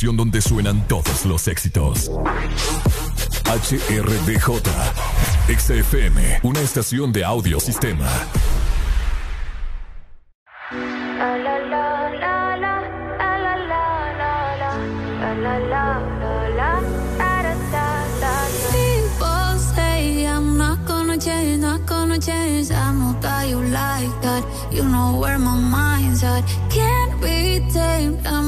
donde suenan todos los éxitos. HRDJ, XFM, una estación de audio sistema. People say I'm not change, change. You know where my mind's at. Can't be tamed. I'm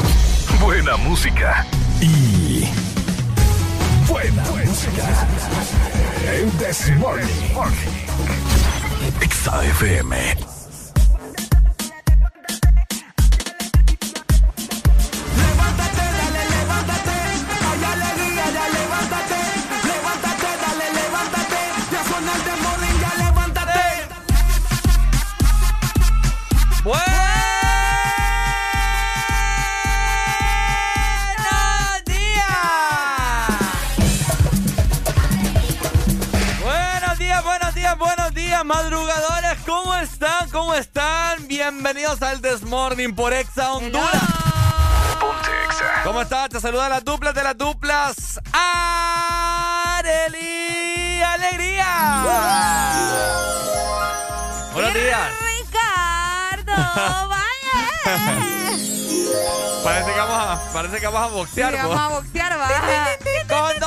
Buena música. Y. Buena, música. El This Morning. FM. Bienvenidos al Desmorning por Exa Honduras. ¿Cómo estás? Te saluda las duplas de las duplas. Areli Alegría. Buenos días. Ricardo, vaya. Parece que vamos a, parece que vamos a boxear. Sí, vamos a boxear, va.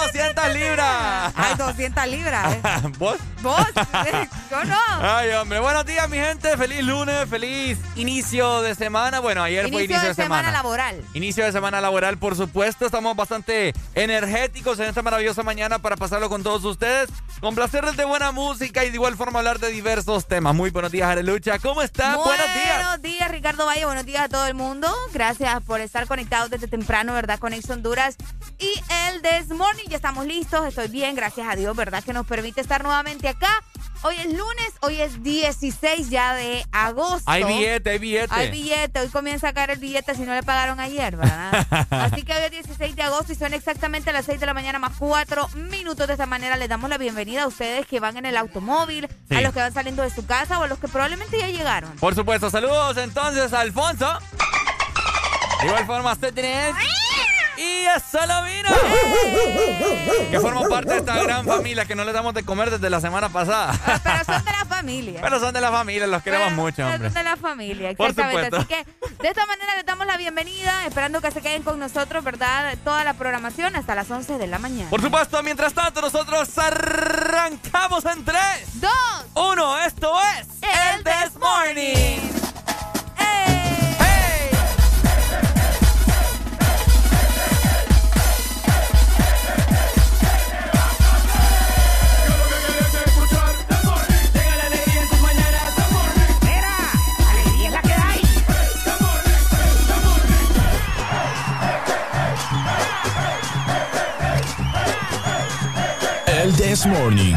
Con 200 libras. Ay, 200 libras. ¿eh? ¿Vos? ¿Vos? Yo no. Ay, hombre. Buenos días, mi gente. Feliz lunes, feliz inicio de semana. Bueno, ayer fue Inicio inicio de semana laboral. Inicio de semana laboral, por supuesto. Estamos bastante energéticos en esta maravillosa mañana para pasarlo con todos ustedes. Con placerles de buena música y de igual forma hablar de diversos temas. Muy buenos días, Arelucha. ¿Cómo están? Buenos días. Buenos días, Ricardo Valle. Buenos días a todo el mundo. Gracias por estar conectados desde temprano, ¿verdad? Con Ex Honduras y el This Morning. Ya estamos listos. Estoy bien, gracias a Dios, ¿verdad? Que nos permite estar nuevamente acá. Hoy es lunes, hoy es 16 ya de agosto. Hay billete, hay billete. Hay billete, hoy comienza a caer el billete si no le pagaron ayer, ¿verdad? Así que hoy es 16 de agosto y son exactamente las 6 de la mañana más 4 minutos. De esta manera les damos la bienvenida a ustedes que van en el automóvil, Sí. a los que van saliendo de su casa o a los que probablemente ya llegaron. Por supuesto, saludos entonces a Alfonso. igual forma, tenés y a Salamina. Que forma parte de esta gran familia que no le damos de comer desde la semana pasada. Pero son de la familia. Pero son de la familia, los queremos mucho, hombre. Son de la familia, exactamente. Así que de esta manera les damos la bienvenida, esperando que se queden con nosotros, ¿verdad? Toda la programación hasta las 11 de la mañana. Por supuesto, mientras tanto, nosotros arrancamos en 3, 2, 1. Esto es El This Morning. This Morning.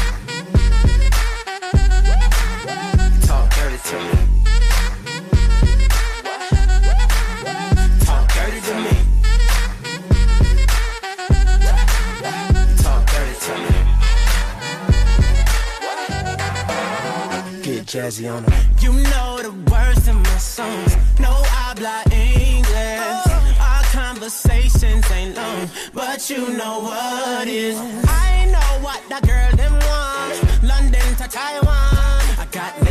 jazzy on them. You know the words in my songs. No I habla English. Our conversations ain't long, but you know what is. I know what that girl them want. London to Taiwan. I got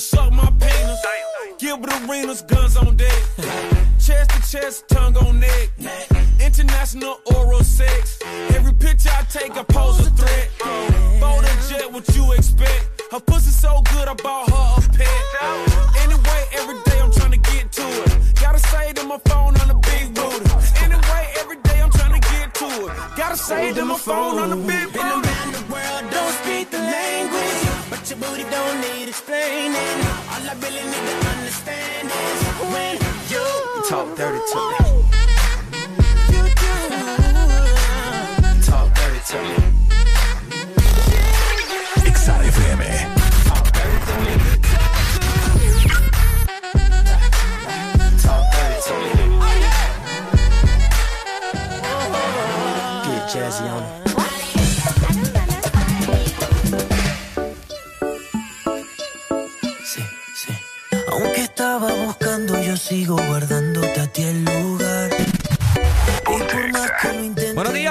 Can suck my penis. Gilbert Arenas, guns on deck. chest to chest, tongue on neck. International oral sex. Every picture I take, I pose a threat. Bold and jet, what you expect? Her pussy so good, I bought her a pet. Anyway, every day I'm trying to get to it. Gotta say to my phone on the big booty. Anyway, every day I'm trying to get to it. Gotta say to my phone on the big really need to understand is when you talk dirty to me.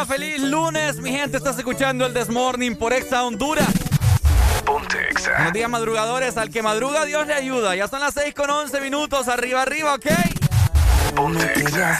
Feliz lunes, mi gente. Estás escuchando el Desmorning por Exa Honduras. Ponte Exa. Buenos días, madrugadores. Al que madruga, Dios le ayuda. Ya son las 6 con 11 minutos. Arriba, arriba, ¿ok? Ponte Exa.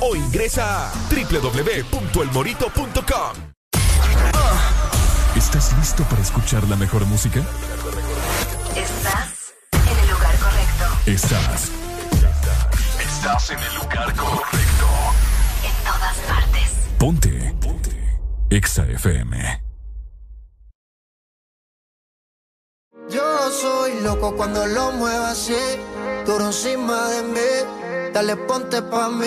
o ingresa a www.elmorito.com. ¿Estás listo para escuchar la mejor música? Estás en el lugar correcto. Estás. Estás en el lugar correcto. En todas partes. Ponte. Ponte. Exa FM. Yo soy loco cuando lo muevo así, duro encima de mí. Dale, ponte pa' mí,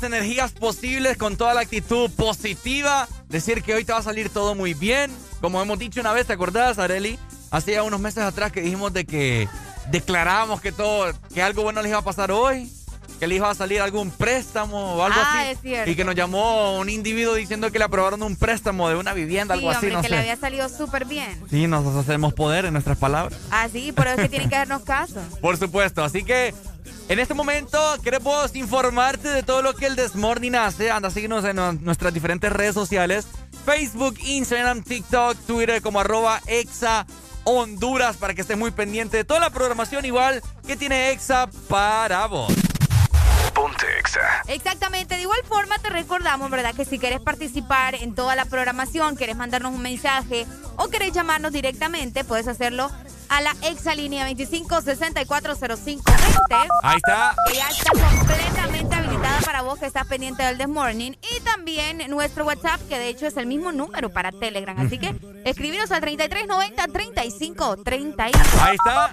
las energías posibles, con toda la actitud positiva. Decir que hoy te va a salir todo muy bien. Como hemos dicho una vez, ¿te acordás, Areli? Hacía unos meses atrás que dijimos de que declarábamos que todo, que algo bueno les iba a pasar hoy. Que le iba a salir algún préstamo o algo Ah, así. es cierto. Y que nos llamó un individuo diciendo que le aprobaron un préstamo de una vivienda, Sí, algo así, hombre, no que sé. le había salido súper bien. Sí, nosotros hacemos poder en nuestras palabras. Así, por eso es que tienen que darnos caso. Por supuesto, así que en este momento queremos informarte de todo lo que el Desmorning hace. Anda, síguenos en nu- nuestras diferentes redes sociales. Facebook, Instagram, TikTok, Twitter como arroba exa Honduras para que estés muy pendiente de toda la programación igual que tiene Exa para vos. Ponte Exa. Exactamente, de igual forma te recordamos, ¿verdad? Que si quieres participar en toda la programación, quieres mandarnos un mensaje o querés llamarnos directamente, puedes hacerlo a la exalínea 25640520. Ahí está. Ya está completamente habilitada para vos que estás pendiente del This Morning. Y también nuestro WhatsApp, que de hecho es el mismo número para Telegram. Así que escribiros al 3390-3530. Ahí está.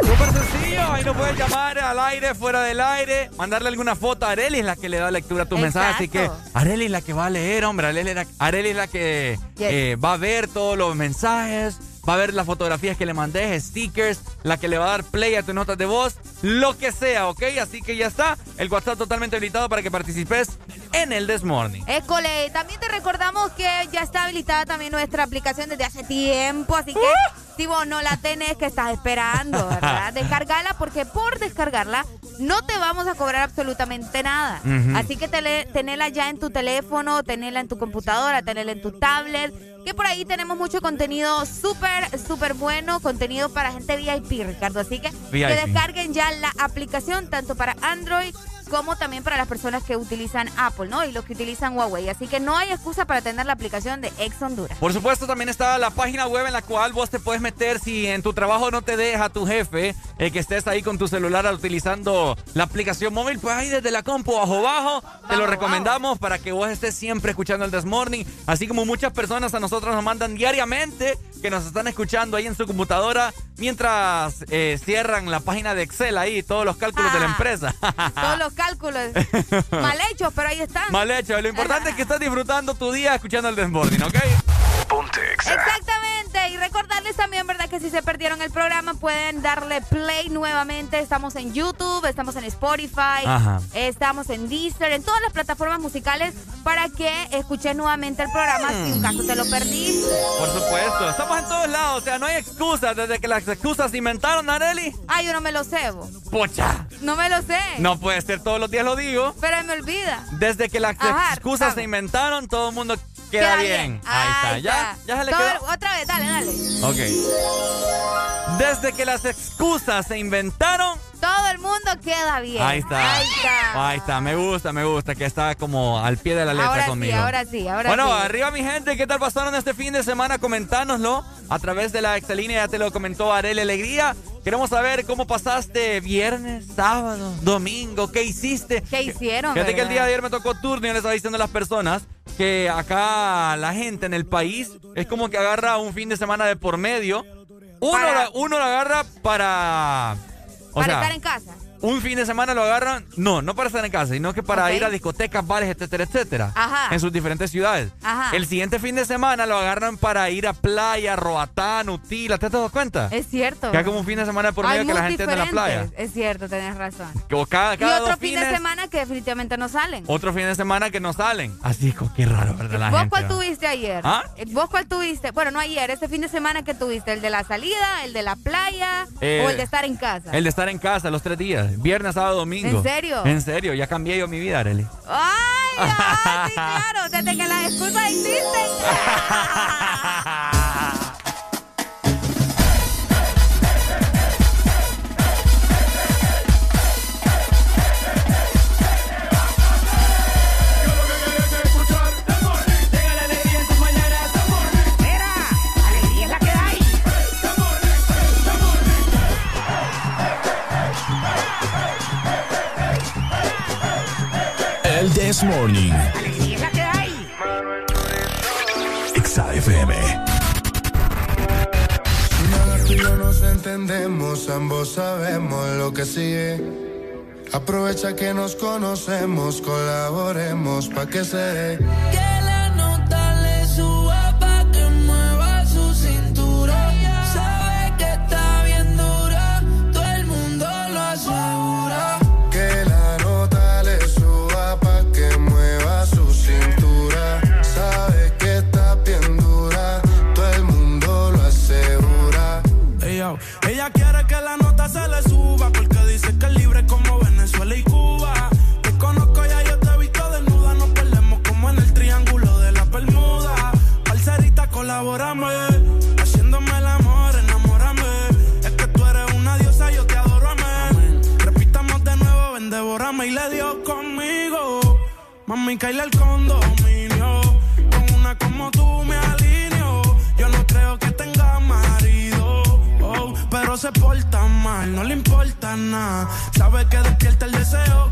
Súper sencillo, ahí nos puedes llamar al aire, fuera del aire, mandarle alguna foto a Areli, es la que le da lectura a tus mensajes. Así que Areli es la que va a leer, hombre. Areli, es la- Areli es la que eh, va a ver todos los mensajes, va a ver las fotografías que le mandes, stickers, la que le va a dar play a tus notas de voz, lo que sea, ¿ok? Así que ya está, el WhatsApp totalmente habilitado para que participes en el This Morning. École, también te recordamos que ya está habilitada también nuestra aplicación desde hace tiempo, así que si vos no la tenés, que estás esperando, ¿verdad? Descargala porque por descargarla no te vamos a cobrar absolutamente nada. Así que tele- tenela ya en tu teléfono, tenela en tu computadora, tenela en tu tablet, que por ahí tenemos mucho contenido súper, súper bueno, contenido para gente VIP, Ricardo. Así que VIP. que descarguen ya la aplicación tanto para Android como también para las personas que utilizan Apple, ¿no? Y los que utilizan Huawei. Así que no hay excusa para tener la aplicación de Ex Honduras. Por supuesto, también está la página web en la cual vos te puedes meter si en tu trabajo no te deja tu jefe eh, que estés ahí con tu celular utilizando la aplicación móvil, pues ahí desde la compu bajo bajo te lo recomendamos para que vos estés siempre escuchando el This Morning, así como muchas personas a nosotros nos mandan diariamente que nos están escuchando ahí en su computadora mientras eh, cierran la página de Excel ahí, todos los cálculos de la Ah. empresa. Todos los cálculos mal hechos, pero ahí están. Mal hecho, lo importante es que estás disfrutando tu día escuchando el This Morning, ¿ok? Ponte Exa. Exactamente, y recordarles también, ¿verdad? Que si se perdieron el programa pueden darle play nuevamente. Estamos en YouTube, estamos en Spotify, Ajá. estamos en Deezer, en todas las plataformas musicales para que escuches nuevamente el programa si un caso te lo perdiste. Por supuesto, estamos en todos lados, o sea, no hay excusas. Desde que las excusas se inventaron, Areli. Ay, yo no me lo cebo. Pocha. No me lo sé. No puede ser todos los días lo digo. Pero me olvida. Desde que las Ajá, excusas se inventaron, todo el mundo queda, bien. Ahí está. Ahí Ya, está. ya se le quedó. Otra vez, dale, dale. Ok. Desde que las excusas se inventaron. Todo el mundo queda bien. Ahí está. Ahí está. Ahí está. Me gusta, me gusta que está como al pie de la letra Ahora conmigo. sí, ahora sí, ahora bueno, sí. arriba mi gente, ¿qué tal pasaron este fin de semana? Comentárnoslo a través de la exalínea, ya te lo comentó Arely Alegría. Queremos saber cómo pasaste viernes, sábado, domingo, qué hiciste. ¿Qué hicieron? Fíjate que el día de ayer me tocó turno y yo le estaba diciendo a las personas que acá la gente en el país es como que agarra un fin de semana de por medio. Uno, Para- la- uno lo agarra para... O Para sea, estar en casa. Un fin de semana lo agarran, no, no para estar en casa, sino que para ir a discotecas, bares, etcétera, etcétera. Ajá. En sus diferentes ciudades. Ajá. El siguiente fin de semana lo agarran para ir a playa, Roatán, Utila, ¿te has dado cuenta? Es cierto. Que hay como un fin de semana por medio que la gente anda en la playa. Es cierto, tenés razón. Que cada, Y otro fin fines, de semana que definitivamente no salen. otro fin de semana que no salen. Así es como que raro, ¿verdad? La ¿Vos gente, cuál ¿no? tuviste ayer? ¿Ah? Eh, ¿Vos cuál tuviste? Bueno, no ayer, este fin de semana que tuviste, el de la salida, el de la playa Eh, o el de estar en casa. El de estar en casa los tres días. Viernes, sábado, domingo. ¿En serio? En serio, ya cambié yo mi vida, Arely. ¡Ay, ah, sí, claro! Desde que las excusas existen. El This Morning. Alegría es la que hay. Exa FM. Nada tú y yo nos entendemos, ambos sabemos lo que sigue. Aprovecha que nos conocemos, colaboremos pa' que se dé. Caíle el condominio. Con una como tú me alineo. Yo no creo que tenga marido. oh, pero se porta mal, no le importa nada. Sabe que despierta el deseo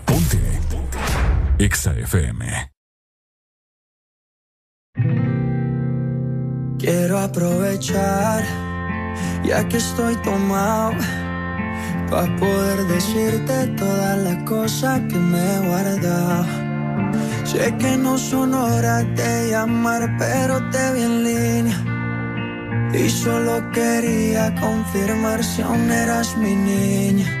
Ponte. EXA FM. Quiero aprovechar, ya que estoy tomado, para poder decirte todas las cosas que me he guardado. Sé que no son horas de llamar, pero te vi en línea. Y solo quería confirmar si aún eras mi niña.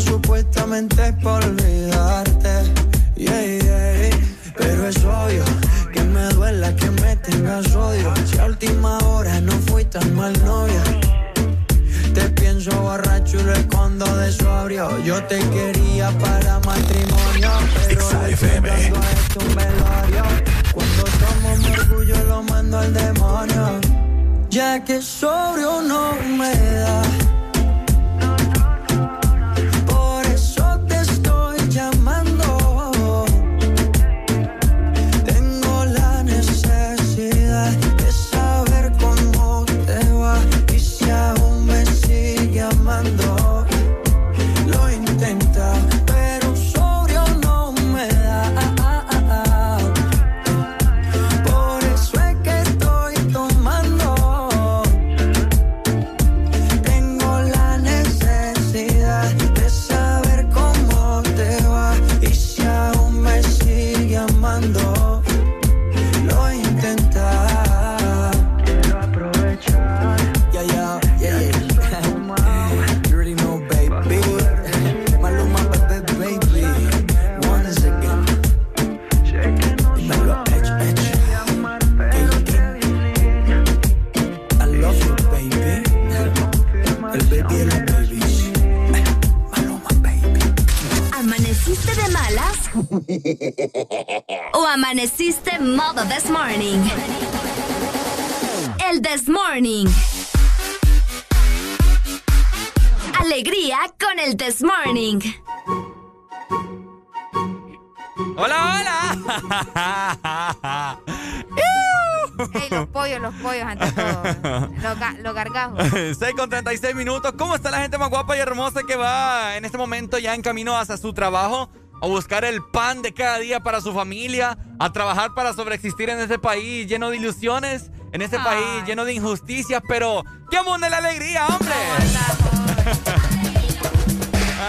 Supuestamente por olvidarte. Yeah, yeah. Pero es obvio que me duela que me tengas odio. Si a última hora no fui tan mal novia. Te pienso borracho y lo escondo de sobrio. Yo te quería para matrimonio, pero le a esto un velorio. Cuando tomo mi orgullo lo mando al demonio. Ya que sobrio no me da. ¿O amaneciste modo This Morning? El This Morning. Alegría con el This Morning. Hola, hola. Hey, los pollos, los pollos ante todo. Los, ga los gargajos. 6 con 36 minutos. ¿Cómo está la gente más guapa y hermosa que va en este momento ya en camino hacia su trabajo? A buscar el pan de cada día para su familia, a trabajar para sobreexistir en este país lleno de ilusiones, en este país lleno de injusticias, pero ¡qué mundo de la alegría, hombre!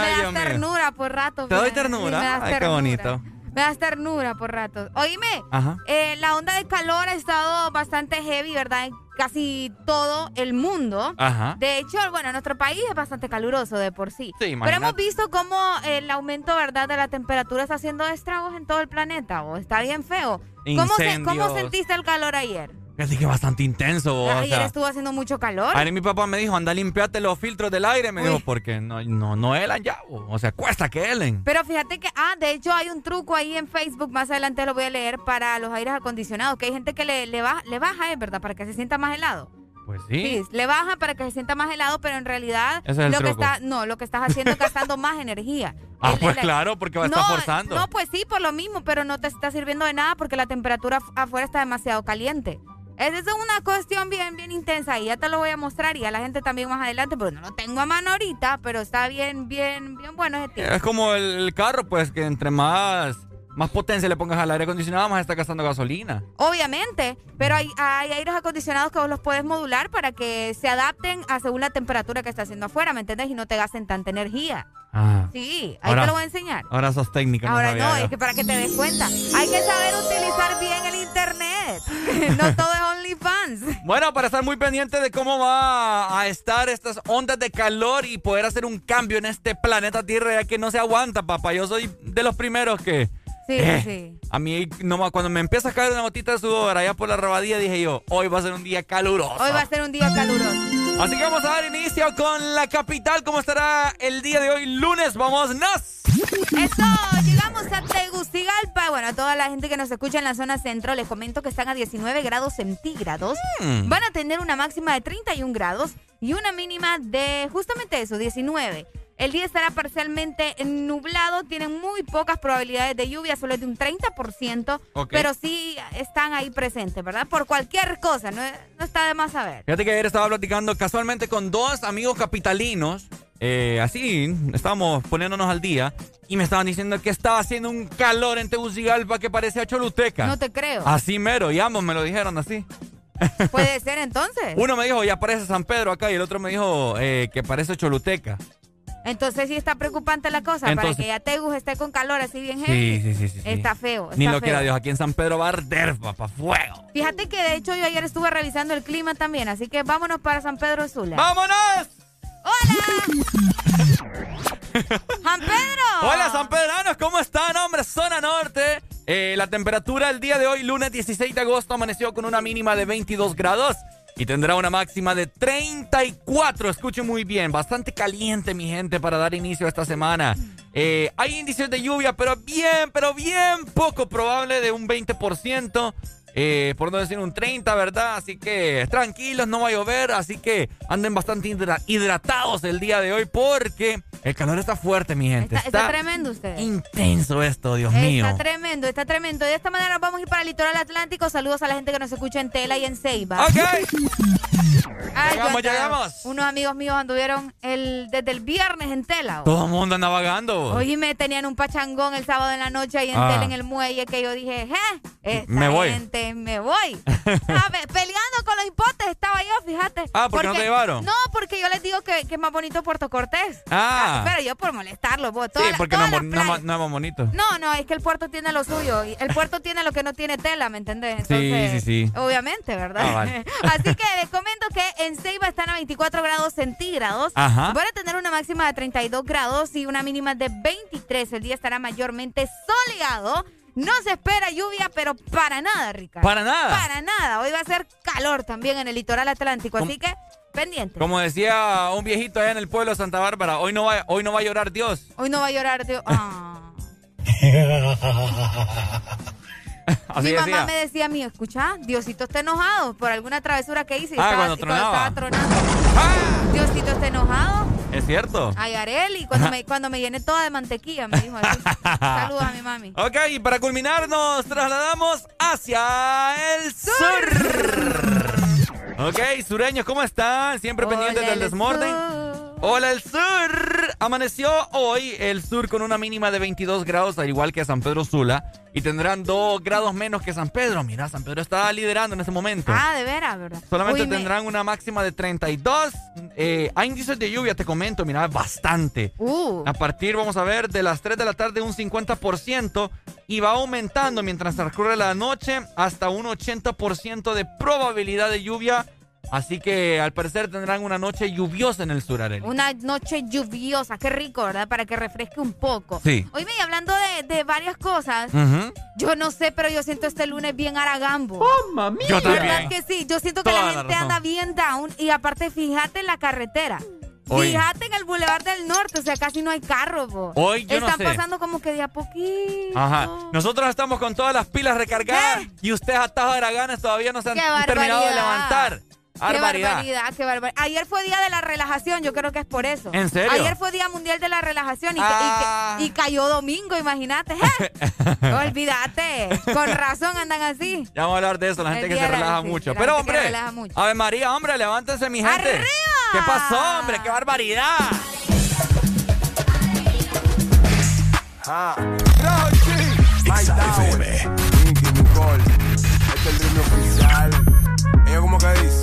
me das ternura por rato. ¿Te doy ternura? Ay, qué bonito. Me das ternura por rato. Oíme, eh, la onda de calor ha estado bastante heavy, ¿verdad? En casi todo el mundo. Ajá. De hecho, bueno, nuestro país es bastante caluroso de por sí. Sí, Pero hemos visto cómo el aumento, ¿verdad?, de la temperatura está haciendo estragos en todo el planeta. O está bien feo. ¿Cómo, ¿Cómo sentiste el calor ayer? Así que bastante intenso. Ayer estuvo haciendo mucho calor. Ayer mi papá me dijo, anda, limpiate los filtros del aire. Me dijo, porque no, no, no helan ya. O sea, cuesta que helen. Pero fíjate que, ah, de hecho hay un truco ahí en Facebook, más adelante lo voy a leer, para los aires acondicionados, que hay gente que le, le, baja, le baja, es verdad, para que se sienta más helado. Pues sí. sí. le baja para que se sienta más helado, pero en realidad lo que está, no, lo que estás haciendo es gastando más energía. Ah, pues claro, porque va a estar forzando. No, pues sí, por lo mismo, pero no te está sirviendo de nada porque la temperatura afuera está demasiado caliente. Esa es una cuestión bien, bien intensa y ya te lo voy a mostrar y a la gente también más adelante, porque no lo tengo a mano ahorita, pero está bien, bien, bien bueno ese tiempo. Es como el, carro, pues, que entre más, más potencia le pongas al aire acondicionado, más está gastando gasolina. Obviamente, pero hay, hay aires acondicionados que vos los puedes modular para que se adapten a según la temperatura que está haciendo afuera, ¿me entiendes? Y no te gasten tanta energía. Ah. Sí, ahí te lo voy a enseñar. Ahora sos técnica. Ahora no, es que para que te des cuenta. Hay que saber utilizar bien el internet. no todo es OnlyFans. Bueno, para estar muy pendiente de cómo va a estar estas ondas de calor y poder hacer un cambio en este planeta Tierra, ya que no se aguanta, papá. Yo soy de los primeros que. Sí, eh, sí. A mí, no, cuando me empieza a caer una gotita de sudor allá por la rabadía, dije yo, hoy va a ser un día caluroso. Hoy va a ser un día caluroso. Así que vamos a dar inicio con la capital. ¿Cómo estará el día de hoy, lunes? ¡Vámonos! Eso, llegamos a Tegucigalpa. Bueno, a toda la gente que nos escucha en la zona centro, les comento que están a 19 grados centígrados. Mm. Van a tener una máxima de 31 grados y una mínima de justamente eso, 19. El día estará parcialmente nublado, tienen muy pocas probabilidades de lluvia, solo de un 30%, pero sí están ahí presentes, ¿verdad? Por cualquier cosa, no, está de más saber. Fíjate que ayer estaba platicando casualmente con dos amigos capitalinos, eh, así, estábamos poniéndonos al día, y me estaban diciendo que estaba haciendo un calor en Tegucigalpa que parecía Choluteca. No te creo. Así mero, y ambos me lo dijeron así. Puede ser entonces. Uno me dijo, ya parece San Pedro acá, y el otro me dijo eh, que parece Choluteca. Entonces sí está preocupante la cosa, para que ya Tegus esté con calor así bien heavy. Sí, sí, sí, Está feo. Ni lo que era Dios, aquí en San Pedro va a arder, papá, fuego. Fíjate que de hecho yo ayer estuve revisando el clima también, así que vámonos para San Pedro Sula. ¡Vámonos! ¡Hola! ¡San Pedro! Hola, San Pedranos, ¿cómo están, hombre? Zona Norte. Eh, la temperatura el día de hoy, lunes 16 de agosto, amaneció con una mínima de 22 grados y tendrá una máxima de 34. Escuchen muy bien, bastante caliente mi gente para dar inicio a esta semana. Eh, hay índices de lluvia, pero bien, pero bien poco probable de un 20%. Eh, por no decir un 30, ¿verdad? Así que tranquilos, no va a llover, así que anden bastante hidratados el día de hoy porque el calor está fuerte, mi gente. Está, tremendo usted. Intenso esto, Dios mío. Está tremendo, está tremendo. De esta manera vamos a ir para el litoral atlántico. Saludos a la gente que nos escucha en Tela y en Ceiba. Ok. Ay, llegamos, llegamos. Unos amigos míos anduvieron el, desde el viernes en Tela. Todo el mundo anda vagando. Oye, me tenían un pachangón el sábado en la noche ahí en ah. Tela, en el muelle, que yo dije, ¿eh? me voy. Me voy. peleando con los hipotes estaba yo, fíjate. Ah, ¿por qué no te llevaron? No, porque yo les digo que, que es más bonito Puerto Cortés. Ah. Pero yo por molestarlo. sí, porque no, no, no, es más bonito. No, no, es que el puerto tiene lo suyo. El puerto tiene lo que no tiene tela, ¿me entendés? sí, sí, sí. Obviamente, ¿verdad? Ah, Así que les comento que en Ceiba están a 24 grados centígrados. Ajá. Van a tener una máxima de 32 grados y una mínima de 23. El día estará mayormente soleado. No se espera lluvia, pero para nada, Ricardo. Para nada. Para nada. Hoy va a ser calor también en el litoral atlántico, así que pendiente. Como decía un viejito allá en el pueblo de Santa Bárbara, hoy no va, hoy no va a llorar Dios. Hoy no va a llorar Dios. Ah. Mi mamá me decía a mí, escucha, Diosito está enojado por alguna travesura que hice. Y ah, estaba, cuando, tronaba. estaba tronando. Diosito está enojado. Es cierto. Ay, Areli, cuando me, cuando me llené toda de mantequilla, me dijo así. Saludos a mi mami. Ok, y para culminar nos trasladamos hacia el sur. Ok, sureños, ¿cómo están? Siempre pendientes del Desmorden. Hola, el sur. Amaneció hoy el sur con una mínima de 22 grados, al igual que San Pedro Sula. Y tendrán 2 grados menos que San Pedro. Mira, San Pedro está liderando en este momento. Ah, de veras, ¿verdad? Solamente tendrán una máxima de 32. Eh, hay índices de lluvia, te comento, mira, bastante. Uh. A partir, vamos a ver, de las 3 de la tarde un 50% y va aumentando mientras transcurre la noche hasta un 80% de probabilidad de lluvia Así que al parecer tendrán una noche lluviosa en el sur, Arely. Una noche lluviosa, qué rico, ¿verdad? Para que refresque un poco. Sí. Oye, y hablando de, varias cosas, yo no sé, pero yo siento este lunes bien aragambo. ¡Oh, mami! Yo también. ¿Verdad que sí? Yo siento que la gente anda bien down y aparte fíjate en la carretera. Fíjate en el Boulevard del Norte, o sea, casi no hay carros, Hoy yo Están no sé. pasando como que de a poquito. Ajá. Nosotros estamos con todas las pilas recargadas y ustedes atados de haraganes todavía no se han terminado de levantar. Qué barbaridad, qué barbaridad. Ayer fue día de la relajación, yo creo que es por eso. ¿En serio? Ayer fue día mundial de la relajación y, Ah. y, y cayó domingo, imagínate. ¿eh? Olvídate. Con razón andan así. Ya vamos a hablar de eso, la gente que se relaja sí, mucho. Pero, hombre, relaja mucho. Ave María, hombre, levántense, mi gente. ¡Arriba! ¿Qué pasó, hombre? ¡Qué barbaridad! Ah, Rochi, My Tower, Nicky Nicole, este es el ritmo oficial. Ella como que dice.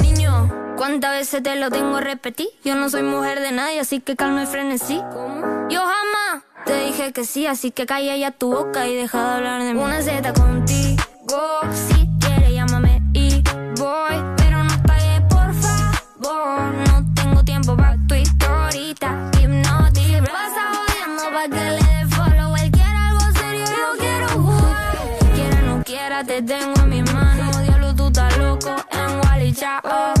¿Cuántas veces te lo tengo a repetir? Yo no soy mujer de nadie, así que calma y frenesí. Yo jamás te dije que sí, así que calla ya tu boca y deja de hablar de mí. Una Z contigo, si quieres llámame y voy, pero no pagues por favor. No tengo tiempo para tu historita, hipnotic. Pasa jodiendo pa' que le dé follow. Él quiere algo serio, yo quiero. Quiera no quiera, te tengo en mis manos. Diablo, tú estás loco en Wally Chao.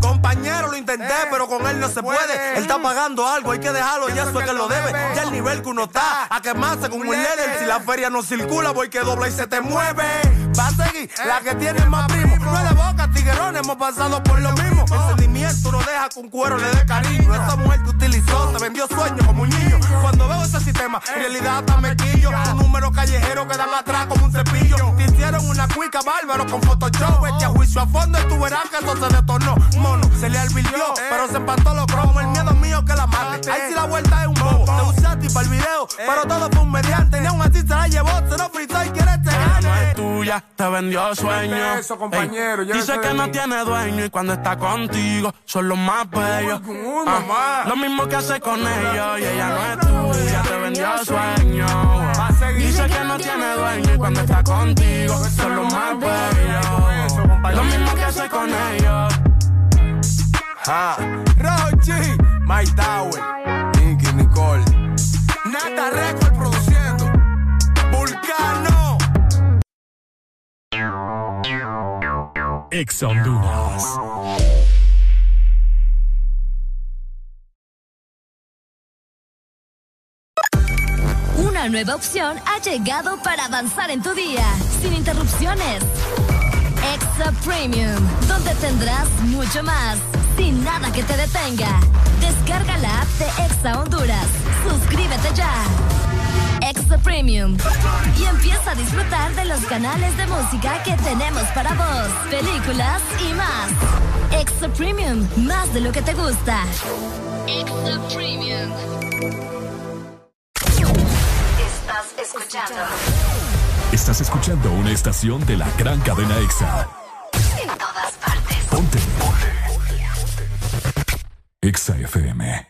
Compañero, lo intenté, pero con él no se puede. Él está pagando algo, hay que dejarlo, y eso es que lo debe. Ya el nivel que uno está, a quemarse como un líder. Si la feria no circula, voy que dobla y se te mueve. Va a seguir la que tiene más primo. No es de boca, tiguerón, hemos pasado por lo mismo. El sentimiento no deja que un cuero le dé cariño. Esa mujer te utilizó, te vendió sueños como un niño. Cuando veo ese sistema, en realidad hasta me quillo. Un número callejero que dan atrás como un cepillo. Te hicieron una cuica bárbaro con Photoshop. A juicio a fondo y tú verás que eso se detornó. Mono, se le advirtió, pero se empató los cromos. El miedo mío que la mate. Ahí sí la vuelta es un bobo. Te usé a ti para el video, pero todo fue un mediante. Ni aún así se la llevó, se lo frizó y quiere este no gane. es tuya, te vendió sueño. Eso, compañero, dice que no tiene dueño y cuando está contigo son los más bellos. lo mismo que hace con ellos y ella no es tuya, te vendió sueño. Dice que no tiene dueño y cuando está contigo son los más bellos. Lo mismo que hace con ellos. Ja. Rochi, Mike Tower, Nicky Nicole, Nata Record produciendo, Vulcano. Ex Honduras. Una nueva opción ha llegado para avanzar en tu día, sin interrupciones. Extra Premium, donde tendrás mucho más, sin nada que te detenga. Descarga la app de Exa Honduras. Suscríbete ya. Extra Premium. Y empieza a disfrutar de los canales de música que tenemos para vos, películas y más. Extra Premium, más de lo que te gusta. Extra Premium. Estás escuchando Estás escuchando una estación de la gran cadena EXA. en todas partes. Ponte. EXA FM.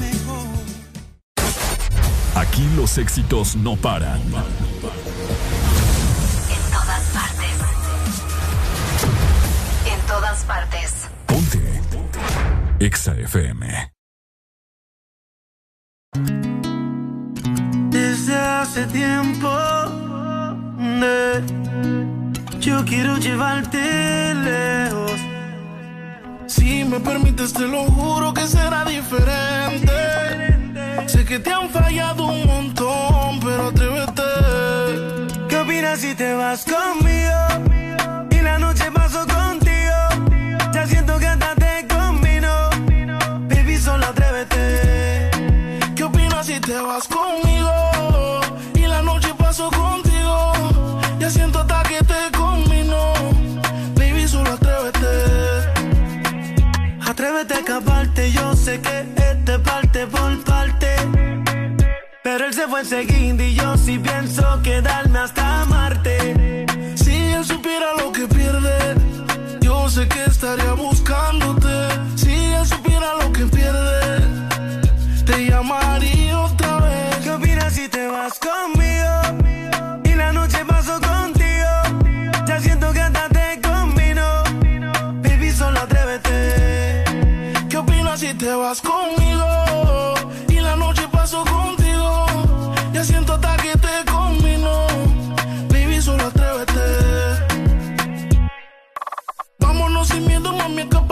Los éxitos no paran. En todas partes. En todas partes. Ponte. EXA FM. Desde hace tiempo yo quiero llevarte lejos. Si me permites, te lo juro que será diferente. Sé que te han fallado un montón, pero atrévete. ¿Qué opinas si te vas conmigo? Y la noche paso contigo. Ya siento que Pero él se fue enseguida y yo sí pienso quedarme hasta Marte. Si él supiera lo que pierde, yo sé que estaría buscándote.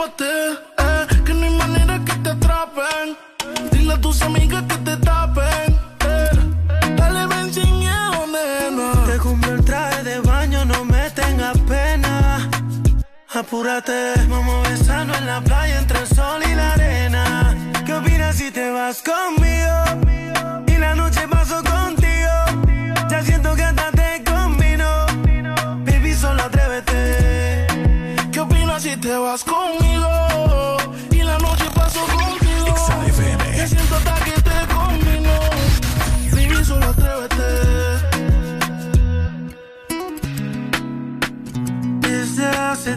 Eh, que no hay manera que te atrapen. Dile a tus amigas que te tapen. eh. Dale, ven sin miedo, nena. Te compré el traje de baño, no me tengas pena. Apúrate, vamos a besarnos en la playa entre el sol y la arena. ¿Qué opinas si te vas conmigo?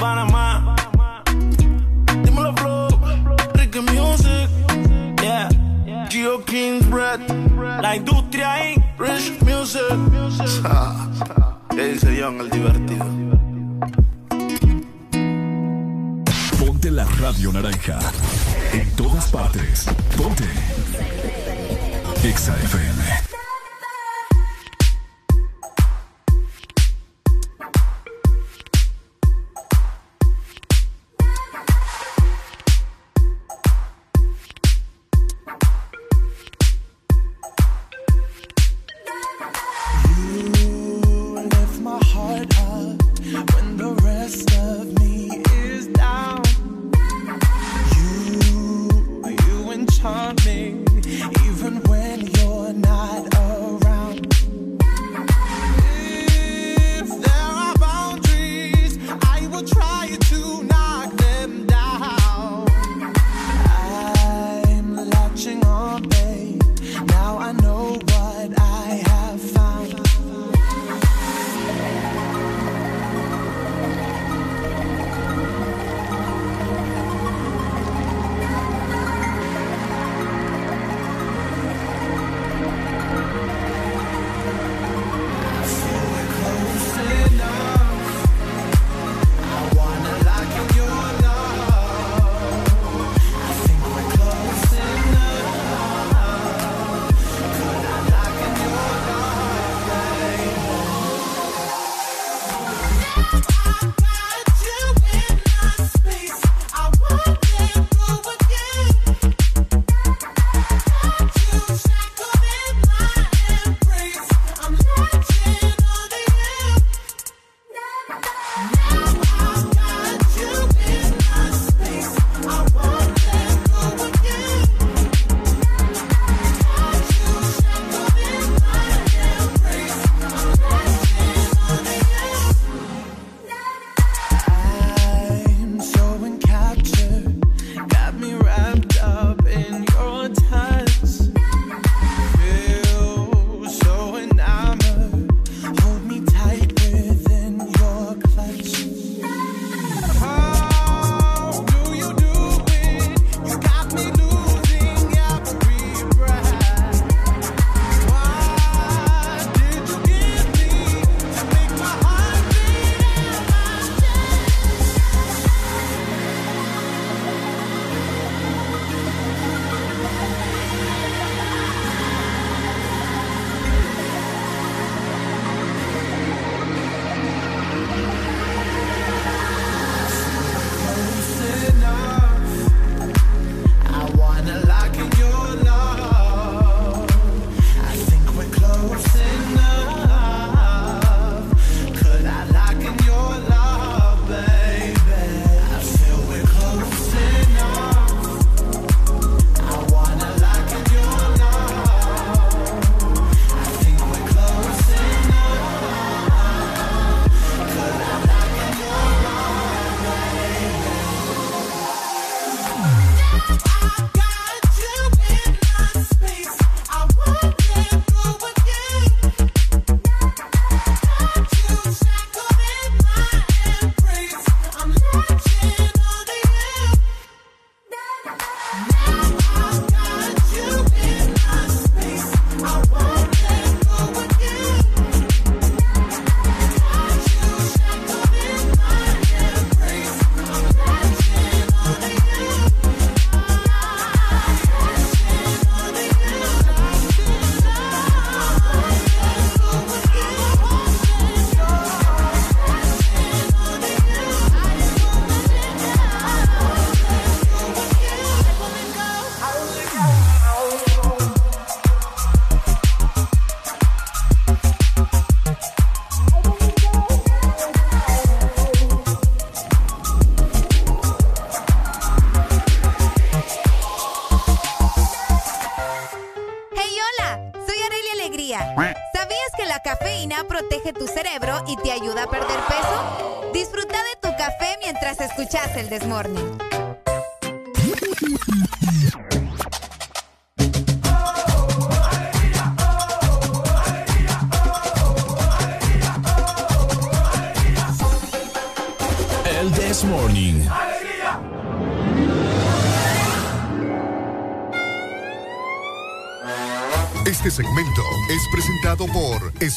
Panamá. Dímelo, Flow. Ricky Music. Yeah. Geo King's Bread. La industria Inc. Rich Music. ¿Qué dice John, el divertido? Ponte la radio naranja. En todas partes. Ponte. Exa FM.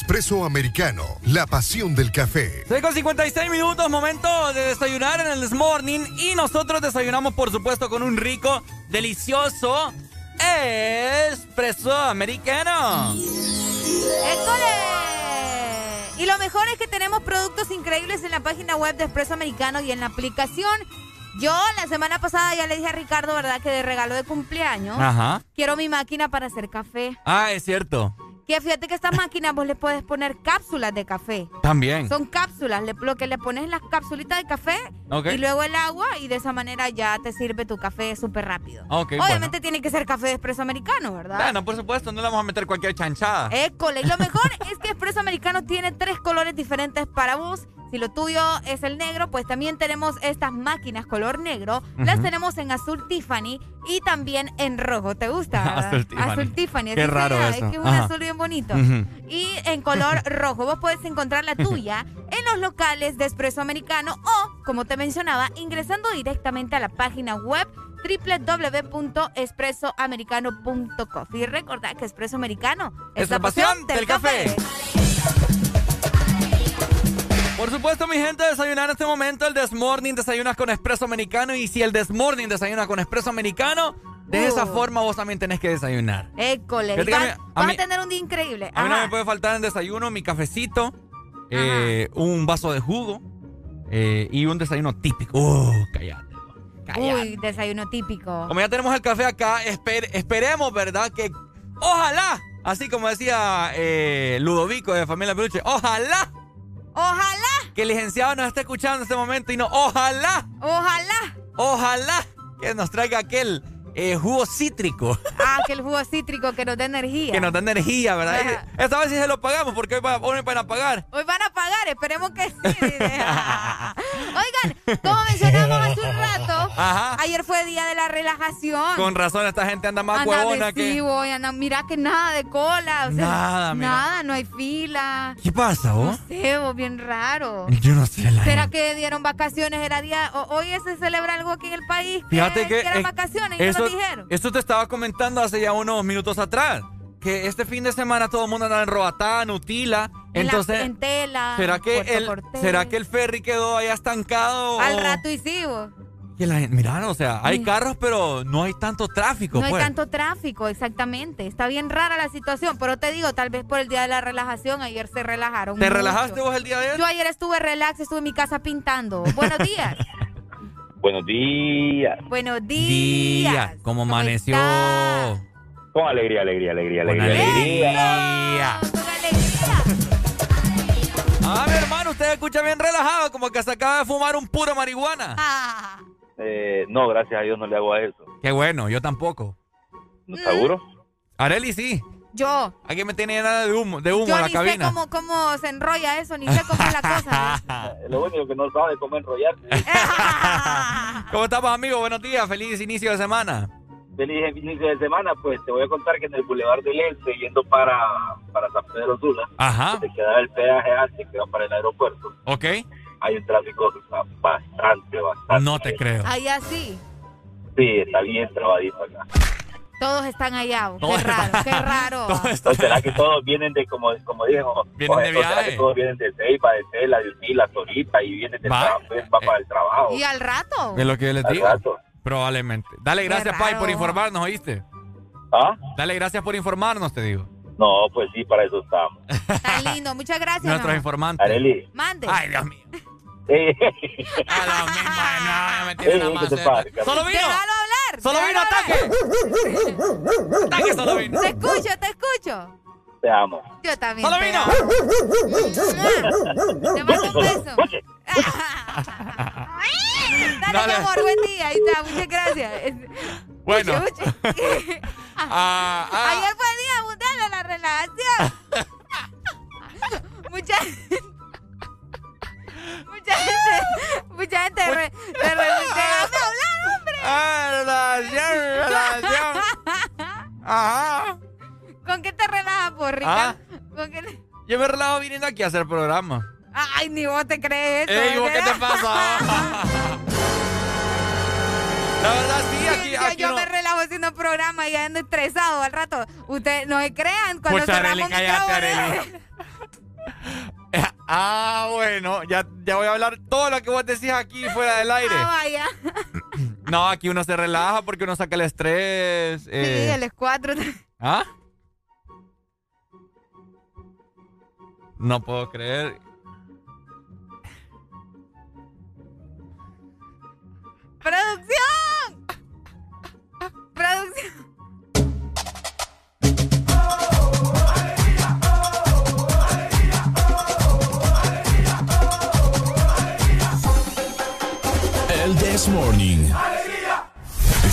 Espresso Americano, la pasión del café. 6 con 56 minutos, momento de desayunar en el Morning. Y nosotros desayunamos, por supuesto, con un rico, delicioso espresso americano. ¡École! Y lo mejor es que tenemos productos increíbles en la página web de Espresso Americano y en la aplicación. Yo la semana pasada ya le dije a Ricardo, ¿verdad? Que de regalo de cumpleaños Ajá. quiero mi máquina para hacer café. Ah, es cierto. Que fíjate que esta máquina vos le puedes poner cápsulas de café. También. Son cápsulas, le- lo que le pones es las capsulitas de café y luego el agua y de esa manera ya te sirve tu café súper rápido. Ok, Obviamente tiene que ser café de espresso americano, ¿verdad? Bueno, por supuesto, no le vamos a meter cualquier chanchada. École. Y lo mejor es que Espresso Americano tiene tres colores diferentes para vos. Si lo tuyo es el negro, pues también tenemos estas máquinas color negro. Las tenemos en azul Tiffany y también en rojo. ¿Te gusta? Azul Tiffany. Azul Tiffany. Qué raro eso. Es que es un Ajá. azul bien bonito. Y en color rojo. Vos puedes encontrar la tuya en los locales de Espresso Americano o, como te mencionaba, ingresando directamente a la página web www.espressoamericano.com. Y recordad que Espresso Americano Es la pasión del café. Por supuesto, mi gente, desayunar en este momento. El Desmorning desayunas con espresso americano. Y si el Desmorning desayuna con espresso americano, de esa Uh. forma vos también tenés que desayunar. École. Fíjate que a a vas mí- a tener un día increíble. A mí no me puede faltar en desayuno mi cafecito, eh, un vaso de jugo eh, y un desayuno típico. Uh, cállate. Uy, desayuno típico. Como ya tenemos el café acá, esper- esperemos, ¿verdad? Que ojalá, así como decía eh, Ludovico de Familia Peluche, ojalá Ojalá, que el licenciado nos esté escuchando en este momento y no, ojalá, ojalá. ojalá que nos traiga aquel eh, jugo cítrico Ah, que el jugo cítrico que nos da energía. que nos da energía, ¿verdad? Ajá. Esta vez sí se lo pagamos porque hoy, va- hoy van a pagar. Hoy van a pagar, esperemos que sí. Oigan, como mencionamos hace un rato, Ajá. ayer fue día de la relajación. Con razón, esta gente anda más Anda huevona que. adhesivo, y anda- mira que nada de cola. o sea, Nada, mira. Nada, no hay fila. ¿Qué pasa, vos? Sí, vos, bien raro. Yo no sé, la ¿Será que dieron vacaciones? Era día. o- hoy se celebra algo aquí en el país. Fíjate que. eran vacaciones eso, dijeron. Eso te estaba comentando hace ya unos minutos atrás. Que este fin de semana todo el mundo anda en Roatá, Nutila. En la- Entonces. en tela. ¿será que, el. ¿Será que el ferry quedó allá estancado? Al o- rato y sí, vos. Que la gente- mira, o sea, hay Sí. carros, pero no hay tanto tráfico, No hay pues. tanto tráfico, exactamente. Está bien rara la situación, pero te digo, tal vez por el día de la relajación, ayer se relajaron. ¿Te mucho. relajaste vos el día de ayer? Yo ayer estuve relax, estuve en mi casa pintando. Buenos días. Buenos días. Buenos Día, días. ¿cómo amaneció? Con alegría, alegría, alegría, Con alegría, alegría. alegría. Ah, mi hermano, usted escucha bien relajado, como que se acaba de fumar un puro marihuana. Ah. Eh, no, gracias a Dios no le hago a eso. Qué bueno, yo tampoco. ¿No ¿Seguro? Areli sí. Yo. Aquí me tiene nada de humo, de humo Yo en la ni sé cabina. cómo, cómo se enrolla eso, ni sé cómo es la cosa. Eh, Lo único que no sabe es cómo enrollarse. ¿Cómo estamos, amigo? Buenos días, feliz inicio de semana. Feliz inicio de semana, pues te voy a contar que en el Boulevard del Este, yendo para, para San Pedro Sula, Ajá. te queda el peaje antes que va para el aeropuerto. ¿Ok? Hay un tráfico bastante, bastante. No te creo. Ahí así. Sí, está bien trabadito acá. Todos están allá. Qué raro, qué raro. ¿O será que todos vienen de, como, como dijo, Vienen o- de o será viaje. que todos vienen de Ceiba, de Tela, de Utila, Torita y vienen de Va. trabajo, pues, para el trabajo? Y al rato. Es lo que yo les Al digo. rato. Probablemente. Dale gracias, Pai, por informarnos, ¿oíste? ¿Ah? Dale gracias por informarnos, te digo. No, pues sí, para eso estamos. Tan lindo. Muchas gracias. Nuestros no. informantes. Areli. Mande. Ay, Dios mío. Eh, A la misma, no, me tiene la ¿qué te maceta. pasa, ¡Solo vino! ¡Solo vino ataque! ¡Ataque, solo vino! Te escucho, te escucho. Te amo. Yo también. ¡Solo vino! Te mando un beso. Dale, Dale. mi amor, buen día. Ahí está, muchas gracias. Bueno. Ah, ah. Ayer fue día mundial de la relajación. muchas mucha gente. Mucha gente. Mucha gente. Re, re, hablar, hombre. Ah, relación, relación. Ajá. ¿Con qué te relajas, por Ah. ¿Con qué te- Yo me relajo viniendo aquí a hacer programa. Ay, ni vos te crees eso. Ey, ¿vos ¿eh? qué te pasa? La verdad, sí, aquí, yo, aquí yo no- me relajo haciendo programa y ando estresado al rato. Ustedes no se crean cuando Pucha, cerramos cállate. Ah, bueno, ya, ya voy a hablar todo lo que vos decís aquí fuera del aire. Ah, vaya. No, aquí uno se relaja porque uno saca el estrés. Sí, eh. el escuadro. ¿Ah? No puedo creer. ¡Producción! ¡Producción! El This Morning.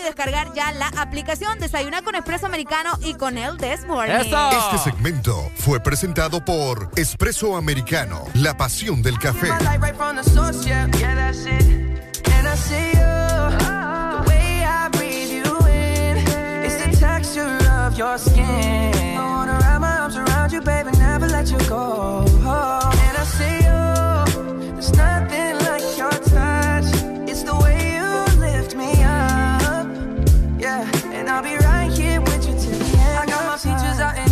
y descargar ya la aplicación Desayuna con Expreso Americano y con el This Morning. Este segmento fue presentado por Espresso Americano, la pasión del café. Your skin. I wanna wrap my arms around you, baby, never let you go. And I see you, there's nothing like your touch. It's the way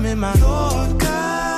Left my.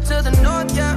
up to the north, yeah,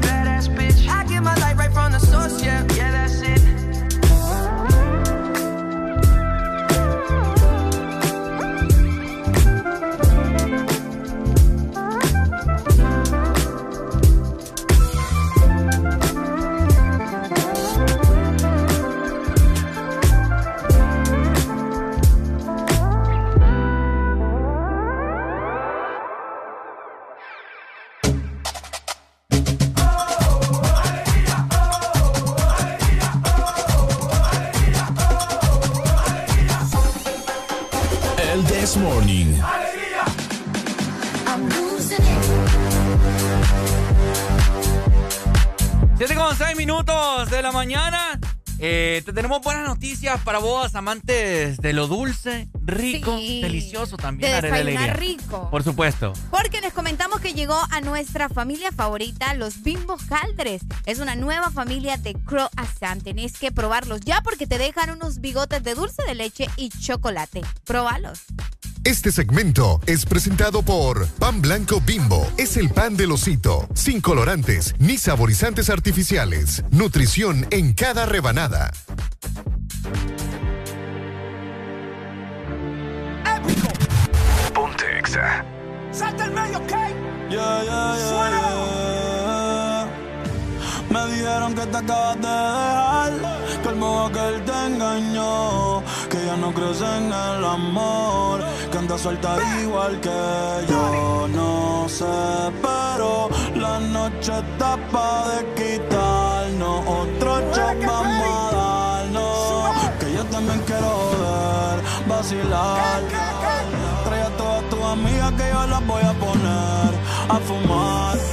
te tenemos buenas noticias para vos, amantes de lo dulce, rico, Sí. delicioso también. De desayunar rico. Por supuesto. Porque les comentamos que llegó a nuestra familia favorita, los Bimbo Caldres. Es una nueva familia de croissant. Tenés que probarlos ya porque te dejan unos bigotes de dulce de leche y chocolate. Probalos. Este segmento es presentado por Pan Blanco Bimbo. Es el pan del osito, sin colorantes ni saborizantes artificiales. Nutrición en cada rebanada. Ponte Exa. Salta el medio, ¿ok? Yeah, yeah, yeah, yeah. Me dijeron que te acabas de dejar, que el modo que él te engañó, que ya no crees en el amor, que anda suelta igual que yo. No sé, pero la noche está pa' de quitarnos, otro shot vamos a darnos, que yo también quiero ver, vacilar. Trae a todas tus amigas que yo las voy a poner a fumar.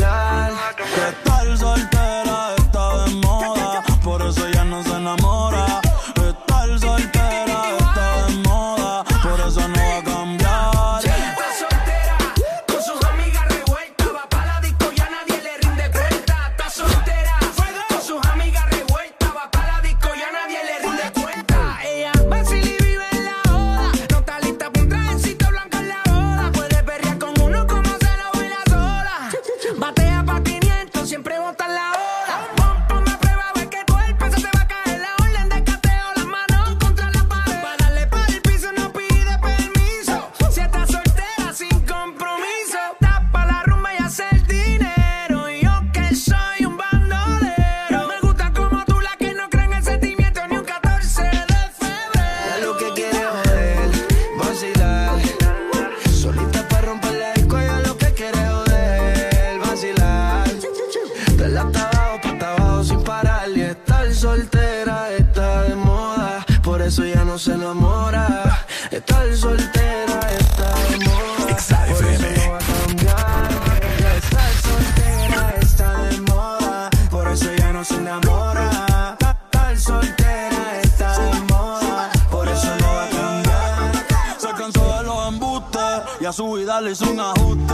Se enamora. Estar soltera está de moda, por eso no va a cambiar. Estar soltera está de moda, por eso ya no se enamora. Estar soltera está de moda, por eso no va a cambiar. Se cansó de los embustes y a su vida le hizo un ajuste.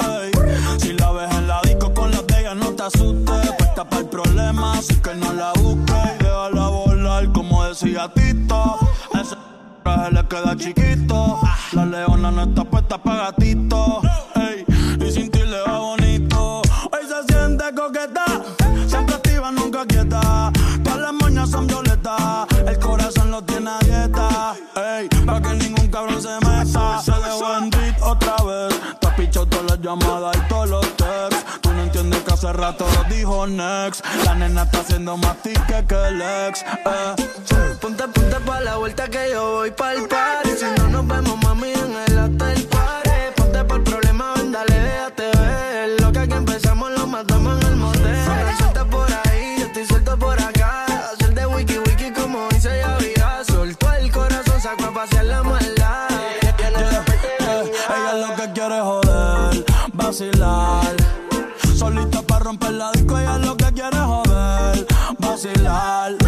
Ey, Si la ves en la disco con las de ella, no te asustes. Puesta para el problema, así que no la busques. Y déjala volar, como decía Tito. Le queda chiquito. La leona no está puesta para gatito. Hace rato dijo Next. La nena está haciendo más tique que el ex. Eh. Ponte, ponte pa' la vuelta que yo voy pa'l party. Si no nos vemos, mami, en el hotel romper la disco, ella lo que quiere es joder, vacilar.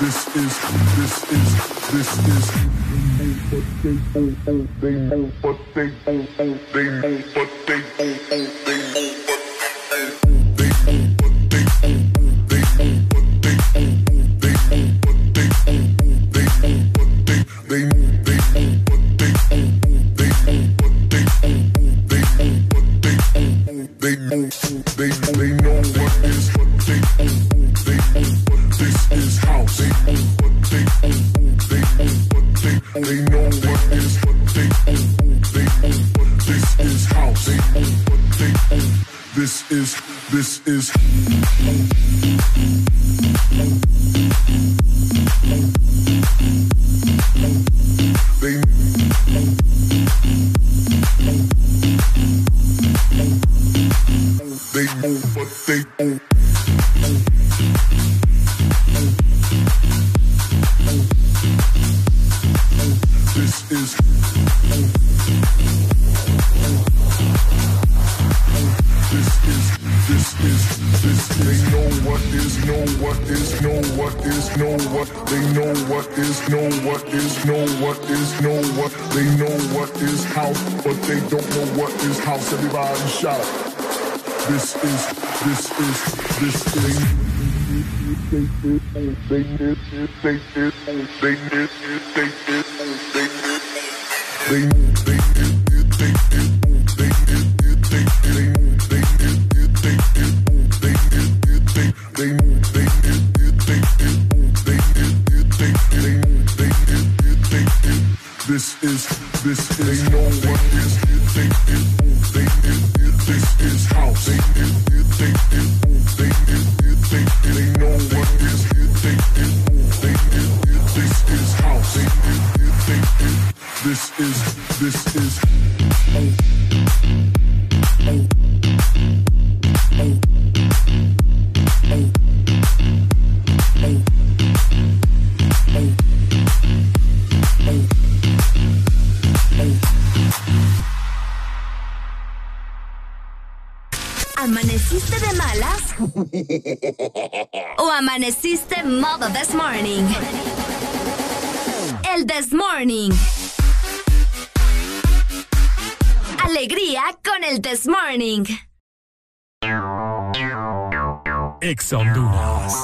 This is, this is, this is. They know, they don't, they know, they know, but they don't, they know, ¿O amaneciste modo this morning? El this morning. Alegría con el this morning. Honduras.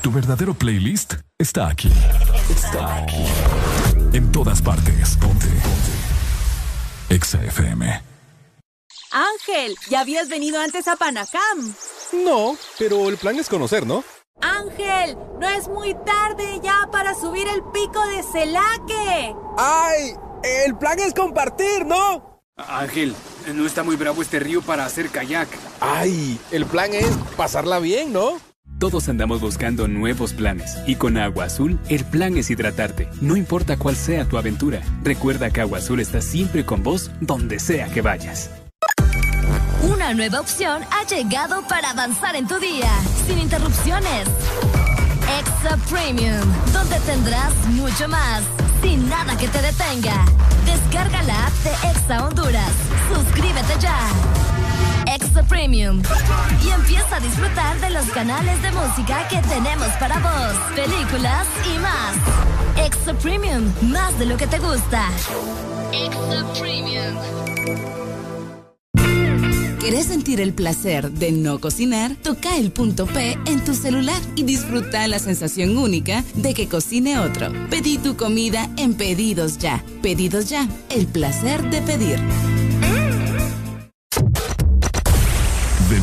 Tu verdadero playlist está aquí. Está aquí. En todas partes. Ponte. Ponte. Exa FM. Ángel, ¿ya habías venido antes a Panacam? No, pero el plan es conocer, ¿no? Ángel, no es muy tarde ya para subir el pico de Celaque. ¡Ay! El plan es compartir, ¿no? Ángel, no está muy bravo este río para hacer kayak. ¡Ay! El plan es pasarla bien, ¿no? Todos andamos buscando nuevos planes y con Agua Azul el plan es hidratarte, no importa cuál sea tu aventura. Recuerda que Agua Azul está siempre con vos donde sea que vayas. Una nueva opción ha llegado para avanzar en tu día, sin interrupciones. Extra Premium, donde tendrás mucho más, sin nada que te detenga. Descarga la app de Exa Honduras. Suscríbete ya. Premium. Y empieza a disfrutar de los canales de música que tenemos para vos, películas y más. Extra Premium, más de lo que te gusta. Extra Premium. ¿Querés sentir el placer de no cocinar? Toca el punto P en tu celular y disfruta la sensación única de que cocine otro. Pedí tu comida en Pedidos Ya. Pedidos Ya, el placer de pedir.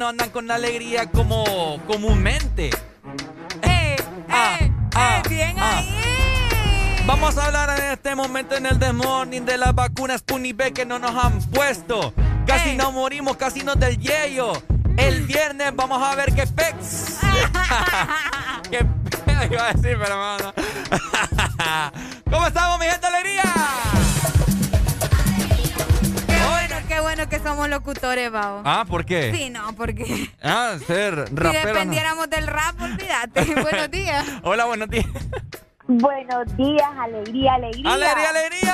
No andan con alegría como comúnmente. Eh, Ah, eh, ah, eh, bien ah. ahí. Vamos a hablar en este momento en el The Morning de las vacunas Sputnik B que no nos han puesto. Casi Ey. nos morimos, casi nos del yello. El viernes vamos a ver qué Ah, ¿por qué? Sí, no, porque Ah, ser si rapero. no. dependiéramos del rap, olvídate. Buenos días. Hola, buenos días. Buenos días, alegría, alegría. ¡Alegría, alegría!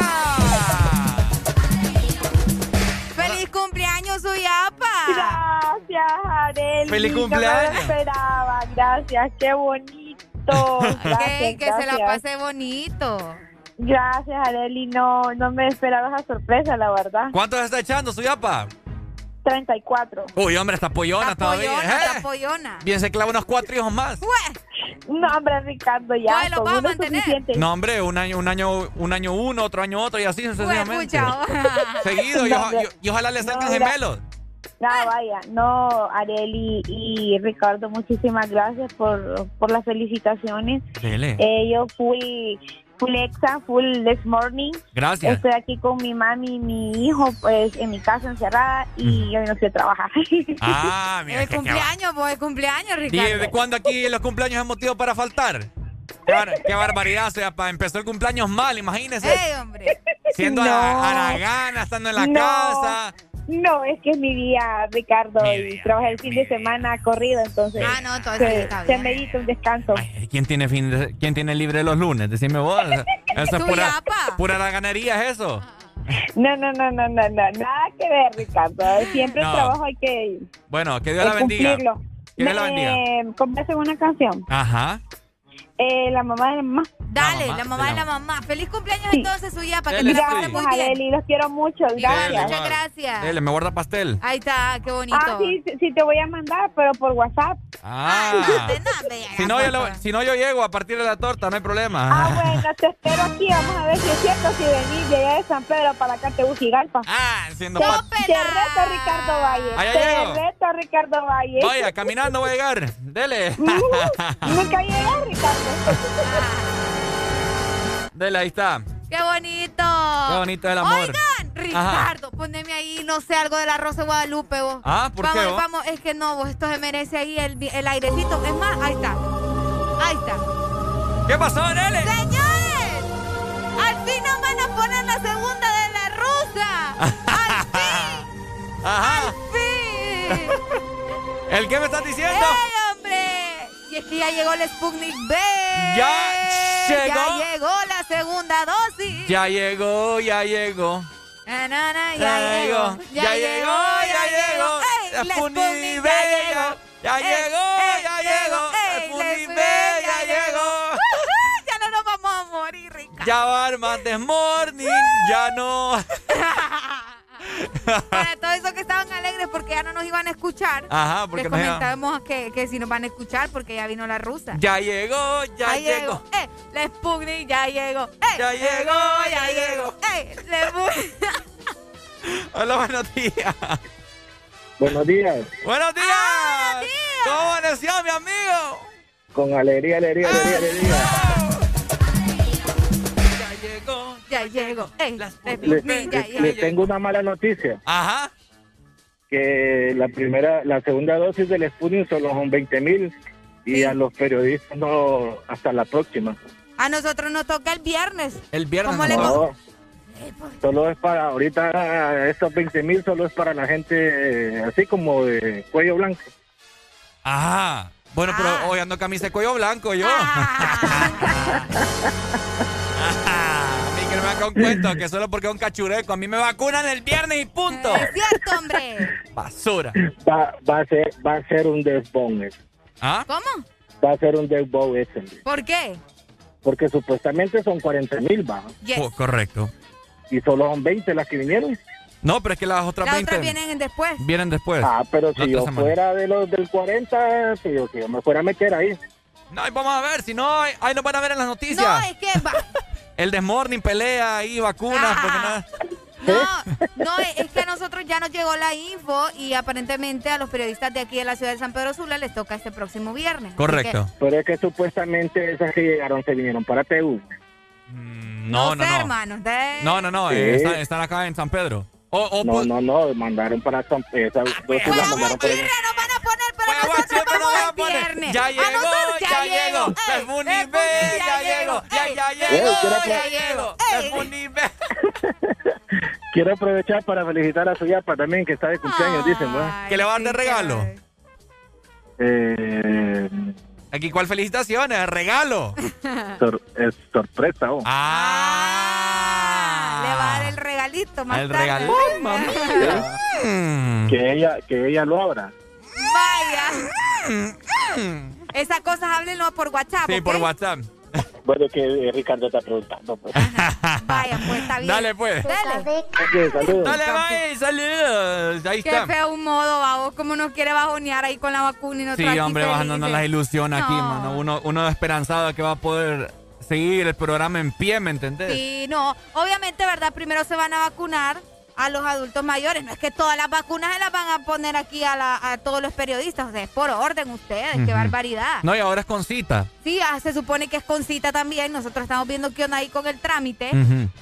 ¡Feliz cumpleaños, Suyapa! Gracias, Arely. ¡Feliz No me lo cumpleaños! esperaba, gracias, qué bonito. Gracias, Que, que se la pase bonito. Gracias, Arely. No, no me esperaba esa sorpresa, la verdad. ¿Cuánto se está echando, Suyapa? 34. Uy, hombre, está pollona Está todavía. pollona, ¿eh? está pollona. Bien, se clava unos cuatro hijos más. No, hombre, Ricardo, ya. Pues lo vas a mantener. No, hombre, un año, un año, un año uno, otro año otro y así sucesivamente. Seguido, y, No, oja- hombre. y- y ojalá le salgan No, gemelos. No, vaya, no, Areli y Ricardo, muchísimas gracias por, por las felicitaciones. Eh, yo fui full exa, full this morning. Gracias. Estoy aquí con mi mami y mi hijo, pues, en mi casa encerrada y hoy no a trabajar. Ah, mira. El cumpleaños, pues, el cumpleaños, Ricardo. ¿Y de cuándo aquí los cumpleaños es motivo para faltar? Qué, bar- qué barbaridad, o sea, empezó el cumpleaños mal, imagínese. ¡Ey, hombre! Siendo a, la, a la gana, estando en la No. casa. No, es que es mi día, Ricardo, Mi y trabajé el fin de semana corrido, entonces Ah, no, todo se, está se bien. medita un descanso. Ay, ¿Quién tiene, fin de- ¿Quién tiene libre los lunes? Decime vos. Eso es pura, yapa. pura ganería, es eso. No, no, no, no, no, no, nada que ver, Ricardo. Siempre No. el trabajo hay que Bueno, que Dios la eh, bendiga. cumplirlo. Que Dios la bendiga. Me complacen una canción. Ajá. Eh, la mamá de la mamá. Dale, mamá, la mamá de de la la mamá. ¡Feliz cumpleaños Sí. entonces, Suyapa! Que Dele, te la muy bien. Adeli, los quiero mucho. Gracias. Dele, Muchas gracias. Dele, me guarda pastel. Ahí está, qué bonito. Ah, sí, sí, te voy a mandar, pero por WhatsApp. Ah. Ya, Si no, yo lo- si no, yo llego a partir de la torta, no hay problema. Ah, bueno, te espero aquí. Vamos a ver si es cierto si venís de allá de San Pedro para acá, Tegucigalpa. Ah, siendo Te, te reto, Ricardo Valle. Allá te llego. reto, Ricardo Valle. Vaya, caminando voy a llegar. Dele. Uh, nunca llegué, Ricardo. Dele, ahí está. ¡Qué bonito! Qué bonito el amor. Oigan, Ricardo, poneme ahí, no sé, algo de la Rosa de Guadalupe, vos. Ah, ¿por vamos, qué, vos? Vamos, es que no, vos, esto se merece ahí el, el airecito. Es más, ahí está. Ahí está. ¿Qué pasó, Dele? ¡Señores! ¡Al fin nos van a poner la segunda de la rusa! ¡Al fin! Ajá. ¡Al fin! ¿El qué me estás diciendo? Y es que ya llegó el Sputnik B. Ya llegó. Ya llegó la segunda dosis. Ya llegó, ya llegó. Na, na, na, Ya ya, llegó, llegó. ya llegó, ya llegó. ¡Ey, La la Sputnik B ya ya llegó! Ya ¡Ey, llegó, ya llegó! llegó. La ¡Ey, la Sputnik B ya llegó. ya no nos vamos a morir, Ricardo. Ya va armas de morning, ya no. Para todos esos que estaban alegres porque ya no nos iban a escuchar. Ajá, porque les nos comentábamos que, que si nos van a escuchar porque ya vino la rusa. Ya llegó, ya Ahí llegó. Eh, la Sputnik ya llegó. Eh, Ya llegó, ya llegó. Eh, la Sputnik- Hola, buenos días. Buenos días. Buenos días. Ah, ¿Cómo amaneció, mi amigo? Con alegría, alegría, alegría, alegría. Eh, la Le, tengo una mala noticia. Ajá. Que la primera, la segunda dosis del Sputnik solo son 20 mil y a los periodistas no hasta la próxima. A nosotros nos toca el viernes. El viernes ¿Cómo le no. No, Solo es para, ahorita estos 20 mil solo es para la gente eh, así como de cuello blanco. Ajá. Bueno, pero hoy ando camisa de cuello blanco yo. a haga un cuento, que solo porque es un cachureco. A mí me vacunan el viernes y punto. Es cierto, hombre. Basura. Va, va a ser, va a ser un desbone. ese. ¿Ah? ¿Cómo? Va a ser un desbone ese. ¿Por qué? Porque supuestamente son 40 mil, va. Yes. Oh, correcto. Y solo son 20 las que vinieron. No, pero es que las otras Las 20 otras vienen después. vienen después. Ah, pero si yo semana. fuera de los del 40, si yo, si yo me fuera a meter ahí. No, y vamos a ver, si no, ahí ahí nos van a ver en las noticias. No, es que va- El desmorning, pelea y vacunas, porque nada. No, no, es que a nosotros ya nos llegó la info y aparentemente a los periodistas de aquí de la ciudad de San Pedro Sula les toca este próximo viernes. Correcto. Pero es que supuestamente esas que llegaron se vinieron para TU. No, que- no, sé, no. hermanos, de- No, no, no, Sí. eh, están, están acá en San Pedro. O, o No, pues- no, no, mandaron para San Pedro. Esas sí las poner, pero Pues, nosotros vamos van a el poner. viernes. Ya llegó, ya llegó. B, Bunny ya llegó. Ya, ya llegó, quiero ya llegó. Quiero aprovechar para felicitar a su yapa también, que está de cumpleaños, dicen, ¿no? ¿Qué le van a dar de regalo? Eh, Aquí, ¿cuál felicitaciones? Regalo. sor- es sorpresa, oh. Ah. Le va a dar el regalito más El tarde. regalito, Mm. Que ella, que ella lo abra. Vaya. Esas cosas háblenlo por WhatsApp. Sí, por WhatsApp. Bueno, que eh, Ricardo está preguntando. Pues. Vaya, pues está bien. Dale, pues. Dale. Ok, saludos. Dale, bye, saludos. Ahí Qué está. feo un modo, vamos, como nos quiere bajonear ahí con la vacuna y nosotros Sí, aquí hombre, bajándonos las ilusiones aquí, No. mano. Uno, uno esperanzado de que va a poder seguir el programa en pie, ¿me entendés? Sí, no, obviamente, ¿verdad? Primero se van a vacunar a los adultos mayores. No es que todas las vacunas se las van a poner aquí a, la- a todos los periodistas. O sea, es por orden ustedes. Qué barbaridad. No, y ahora es con cita. Sí, ah, se supone que es con cita también. Nosotros estamos viendo qué onda ahí con el trámite.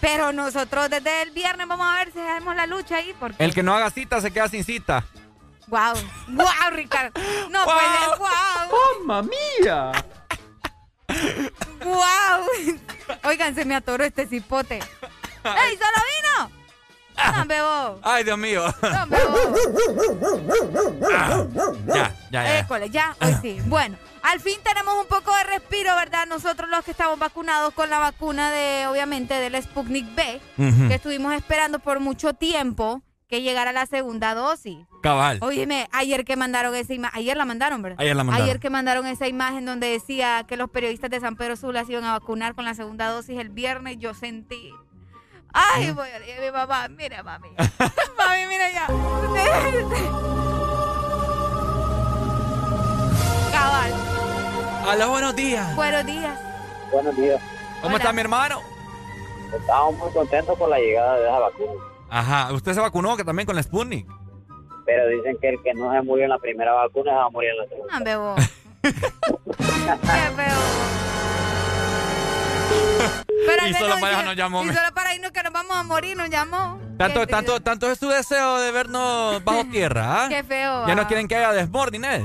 Pero nosotros desde el viernes vamos a ver si hacemos la lucha ahí. Porque... El que no haga cita se queda sin cita. Wow, wow, Ricardo. No puede ser, wow. ¡Mamma mía! Wow. Oigan, se me atoró este cipote. ¡Ey, solo vino! No, bebo. Ay, Dios mío. No, bebo. Ah, ya, ya, ya. École, ya, hoy sí. Bueno, al fin tenemos un poco de respiro, ¿verdad? Nosotros los que estamos vacunados con la vacuna de, obviamente, del Sputnik B, que estuvimos esperando por mucho tiempo que llegara la segunda dosis. Cabal. Óyeme, ayer que mandaron esa imagen, ayer la mandaron, ¿verdad? Ayer la mandaron. Ayer que mandaron esa imagen donde decía que los periodistas de San Pedro Sula se iban a vacunar con la segunda dosis el viernes, yo sentí. Ay, voy a mi mamá, mira, mami. mami, mira ya. Cabal. Hola, buenos días. Buenos días. Buenos días. ¿Cómo está mi hermano? Estamos muy contentos con la llegada de esa vacuna, Ajá. ¿Usted se vacunó que también con la Sputnik? pero dicen que el que no se murió en la primera vacuna se va a morir en la segunda. No, bebo. Qué feo. Pero Y solo para eso ya- nos llamó, Y me- solo para irnos que nos vamos a morir, nos llamó. Tanto, tanto, tanto es su deseo de vernos bajo tierra, ¿ah? Qué feo. Ya no ah. quieren que haya desmorning, ¿es?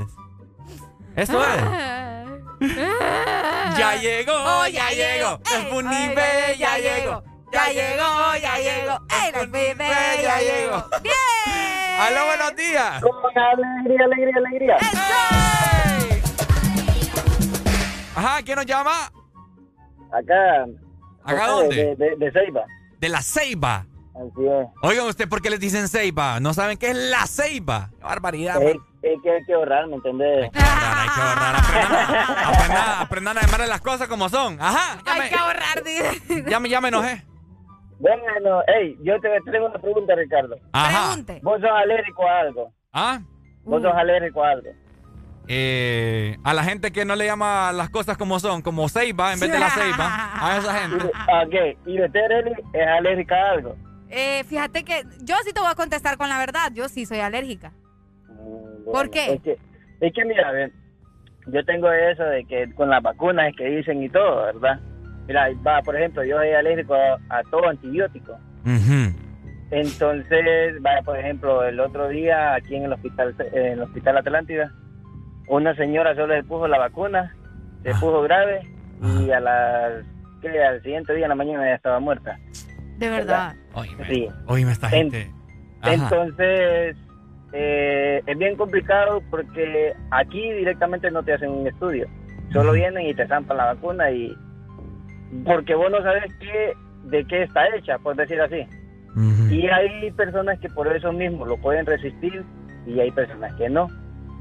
Eso es. Ya llegó, Oh, ya llegó. Ay, B, ay, ya llegó. Ya llegó, ya llegó. ¡Ey, la bebé ya llegó! ¡Bien! ¡Aló, buenos días! Alegría, alegría, alegría. Ajá, ¿quién nos llama? Acá. ¿Acá dónde? De, de, de Ceiba. De la Ceiba. Así es. Oigan, ¿usted por qué les dicen Ceiba? ¿No saben qué es la Ceiba? Qué barbaridad. Es, es que hay que ahorrar, ¿me entendés? Hay que ahorrar, aprendan, aprendan, aprendan a llamar las cosas como son. Ajá, ya Hay me, que ahorrar, dice. ya me, ya me enojé. Bueno, hey, yo te traigo una pregunta, Ricardo. Ajá. Pregunte. ¿Vos sos alérgico a algo? ¿Ah? ¿Vos sos alérgico a algo? Eh, a la gente que no le llama las cosas como son, como Ceiba en vez de la Ceiba, a esa gente. Ok, ¿y usted, Arely, es alérgica a algo? Eh, fíjate que yo sí te voy a contestar con la verdad. Yo sí soy alérgica. ¿Por qué? Es que, es que mira, ve, yo tengo eso de que con las vacunas es que dicen y todo, ¿verdad? Mira, va, por ejemplo, yo soy alérgico a, a todo antibiótico. Entonces, vaya, por ejemplo, el otro día aquí en el hospital en el hospital Atlántida, una señora solo le puso la vacuna, se puso grave y a las que al siguiente día en la mañana ya estaba muerta. De verdad. Sí. Oíme esta gente. Ajá. Entonces, eh, es bien complicado porque aquí directamente no te hacen un estudio. Solo vienen y te zampan la vacuna y... Porque vos no sabes qué, de qué está hecha, por decir así. Y hay personas que por eso mismo lo pueden resistir y hay personas que no.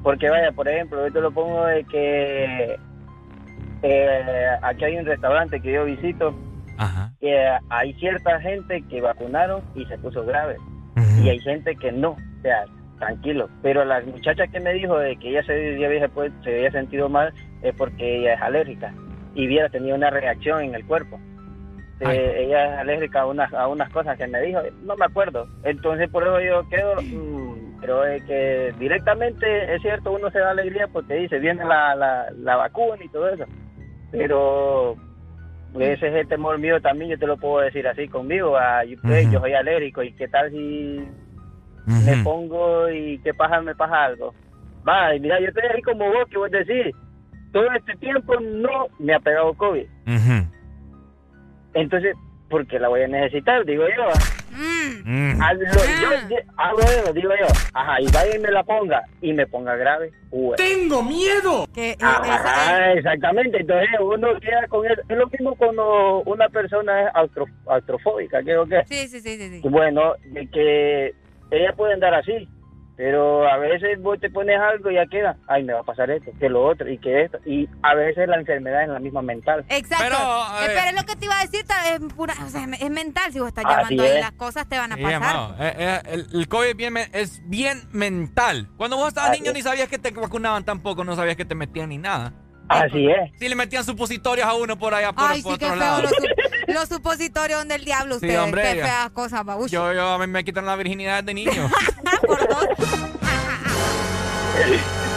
Porque vaya, por ejemplo, yo te lo pongo de que eh, aquí hay un restaurante que yo visito que hay cierta gente que vacunaron y se puso grave y hay gente que no, o sea, tranquilo. Pero la muchacha que me dijo de que ella se, había, pues, se había sentido mal es porque ella es alérgica y hubiera tenido una reacción en el cuerpo. Eh, ella es alérgica a unas, a unas cosas que me dijo, no me acuerdo. Entonces por eso yo quedo, mm, pero es que directamente es cierto, uno se da alegría porque dice, viene la, la, la vacuna y todo eso. Pero ese es el temor mío también, yo te lo puedo decir así conmigo. ah, yo, pues, yo soy alérgico y qué tal si me pongo y qué pasa, me pasa algo. Va, y mira, yo estoy ahí como vos, que vos decís, todo este tiempo no me ha pegado COVID. Entonces, ¿por qué la voy a necesitar? Digo yo. ¿Ah? Mm. Yo, yo hago eso, digo yo. Ajá, y vaya y me la ponga y me ponga grave. Ué. ¡Tengo miedo! Que, Ajá, exactamente. Entonces uno queda con eso. Es lo mismo cuando una persona es austro, austrofóbica, ¿qué o qué? Sí, sí, sí, sí. sí. Bueno, de que ella puede andar así, pero a veces vos te pones algo y ya queda, ay, me va a pasar esto, que lo otro, y que esto, y a veces la enfermedad es la misma mental. Exacto. Pero, Eh, eh, pero es lo que te iba a decir, es, pura, o sea, es mental. Si vos estás llamando ahí, es. las cosas te van a Sí, pasar. hermano, eh, eh, el, el COVID es bien, es bien mental. Cuando vos estabas Así niño es. ni sabías que te vacunaban tampoco, no sabías que te metían ni nada. Así es. Sí le metían supositorios a uno por allá, por, Ay, por sí, qué otro feo. lado. Los, los supositorios del diablo, Sí, ustedes. hombre, qué ya. feas cosas, babucho. Yo, yo, a mí me quitan la virginidad de niño.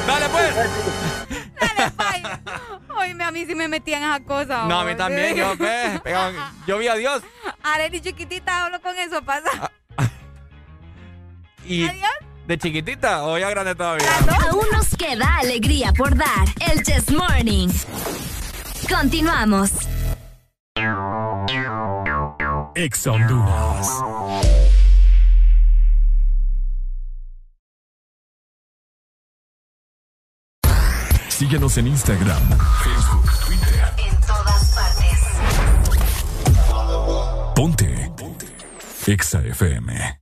Dale, pues. Oye, a mí sí me metían esas cosas. No, a mí también, yo, pegaba- yo vi a Dios. Arely chiquitita, hablo con eso, pasa. Y de chiquitita o ya grande todavía. Aún nos queda alegría por dar. El Chess Morning. Continuamos. Ex Honduras. Síguenos en Instagram, Facebook, Twitter. En todas partes. Ponte. Ponte. Exa FM.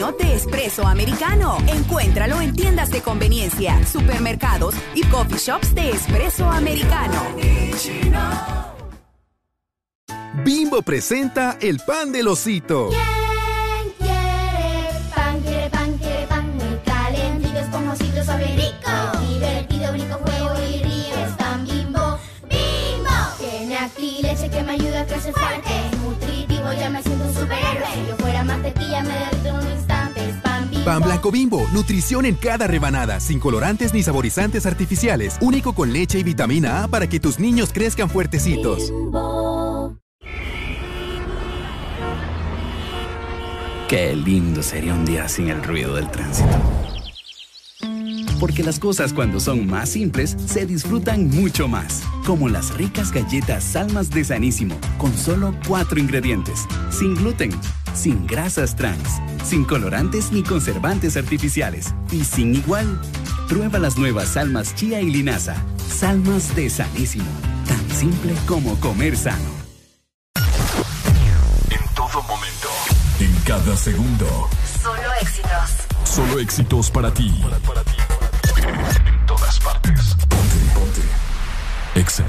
De espresso americano. Encuéntralo en tiendas de conveniencia, supermercados y coffee shops de espresso americano. Bimbo presenta el pan del osito. quiere pan, quiere pan, quiere pan muy calientito, esponjosito, suave y rico. Divertido, brinco, juego y río. Es pan bimbo, bimbo. Tiene aquí leche que me ayuda a crecer fuerte. Nutritivo, ya me siento un superhéroe. Si yo fuera mantequilla, me derrito pan blanco bimbo, nutrición en cada rebanada, sin colorantes ni saborizantes artificiales, único con leche y vitamina A para que tus niños crezcan fuertecitos. Qué lindo sería un día sin el ruido del tránsito. Porque las cosas cuando son más simples se disfrutan mucho más. Como las ricas galletas Salmas de Sanísimo, con solo cuatro ingredientes. Sin gluten, sin grasas trans, sin colorantes ni conservantes artificiales. Y sin igual. Prueba las nuevas Salmas Chía y Linaza. Salmas de Sanísimo. Tan simple como comer sano. En todo momento. En cada segundo. Solo éxitos. Solo éxitos para ti. En todas partes. Ponte, ponte. Exa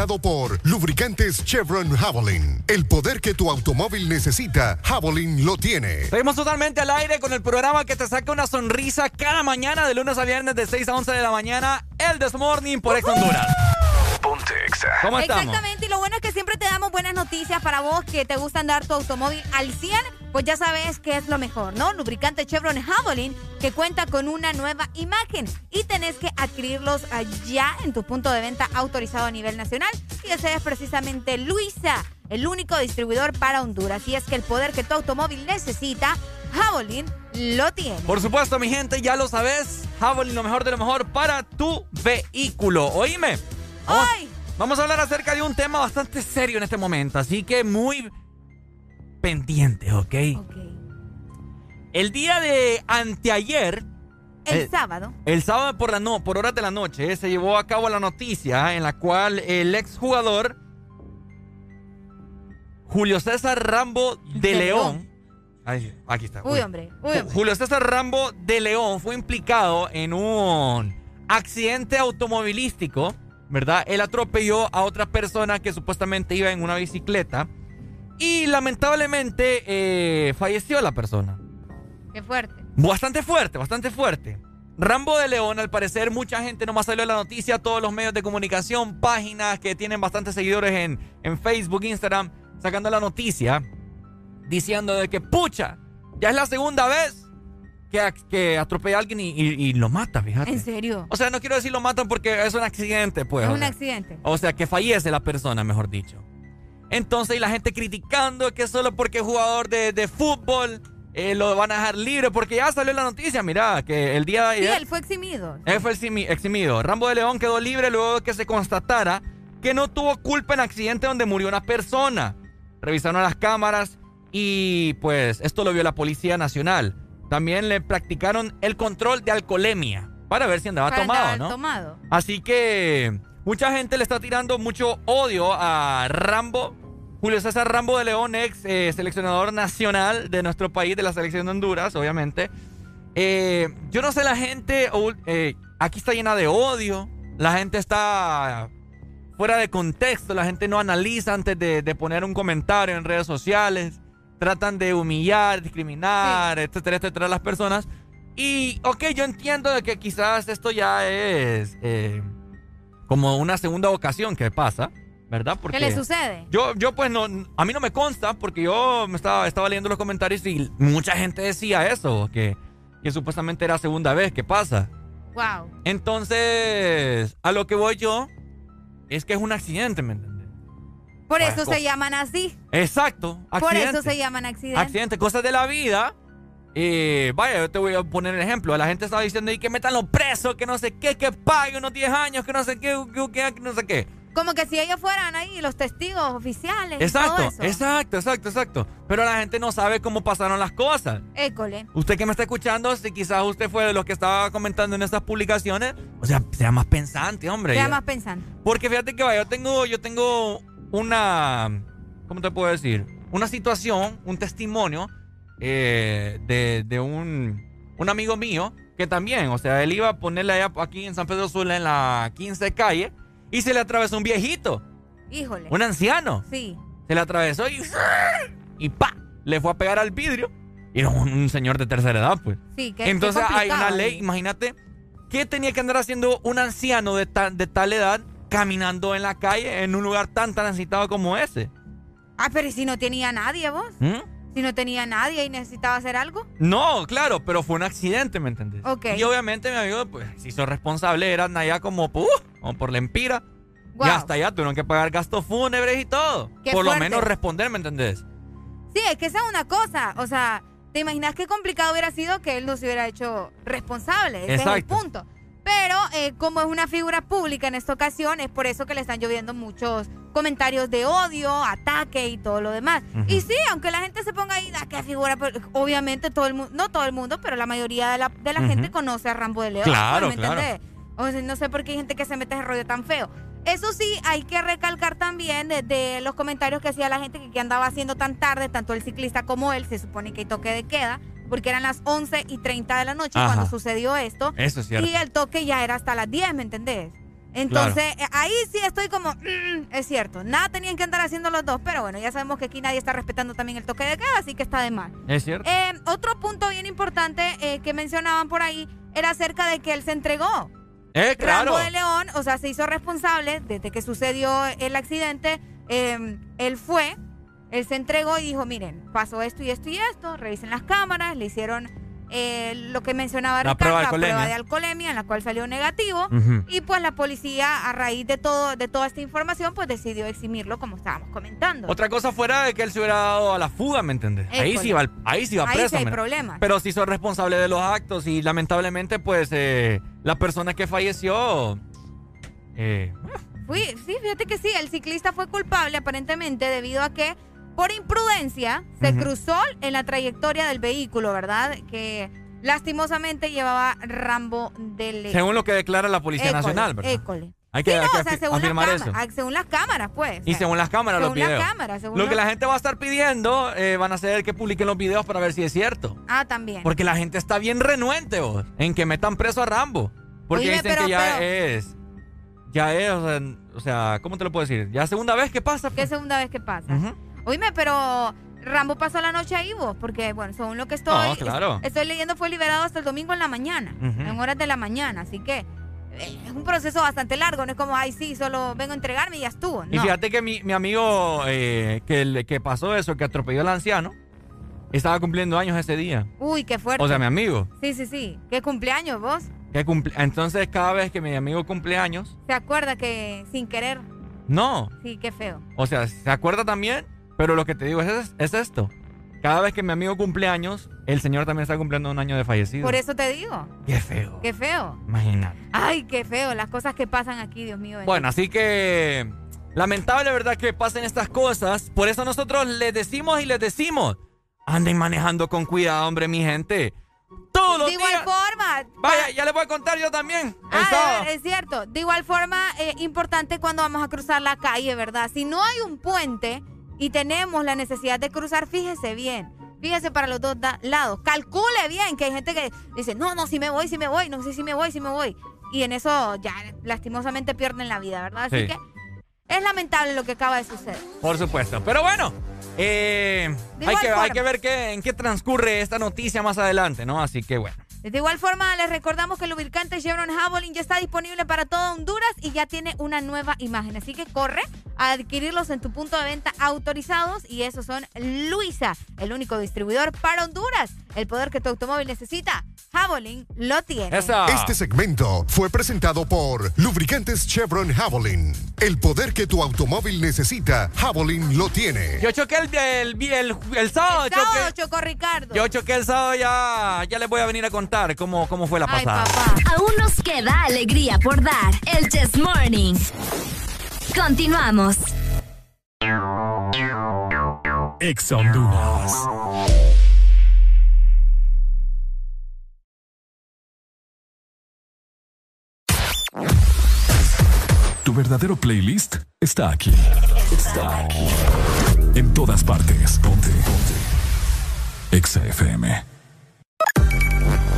presentado por Lubricantes Chevron Javelin. El poder que tu automóvil necesita, Javelin lo tiene. Seguimos totalmente al aire con el programa que te saca una sonrisa cada mañana de lunes a viernes de 6 a 11 de la mañana. El This Morning por Ex Honduras. Ponte Exa. ¿Cómo estamos? Exactamente, y lo bueno es que siempre te damos buenas noticias para vos que te gusta andar tu automóvil al 100, pues ya sabes que es lo mejor, ¿no? Lubricante Chevron Javelin que cuenta con una nueva imagen tenés que adquirirlos ya en tu punto de venta autorizado a nivel nacional y ese es precisamente Luisa, el único distribuidor para Honduras. Y es que el poder que tu automóvil necesita, Javelin lo tiene. Por supuesto, mi gente, ya lo sabes. Javelin, lo mejor de lo mejor para tu vehículo. Oíme. Vamos, vamos a hablar acerca de un tema bastante serio en este momento, así que muy pendiente, ¿ok? El día de anteayer. El eh, sábado. El sábado por, la no, por horas de la noche se llevó a cabo la noticia en la cual el exjugador Julio César Rambo de, León. León. Ay, aquí está. Uy, hombre, uy, hombre. Julio César Rambo de León fue implicado en un accidente automovilístico, ¿verdad? Él atropelló a otra persona que supuestamente iba en una bicicleta y lamentablemente eh, falleció la persona. Qué fuerte. Bastante fuerte, bastante fuerte. Rambo de León, al parecer, mucha gente nomás salió la noticia, todos los medios de comunicación, páginas que tienen bastantes seguidores en, en Facebook, Instagram, sacando la noticia, diciendo de que, pucha, ya es la segunda vez que, que atropella a alguien y, y- y lo mata, fíjate. ¿En serio? O sea, no quiero decir lo matan porque es un accidente, pues. es un accidente. O sea, que fallece la persona, mejor dicho. Entonces, y la gente criticando que solo porque es jugador de, de fútbol eh, lo van a dejar libre, porque ya salió la noticia, mira, que el día de Sí, ayer... él fue eximido. Él fue eximi- eximido. Rambo de León quedó libre luego de que se constatara que no tuvo culpa en accidente donde murió una persona. Revisaron las cámaras y pues esto lo vio la Policía Nacional. También le practicaron el control de alcoholemia para ver si andaba Para tomado, ¿no? tomado. Así que mucha gente le está tirando mucho odio a Rambo. Julio César Rambo de León, ex eh, seleccionador nacional de nuestro país, de la selección de Honduras, obviamente. Eh, yo no sé, la gente eh, aquí está llena de odio. La gente está fuera de contexto. La gente no analiza antes de, de poner un comentario en redes sociales. Tratan de humillar, discriminar, etcétera, etcétera, a las personas. Y, ok, yo entiendo de que quizás esto ya es eh, como una segunda ocasión que pasa, ¿verdad? Porque ¿Qué le sucede? Yo, yo pues no, a mí no me consta porque yo me estaba, estaba leyendo los comentarios y mucha gente decía eso, que, que supuestamente era segunda vez que pasa. Wow. Entonces, a lo que voy yo es que es un accidente, ¿me entiendes? Por eso Bueno, se llaman así. Exacto, Por accidente. eso se llaman accidentes. Accidente, cosas de la vida. Eh, vaya, yo te voy a poner el ejemplo. La gente estaba diciendo y que metan los presos, que no sé qué, que pague unos 10 años, que no sé qué, que- que no sé qué. Como que si ellos fueran ahí los testigos oficiales. y Exacto, todo eso. exacto, exacto, exacto. Pero la gente no sabe cómo pasaron las cosas. École. Usted que me está escuchando, si quizás usted fue de los que estaba comentando en estas publicaciones, o sea, sea más pensante, hombre. Sea Ya- más pensando. Porque fíjate que vaya, yo tengo, yo tengo una, ¿cómo te puedo decir? Una situación, un testimonio eh, de, de un, un amigo mío que también, o sea, él iba a ponerle allá aquí en San Pedro Sula en la 15 calle y se le atravesó un viejito, Híjole. un anciano. Sí. Se le atravesó y, y pa, le fue a pegar al vidrio. Y era un, un señor de tercera edad, pues. Sí, que Entonces qué hay una ley, imagínate, ¿qué tenía que andar haciendo un anciano de, ta- de tal edad caminando en la calle en un lugar tan transitado como ese? Ah, pero ¿y si no tenía nadie vos? ¿Mm? Si no tenía nadie y necesitaba hacer algo. No, claro, pero fue un accidente, ¿me entendés? Ok. Y obviamente mi amigo, pues, se hizo responsable, eran allá como, ¡puf! como por la empira. Wow. Y hasta allá tuvieron que pagar gastos fúnebres y todo. Qué por lo menos responder, ¿me entendés? Sí, es que esa es una cosa. O sea, ¿te imaginas qué complicado hubiera sido que él no se hubiera hecho responsable? Ese es el punto. Pero eh, como es una figura pública en esta ocasión, es por eso que le están lloviendo muchos comentarios de odio, ataque y todo lo demás. Y sí, aunque la gente se ponga ahí, da qué figura, obviamente todo el mundo, no todo el mundo, pero la mayoría de la, de la gente conoce a Rambo de León. Claro, ¿me claro. entendés? O sea, no sé por qué hay gente que se mete ese rollo tan feo. Eso sí, hay que recalcar también de, de los comentarios que hacía la gente que, que andaba haciendo tan tarde, tanto el ciclista como él, se supone que hay toque de queda, porque eran las 11 y 30 de la noche Ajá. cuando sucedió esto. Eso es cierto. Y el toque ya era hasta las 10, ¿me entendés? Entonces, eh, ahí sí estoy como, mm, es cierto, nada tenían que andar haciendo los dos, pero bueno, ya sabemos que aquí nadie está respetando también el toque de queda, así que está de mal. Es cierto. Eh, otro punto bien importante eh, que mencionaban por ahí era acerca de que él se entregó. Eh, claro. Rambo de León, o sea, se hizo responsable desde que sucedió el accidente. eh, él fue, él se entregó y dijo, miren, pasó esto y esto y esto, revisen las cámaras, le hicieron eh, lo que mencionaba La Ricardo, prueba de la prueba de alcoholemia, en la cual salió negativo. Y pues la policía, a raíz de todo, de toda esta información, pues decidió eximirlo, como estábamos comentando. Otra cosa fuera de que él se hubiera dado a la fuga, ¿me entendés? Ahí sí va, ahí sí va Ahí preso. sí hay problemas. Pero sí son responsables de los actos y lamentablemente, pues, eh, la persona que falleció. eh, Fui, sí, fíjate que sí, el ciclista fue culpable aparentemente debido a que por imprudencia se cruzó en la trayectoria del vehículo, ¿verdad? Que lastimosamente llevaba Rambo de León. según lo que declara la Policía École, Nacional, ¿verdad? école. Hay que, Sí, no, hay que o sea, según las, afirmar eso. cámaras, ah, según las cámaras, pues. Y según las cámaras, los según las videos. cámaras, según lo que los- la gente va a estar pidiendo eh, van a ser que publiquen los videos para ver si es cierto. Ah, también. Porque la gente está bien renuente, vos, en que metan preso a Rambo. Porque dicen pero- que ya pero- es. Ya es, o sea, o sea, ¿cómo te lo puedo decir? Ya segunda vez que pasa. ¿Qué pues. segunda vez que pasa? Ujú. Oíme, pero Rambo pasó la noche ahí vos, porque, bueno, según lo que estoy, No, claro. estoy leyendo, fue liberado hasta el domingo en la mañana, en horas de la mañana, así que eh, es un proceso bastante largo, no es como, ay, sí, solo vengo a entregarme y ya estuvo. Y No. fíjate que mi, mi amigo eh, que, que pasó eso, que atropelló al anciano, estaba cumpliendo años ese día. Uy, qué fuerte. O sea, mi amigo. Sí, sí, sí. ¿Qué cumpleaños vos? Que cumple- Entonces, cada vez que mi amigo cumple años, ¿Se acuerda que sin querer? no. Sí, qué feo. O sea, se acuerda también, pero lo que te digo es, es esto. Cada vez que mi amigo cumple años, el señor también está cumpliendo un año de fallecido. Por eso te digo. Qué feo. Qué feo. Imagínate. Ay, qué feo. Las cosas que pasan aquí, Dios mío. Bueno, así que lamentable, ¿verdad? Que pasen estas cosas. Por eso nosotros les decimos y les decimos, anden manejando con cuidado, hombre, mi gente. Todos los de igual días. forma. Vaya, ya les voy a contar yo también. Ah, es cierto. De igual forma, eh, importante cuando vamos a cruzar la calle, ¿verdad? Si no hay un puente y tenemos la necesidad de cruzar, fíjese bien. Fíjese para los dos lados. Calcule bien que hay gente que dice, no, no, si me voy, si me voy, no sé si me voy, si me voy. Y en eso ya lastimosamente pierden la vida, ¿verdad? Así Sí. que es lamentable lo que acaba de suceder. Por supuesto. Pero bueno, eh, hay, que, hay que ver qué, en qué transcurre esta noticia más adelante, ¿no? Así que bueno. De igual forma, les recordamos que el lubricante Chevron Javelin ya está disponible para todo Honduras y ya tiene una nueva imagen. Así que corre a adquirirlos en tu punto de venta autorizados y esos son Luisa, el único distribuidor para Honduras. El poder que tu automóvil necesita, Javelin lo tiene. Este segmento fue presentado por Lubricantes Chevron Javelin. El poder que tu automóvil necesita, Javelin lo tiene. Yo choqué el, el, el, el sábado. El sábado choqué- chocó Ricardo. yo choqué el sábado, ya, ya les voy a venir a contar cómo, cómo fue la Ay, pasada. Aún nos queda alegría por dar. El Chess Morning. Continuamos. Ex Honduras. Tu verdadero playlist está aquí. Está aquí. En todas partes. Ponte. Ponte. Exa FM.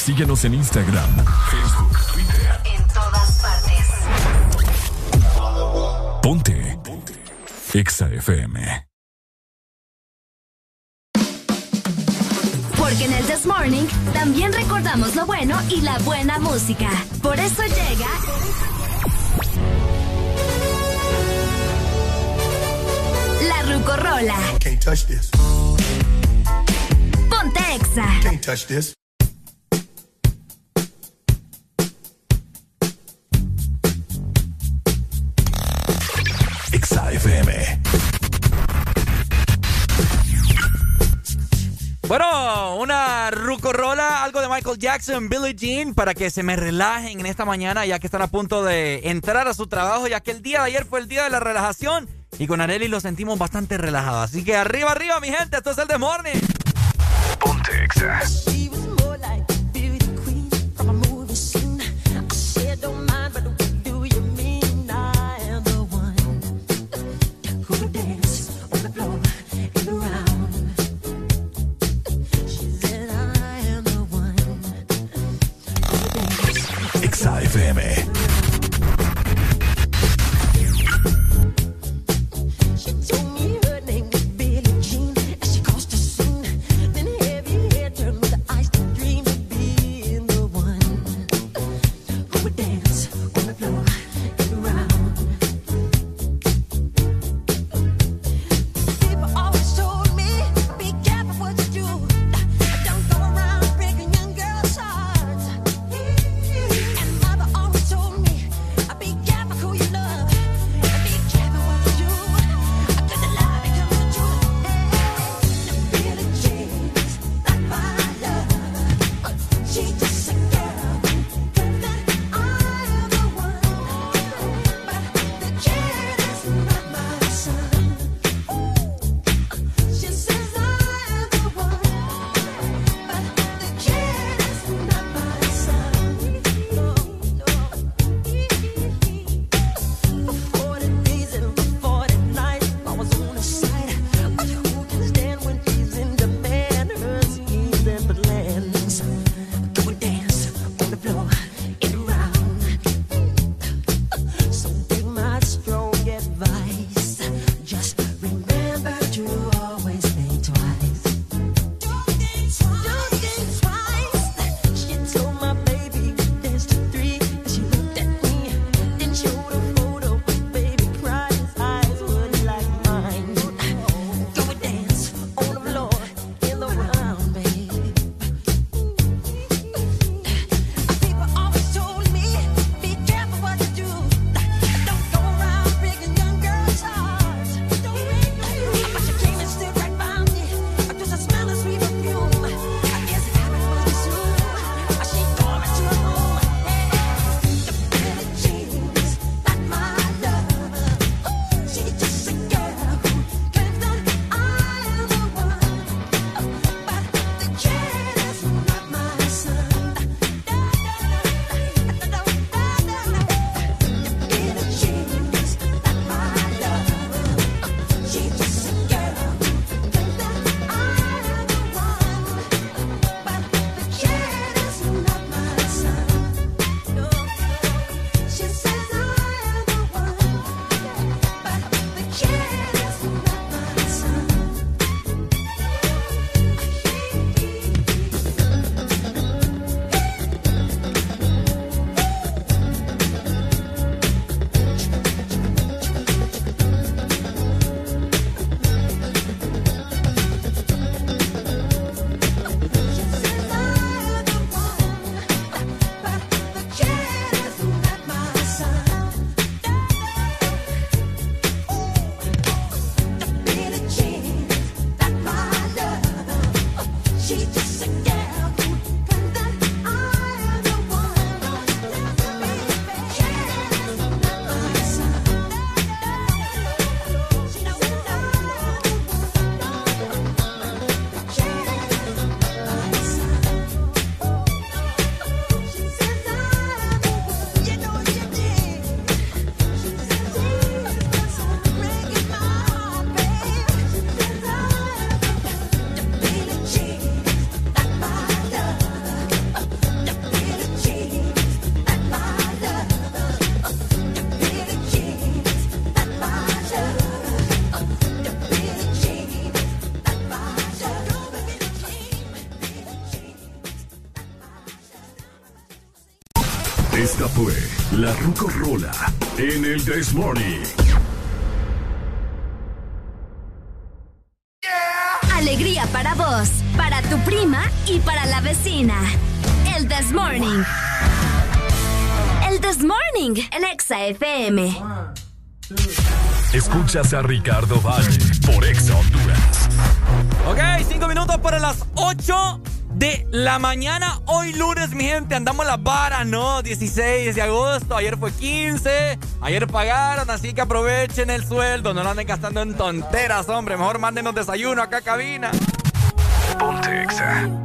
Síguenos en Instagram, Facebook, Twitter. En todas partes. Ponte. Ponte. Exa FM. Porque en el This Morning también recordamos lo bueno y la buena música. Por eso llega. La Rucorola. Can't touch this. Ponte Exa. Can't touch this. FM. Bueno, una rucorola, algo de Michael Jackson, Billie Jean, para que se me relajen en esta mañana, ya que están a punto de entrar a su trabajo, ya que el día de ayer fue el día de la relajación y con Areli lo sentimos bastante relajado. Así que arriba, arriba, mi gente, esto es el The Morning. Ponte Exa. FM. This Morning. Alegría para vos, para tu prima y para la vecina. El This Morning. El This Morning, el Exa FM. Escuchas a Ricardo Valle por Exa Honduras. Ok, cinco minutos para las 8 de la mañana. Hoy lunes, mi gente, andamos las varas, ¿no? 16 de agosto, ayer fue 15, ayer pagaron, así que aprovechen el sueldo, no lo anden gastando en tonteras, hombre. Mejor mándenos desayuno acá a cabina. Ponte Exa.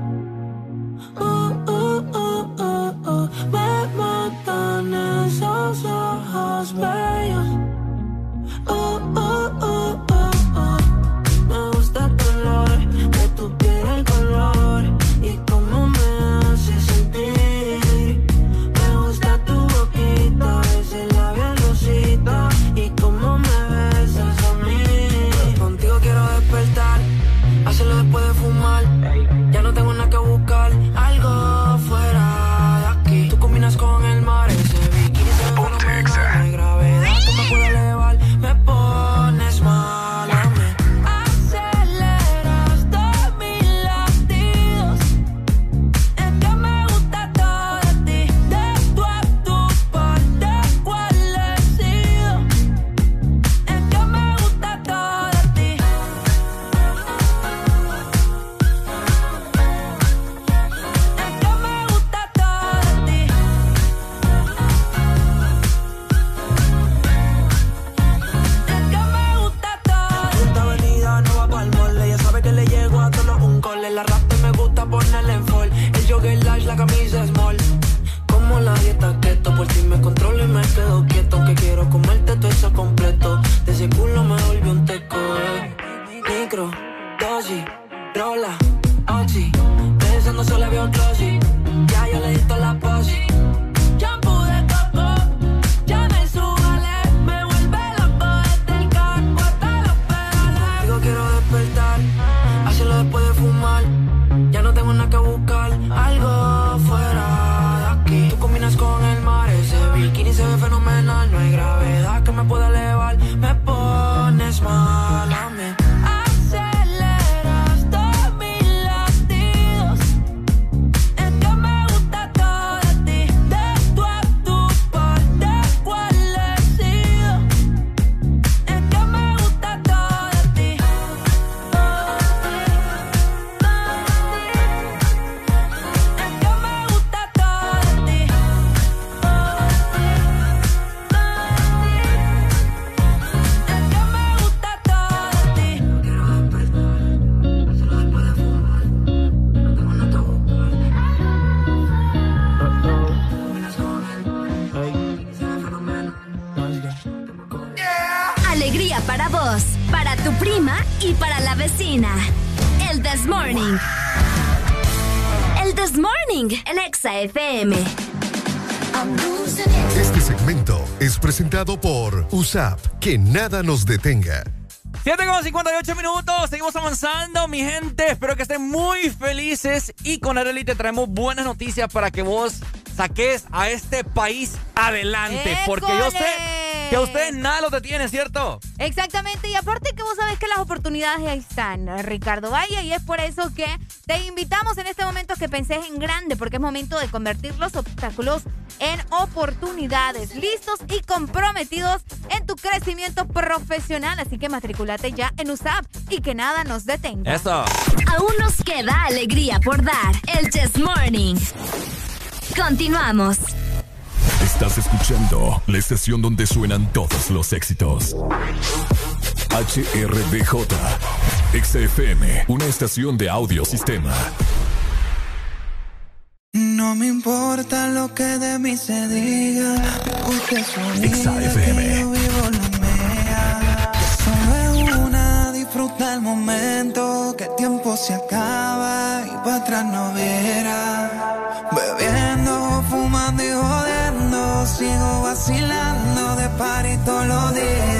FM. Este segmento es presentado por USAP. Que nada nos detenga. 7 con 58 minutos, seguimos avanzando, mi gente. Espero que estén muy felices y con Arely te traemos buenas noticias para que vos saques a este país adelante. Porque yo sé que a ustedes nada los detiene, ¿cierto? Exactamente, y aparte que vos sabés que las oportunidades ahí están, Ricardo Valle, y es por eso que te invitamos en este momento que penses en grande, porque es momento de convertir los obstáculos en oportunidades, listos y comprometidos en tu crecimiento profesional. Así que matriculate ya en USAP y que nada nos detenga. Eso. Aún nos queda alegría por dar. El This Morning. Continuamos. Estás escuchando la estación donde suenan todos los éxitos. HRDJ, XFM, una estación de audio sistema. No me importa lo que de mí se diga, porque que yo vivo lo mea. Solo es una, disfruta el momento, que el tiempo se acaba y para atrás no verá. Bebiendo, fumando y jodiendo, sigo vacilando de party todos los días.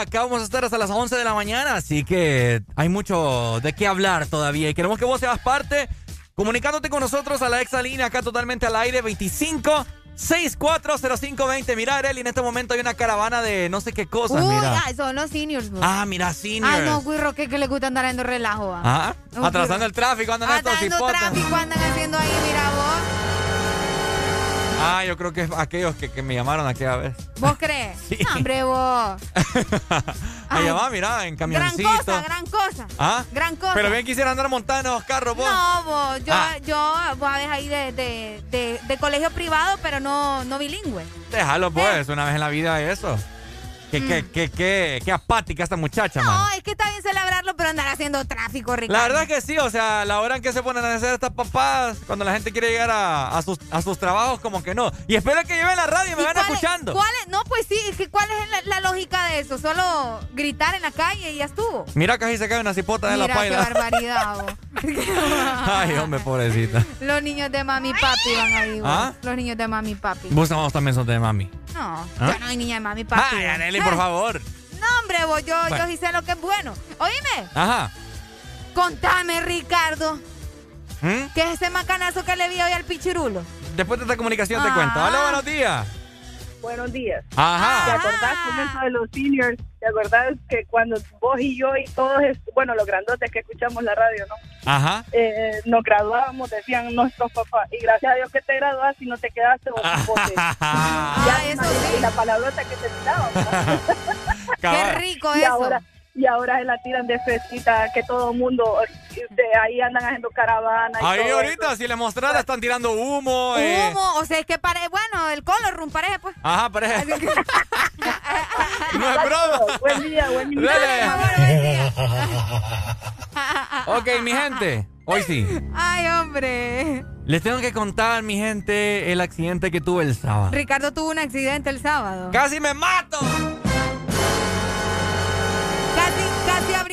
Acá vamos a estar hasta las 11 de la mañana. Así que hay mucho de qué hablar todavía. Y queremos que vos seas parte comunicándote con nosotros a la exalínea acá totalmente al aire 25 640520. Mira, Arely, en este momento hay una caravana de no sé qué cosas. Uy, mira. ah, son los seniors. bro. Ah, mira, seniors. Ah, no, Guirro, que, que le gusta andar dando relajo. ah. Ah, atrasando el tráfico, andan estos Atrasando hipotes. tráfico andan haciendo ahí, mira vos. Ah, yo creo que es aquellos que, que me llamaron aquella vez. ¿Vos crees? Sí. Hombre, vos. Allá va, mira, en Gran camioncito. cosa, gran cosa. ¿Ah? Gran cosa. Pero bien quisiera andar montando en los carros, vos. No, vos, yo, Ah. yo, vos sabés ahí de, de, de, de colegio privado, pero no, no bilingüe. Déjalo, Eh. pues, una vez en la vida eso. Qué, qué, qué, qué, qué apática esta muchacha. No, man. es que está bien celebrarlo, pero andar haciendo tráfico, Ricardo. La verdad es que sí, o sea, la hora en que se ponen a hacer estas papadas, cuando la gente quiere llegar a, a sus, a sus trabajos, como que no. Y espero que lleven la radio y me ¿Y van cuál es- escuchando. cuál es? No, pues sí, es que ¿cuál es la, la lógica de eso? Solo gritar en la calle y ya estuvo. Mira, casi se cae una cipota de la Mira qué paila. barbaridad. Ay, hombre, pobrecita. Los niños de mami y papi van ahí. ¿Ah? Los niños de mami y papi. Vos vos también sos de mami. No, ¿Ah? yo no hay niña de mami y papi. Ay. Arely, por favor. No, hombre, vos, yo, Bueno. yo sí sé lo que es bueno. Oíme, Ajá. contame, Ricardo, ¿Mm? ¿qué es ese macanazo que le vi hoy al pichirulo? Después de esta comunicación te Ah. cuento. Hola, buenos días. buenos días. Ajá. ¿Te acordás con eso de los seniors? ¿Te acordás que cuando vos y yo y todos, bueno, los grandotes que escuchamos la radio, ¿no? Ajá. Eh, nos graduábamos, decían nuestros papás, y gracias a Dios que te graduaste y no te quedaste vos ya eso y la palabrota que te. ¿no? Cabal. rico y eso. Ahora, y ahora se la tiran de fresquita, que todo el mundo, de ahí andan haciendo caravana. y Ahí todo ahorita, eso. si le mostrara, están tirando humo. eh. Humo, o sea, es que parece, bueno, el color room parece, pues. Ajá, parece. no es broma. Buen día, buen día. Dale. Ok, mi gente. Hoy sí. Ay, hombre. Les tengo que contar, mi gente, el accidente que tuve el sábado. Ricardo tuvo un accidente el sábado. ¡Casi me mato!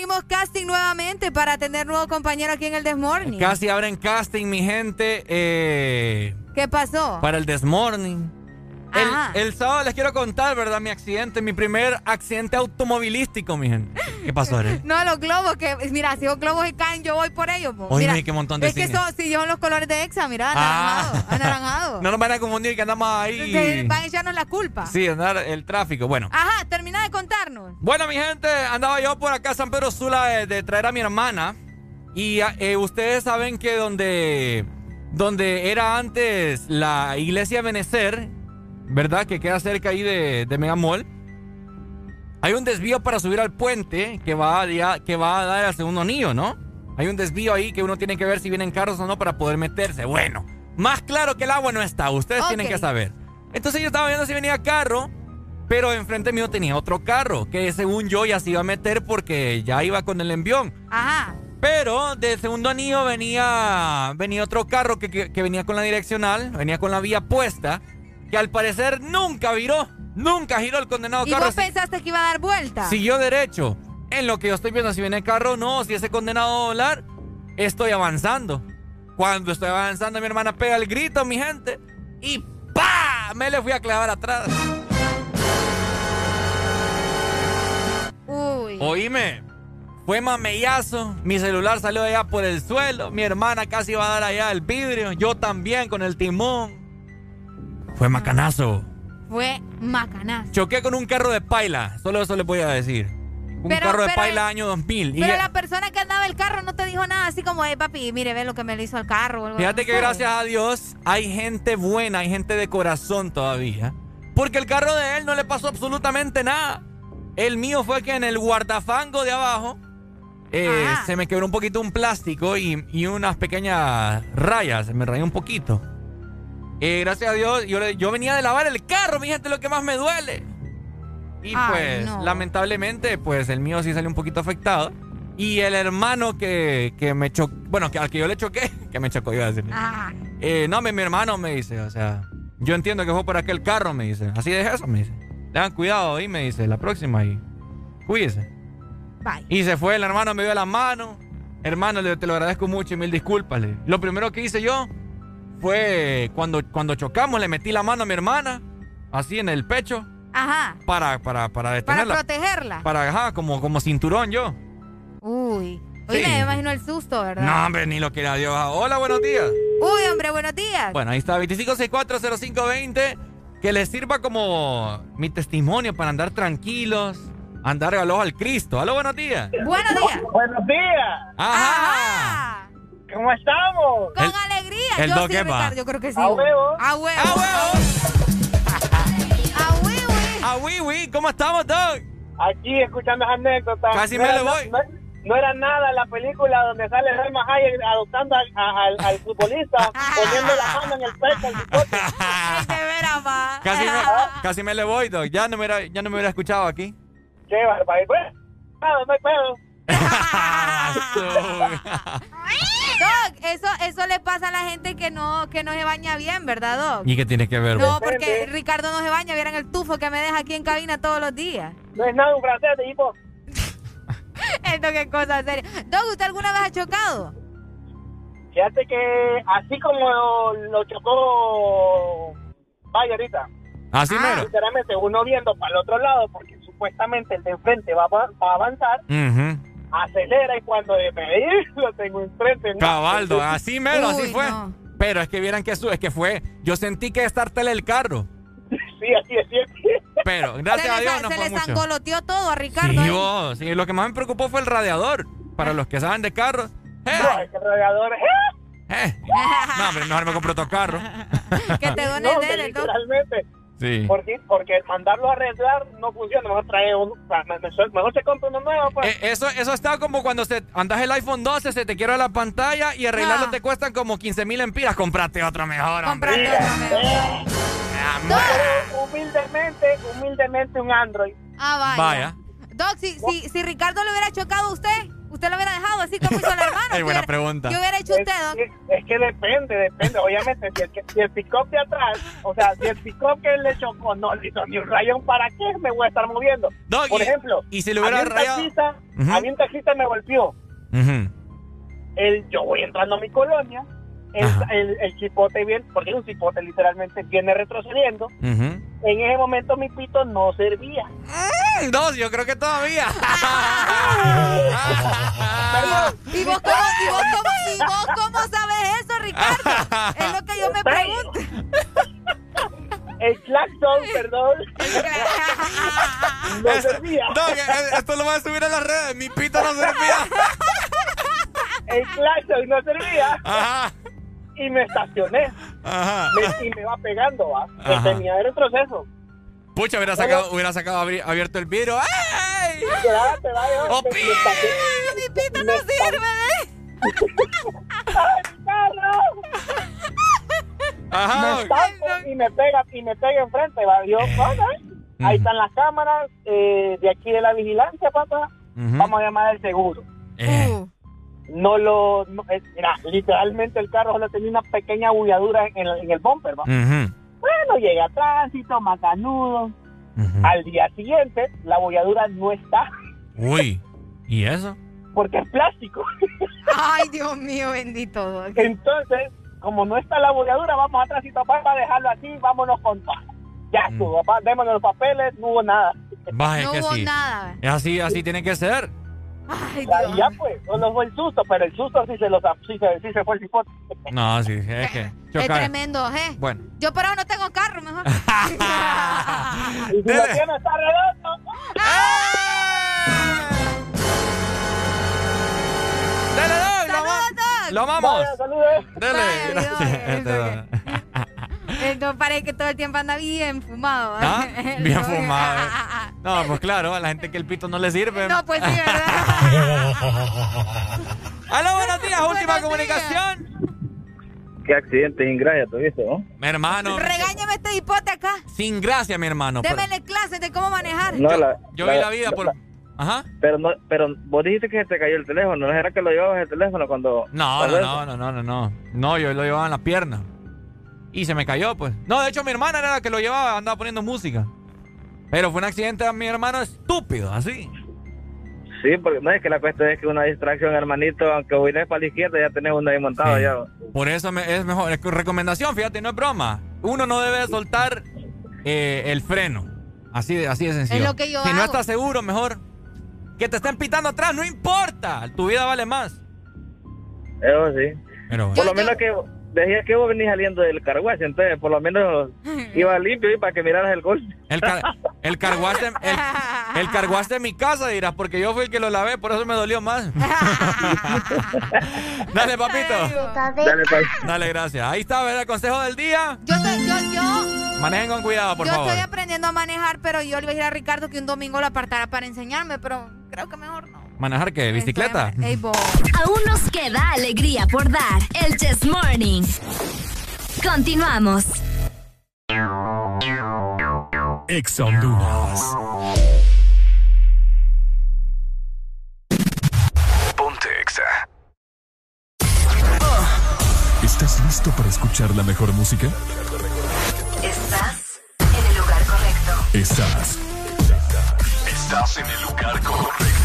Abrimos casting nuevamente para tener nuevo compañero aquí en el Desmorning. Casi abren casting, mi gente, eh, ¿Qué pasó? para el Desmorning. Ajá. El, el sábado les quiero contar, ¿verdad? Mi accidente, mi primer accidente automovilístico, mi gente. ¿Qué pasó, Arely? No, los globos que, mira, si los globos se caen, yo voy por ellos. po. Oye, Mira, qué montón de Es que son, si son los colores de Exa, mira, Ah. anaranjado, anaranjado. No nos van a confundir que andamos ahí. Que Van a echarnos la culpa. Sí, andar el tráfico. Bueno. Ajá, termina de contarnos. Bueno, mi gente, andaba yo por acá San Pedro Sula de, de traer a mi hermana. Y eh, ustedes saben que donde, donde era antes la iglesia Benecer, ¿verdad? Que queda cerca ahí de, de Megamall. Hay un desvío para subir al puente que va, a, que va a dar al segundo anillo, ¿no? Hay un desvío ahí que uno tiene que ver si vienen carros o no para poder meterse. Bueno, más claro que el agua no está. Ustedes tienen que saber. Entonces yo estaba viendo si venía carro. Pero enfrente mío tenía otro carro que según yo ya se iba a meter porque ya iba con el envión. Ajá. Pero del segundo anillo venía, venía otro carro que, que- que venía con la direccional, venía con la vía puesta, que al parecer nunca viró, nunca giró el condenado ¿Y carro. vos pensaste que iba a dar vuelta? Siguió derecho. En lo que yo estoy viendo si viene el carro o no, si ese condenado a volar, estoy avanzando. Cuando estoy avanzando, mi hermana pega el grito, mi gente, y ¡pa! Me le fui a clavar atrás. Uy. Oíme, fue mamellazo. Mi celular salió allá por el suelo. Mi hermana casi iba a dar allá el vidrio. Yo también con el timón. Fue macanazo. Fue macanazo. Choqué con un carro de paila. Solo eso le voy a decir. Un Pero- carro de pero- paila año 2000. Y Pero ya- la persona que andaba el carro no te dijo nada, así como, eh, papi, mire, ve lo que me le hizo al carro. Fíjate que gracias a Dios hay gente buena, hay gente de corazón todavía. Porque el carro de él no le pasó absolutamente nada. El mío fue que en el guardafango de abajo eh, se me quebró un poquito un plástico y, y unas pequeñas rayas. Me rayó un poquito. Eh, gracias a Dios, yo, venía de lavar el carro, mi gente, lo que más me duele. Y Ay, pues, no. lamentablemente, pues el mío sí salió un poquito afectado. Y el hermano que, que me chocó, bueno, que al que yo le choqué, que me chocó, iba a decir. Ah, Eh, no, mi, mi hermano me dice, o sea, yo entiendo que fue por aquel carro, me dice. Así de eso, me dice. Tengan cuidado ahí, me dice, la próxima y cuídese. bye. Y se fue, el hermano me dio la mano. Hermano, te lo agradezco mucho y mil disculpas. le- Lo primero que hice yo fue cuando, cuando chocamos, le metí la mano a mi hermana, así en el pecho, Ajá. para, para, para Para detenerla. protegerla. Para, ajá, como, como cinturón yo. Uy. Oye, Sí. me imagino el susto, ¿verdad? No, hombre, ni lo que era Dios. Hola, buenos días. Uy, hombre, buenos días. Bueno, ahí está, 25640520. Que les sirva como mi testimonio para andar tranquilos, andar galós al Cristo. Hola, buenos días. Buenos días. Buenos días. Ajá. ¿Cómo estamos? Con El- alegría. el yo do sí. Ricardo, yo creo que sí. A huevo. A huevo. ¡A huevo! A huevo. ¡A oui! ¿Cómo estamos, Doc? Aquí escuchando anécdotas. Casi No me na- voy. No, no era nada la película donde sale Selma Hayek adoptando al, a- al- al futbolista, poniendo la mano en el pecho al bigote. Casi me, casi me le voy, Doc. Ya no me hubiera, ya no me hubiera escuchado aquí. Qué barbaridad. Pues, nada, no hay pedo. Doc, eso, eso le pasa a la gente que no, que no se baña bien, ¿verdad, Doc? ¿Y qué tiene que ver, No, vos? porque Ricardo no se baña, vieran el tufo que me deja aquí en cabina todos los días. No es nada un francés, tipo. Esto qué cosa seria. Doc, ¿usted alguna vez ha chocado? Fíjate que así como lo chocó Vaya ahorita. Así mero. Sinceramente, uno viendo para el otro lado, porque supuestamente el de enfrente va, a- va a avanzar, Ujú. Acelera y cuando de medir lo tengo enfrente. ¿no? Cabaldo, así mero, así fue. no. Pero es que vieran que eso, es que fue. Yo sentí que estar tele el carro. Sí, así es, es. Pero, gracias se a Dios, no se fue le sangoloteó todo a Ricardo. Sí, vos, sí, lo que más me preocupó fue el radiador. Para los que saben de carros. Eh, No, es que el radiador. eh. No, hombre, mejor me compro otro carro. que te donen No, él, entonces. literalmente. Sí. Porque, porque mandarlo a arreglar no funciona. Mejor trae un, mejor, mejor se compra uno nuevo, pues. Eh, eso, eso está como cuando se, andas el iPhone 12, se te quiebra la pantalla y arreglarlo Ah. te cuestan como 15 mil empiras. Comprate otro mejor, hombre. Comprate otro mejor. Pero humildemente, humildemente un Android. Ah, vaya. Vaya. Doc, si, si, si Ricardo le hubiera chocado a usted, usted lo hubiera dejado así como hizo el hermano. Es ¿Qué buena hubiera- pregunta. ¿Qué hubiera hecho Es, usted, Doc? es- es que depende, depende. Obviamente, si el, que- si el pick-up de atrás, o sea, si el pick-up que le chocó no le hizo ni un rayón, ¿para qué me voy a estar moviendo? Doc, Por y- ejemplo, y si le hubiera había un rayado- taxista, Ujú. había un taxista me golpeó. Ujú. El, yo voy entrando a mi colonia, el, el, el chipote viene, porque es un chipote literalmente, viene retrocediendo. En ese momento mi pito no servía. Mm, Dos, yo creo que todavía. ¿Y vos cómo, y vos cómo, y vos cómo sabes eso, Ricardo? Es lo que yo me pregunto. El claxon, perdón, no servía. Doc, eh, esto lo voy a subir a las redes. Mi pito no servía. El claxon no servía. Ajá. Y me estacioné. Ajá. Me- y me va pegando, va. Que Ajá. tenía el retroceso. Pucha, hubiera sacado, hubiera sacado abierto el vidrio. ¡Ey! Espérate, va, ¡Oh, me- me no sirve, ¿eh? ¡Ay, carro! Ajá. Me estampo y me pega, y me pega enfrente, va. Yo, ok. Ahí están las cámaras eh, de aquí de la vigilancia, papá. Ujú. Vamos a llamar al seguro. Eh, Uh, No lo. no, mira, literalmente el carro solo tenía una pequeña bulladura en, el- en el bumper, va. Bueno, llega a tránsito, macanudo. ujú. Al día siguiente, la bolladura no está Uy, ¿y eso? porque es plástico. Ay, Dios mío, bendito, Doc. Entonces, como no está la bolladura, vamos a tránsito para dejarlo así, vámonos con todo. Ya Mm. estuvo, papá, démonos los papeles, no hubo nada. Vaya No que hubo nada. Es así, así tiene que ser. Ay, Ya, Dios. ya pues, solo fue el susto, pero el susto sí se, lo, sí se, sí se fue el cipote. No, sí, es que Es tremendo, ¿eh? Bueno. Yo por ahora no tengo carro, mejor. Y si Dele. lo tiene, está redondo. ¡Dale, Doc! ¡Lo, ¡Saludos, ama- Doc! lo amamos! Dele, gracias. Dios, Doc. Eh, No parece que todo el tiempo anda bien fumado. ¿Ah? El Bien fumado. eh. No, pues claro, a la gente que el pito no le sirve. No, pues sí, ¿verdad? Aló, buenos días, última Buenos comunicación. Qué accidente ingrato tuviste, ¿no? Mi hermano, Regáñame este hipote acá. sin gracia, mi hermano. pero- Démele clases de cómo manejar. No, la- yo vi la vida por. Ajá. Pero no, pero vos dijiste que se te cayó el teléfono, ¿no era que lo llevabas el teléfono cuando... No, no, no, no, no, no. No, yo lo llevaba en la pierna. Y se me cayó, pues. No, de hecho, mi hermana era la que lo llevaba, andaba poniendo música. Pero fue un accidente a mi hermano estúpido, así. Sí, porque no es que la cuestión es que una distracción, hermanito, aunque vienes para la izquierda, ya tenés uno ahí montado Sí. ya. Por eso me- es mejor. Es recomendación, fíjate, no es broma. Uno no debe soltar eh, el freno. Así de, así de sencillo. Es lo que yo si no hago. estás seguro, mejor que te estén pitando atrás, no importa. Tu vida vale más. Eso sí. Pero Por lo menos que decía que vos venís saliendo del carguaje, entonces por lo menos iba limpio y para que miraras el gol. El, car el carguaste, el, el carguaste en mi casa, dirás, porque yo fui el que lo lavé, por eso me dolió más. Dale, papito. Dale. Dale, gracias. Ahí está, ¿verdad? El consejo del día. Yo, estoy- yo, yo, Manejen con cuidado, por yo favor. estoy aprendiendo a manejar, pero yo le iba a decir a Ricardo que un domingo lo apartara para enseñarme, pero creo que mejor no. ¿Manejar qué? ¿Bicicleta? Aún nos queda alegría por dar. El Chess Morning. Continuamos. Ex. Ponte Exa. ¿Estás listo para escuchar la mejor música? Estás en el lugar correcto. Estás. Estás en el lugar correcto.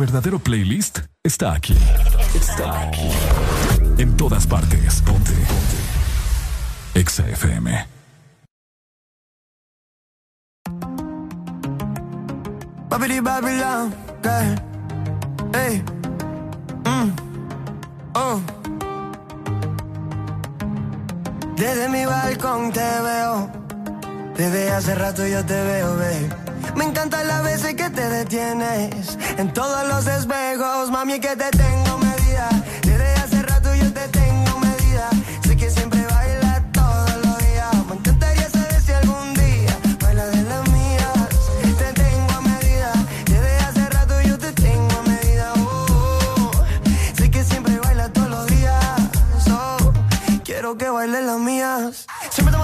Verdadero playlist está aquí. Está aquí. En todas partes. Ponte. Ponte. Exa FM. Babidi Babylon, girl. Hey. Mm. Oh. Desde mi balcón te veo. Desde hace rato yo te veo, babe. Me encantan las veces que te detienes. En todos los espejos, mami, que te tengo medida. Desde hace rato yo te tengo medida. Sé que siempre bailas todos los días. Me encantaría saber si algún día bailas de las mías. Te tengo a medida. Desde hace rato yo te tengo a medida. Oh, sé que siempre bailas todos los días. Oh, quiero que bailes las mías. Siempre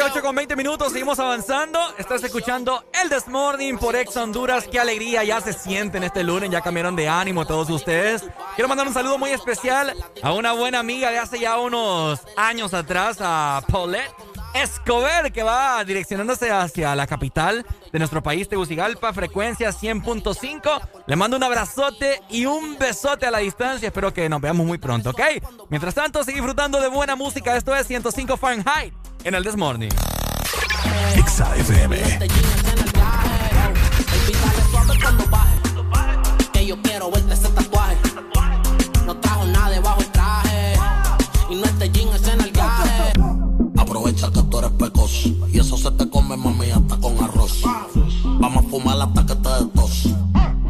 Ok, 8 con 20 minutos, seguimos avanzando. Estás escuchando el This Morning por Ex Honduras. Qué alegría ya se sienten este lunes, ya cambiaron de ánimo todos ustedes. Quiero mandar un saludo muy especial a una buena amiga de hace ya unos años atrás, a Paulette Escobar, que va direccionándose hacia la capital de nuestro país, Tegucigalpa, frecuencia 100.5. Le mando un abrazote y un besote a la distancia. Espero que nos veamos muy pronto, ¿ok? Mientras tanto, sigue disfrutando de buena música. Esto es 105 Fahrenheit en el This Morning. Exa FM. Que yo quiero Vamos a fumar hasta que te des tos.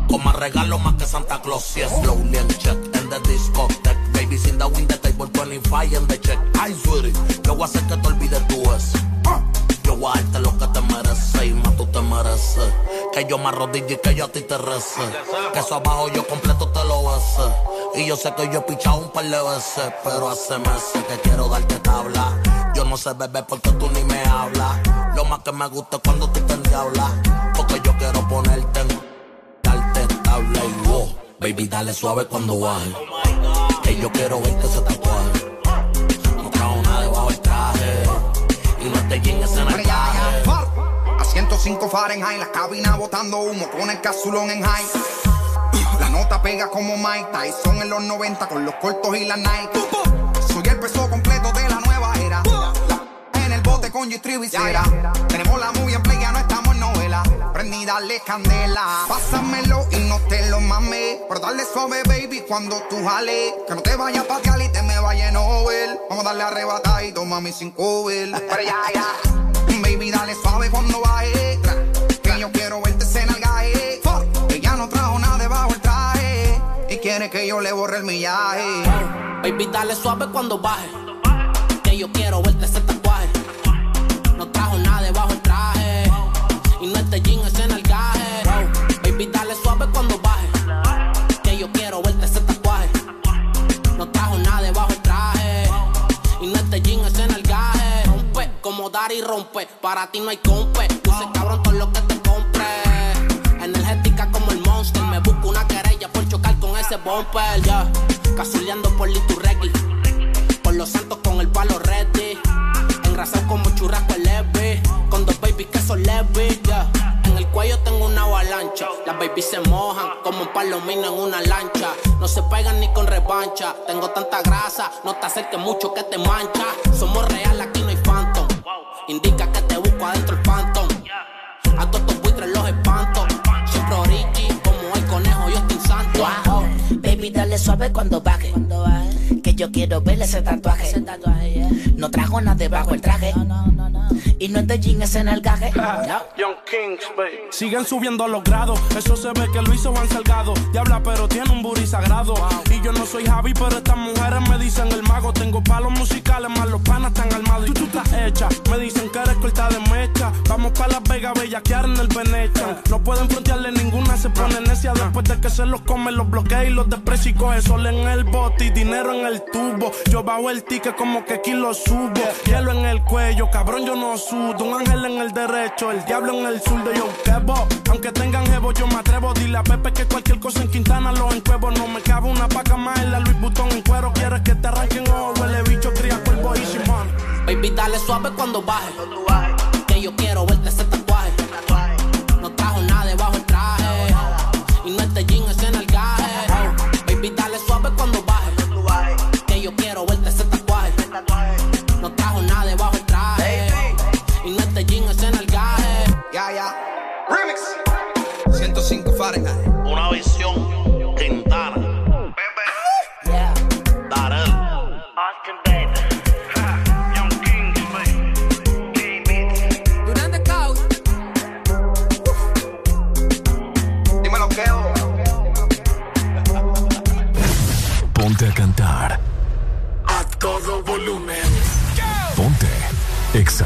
Coma regalo lo más que Santa Claus. Yes, slowly and check in the discotheque. Baby, sin the win the table 25 en the check. Ay, sweetie, yo voy a hacer que te olvides tú eso. Yo voy a darte lo que te mereces y más tú te mereces. Que yo me arrodille y que yo a ti te rece. Que eso abajo yo completo te lo bese. Y yo sé que yo he pichado un par de veces, pero hace meses que quiero darte tabla. Yo no sé beber porque tú ni me hablas. Lo más que me gusta es cuando tú te endiablas. Yo quiero ponerte en darte tabla y wow. Baby, dale suave cuando baje. Que yo quiero verte ese tatuaje. No trajo nada debajo del traje. Y no te llegues en el traje. A 105 Fahrenheit, la cabina botando humo con el casulón en high. La nota pega como Mike Tyson en los 90 con los cortos y la Nike. Soy el peso completo de la nueva era. La en el bote con G-Tribe y. Tenemos la movie en play, en novela. Prendí, dale candela. Pásamelo y no te lo mames. Pero dale suave, baby, cuando tú jales. Que no te vayas a patear y te me vaya a Nobel. Vamos a darle arrebatar y toma mi sin cover. Pero ya, ya. Baby, dale suave cuando baje. Que yo quiero verte en el gaje. Ella no trajo nada debajo el traje. Y quiere que yo le borre el millaje. Baby, dale suave cuando baje. Que yo quiero verte ese y rompe. Para ti no hay compe. Luce cabrón todo lo que te compre. Energética como el monster. Me busco una querella por chocar con ese bumper. Ya. Cazuleando por Liturregui. Por los santos con el palo ready. Engrasado como churrasco leve. Con dos babies que son leves. ya. En el cuello tengo una avalancha. Las babies se mojan como un palomino en una lancha. No se pegan ni con revancha. Tengo tanta grasa, no te acerques mucho que te mancha. Somos real, aquí. Indica Suave cuando baje. Que yo quiero ver ese tatuaje. No trajo nada debajo el traje. Y no es de jean, es en el gaje. Young Kings, baby. Siguen subiendo los grados. Eso se ve que lo hizo Juan Salgado. Diabla, pero tiene un booty sagrado. Y yo no soy Javi, pero estas mujeres me dicen el mago. Tengo palos musicales, más los panas están armados. Y tú, tú estás hecha. Me dicen que eres corta de mecha. Vamos para Las Vegas, bellaquear en el Venecia. No pueden frontearle ninguna, se pone necia. Después de que se los come, los bloquea y los desprecia. Y sol en el bote y dinero en el tubo. Yo bajo el ticket como que aquí lo subo. Hielo en el cuello, cabrón, yo no sudo. Un ángel en el derecho, el diablo en el zurdo. Yo quebo, aunque tengan jevo, yo me atrevo. Dile a Pepe que cualquier cosa en Quintana lo encuevo. No me cabe una paca más en la Louis Vuitton en cuero. Quieres que te arranquen o huele bicho, cría cuervo y Simón. Baby, dale suave cuando baje. Que Exa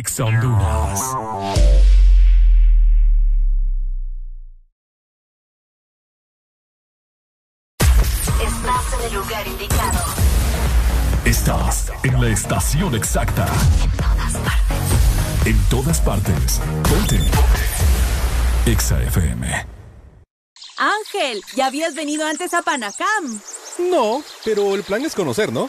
Ex Honduras. Estás en el lugar indicado. Estás en la estación exacta. En todas partes. En todas partes. Ponte. Exa FM. Ángel, ¿ya habías venido antes a Panacam? No, pero el plan es conocer, ¿no?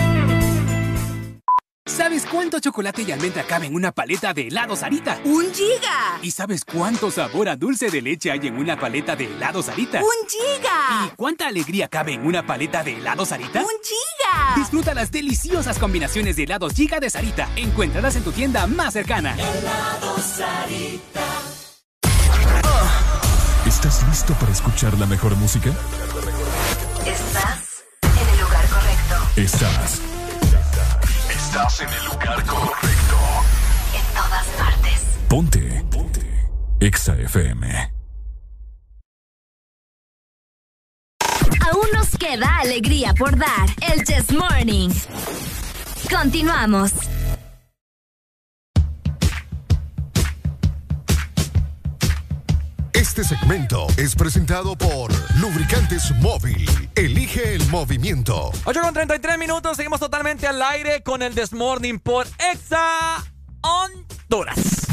¿Sabes cuánto chocolate y almendra cabe en una paleta de helado Sarita? ¡Un giga! ¿Y sabes cuánto sabor a dulce de leche hay en una paleta de helado Sarita? ¡Un giga! ¿Y cuánta alegría cabe en una paleta de helado Sarita? ¡Un giga! Disfruta las deliciosas combinaciones de helados Giga de Sarita. Encuéntralas en tu tienda más cercana. Helado Sarita. ¿Estás listo para escuchar la mejor música? Estás en el lugar correcto. Estás. Estás en el lugar correcto. En todas partes. Ponte. Ponte. Exa FM. Aún nos queda alegría por dar. El Chess Morning. Continuamos. Este segmento es presentado por Lubricantes Móvil. Elige el movimiento. 8 con 33 minutos, seguimos totalmente al aire con el Desmorning por Exa Honduras.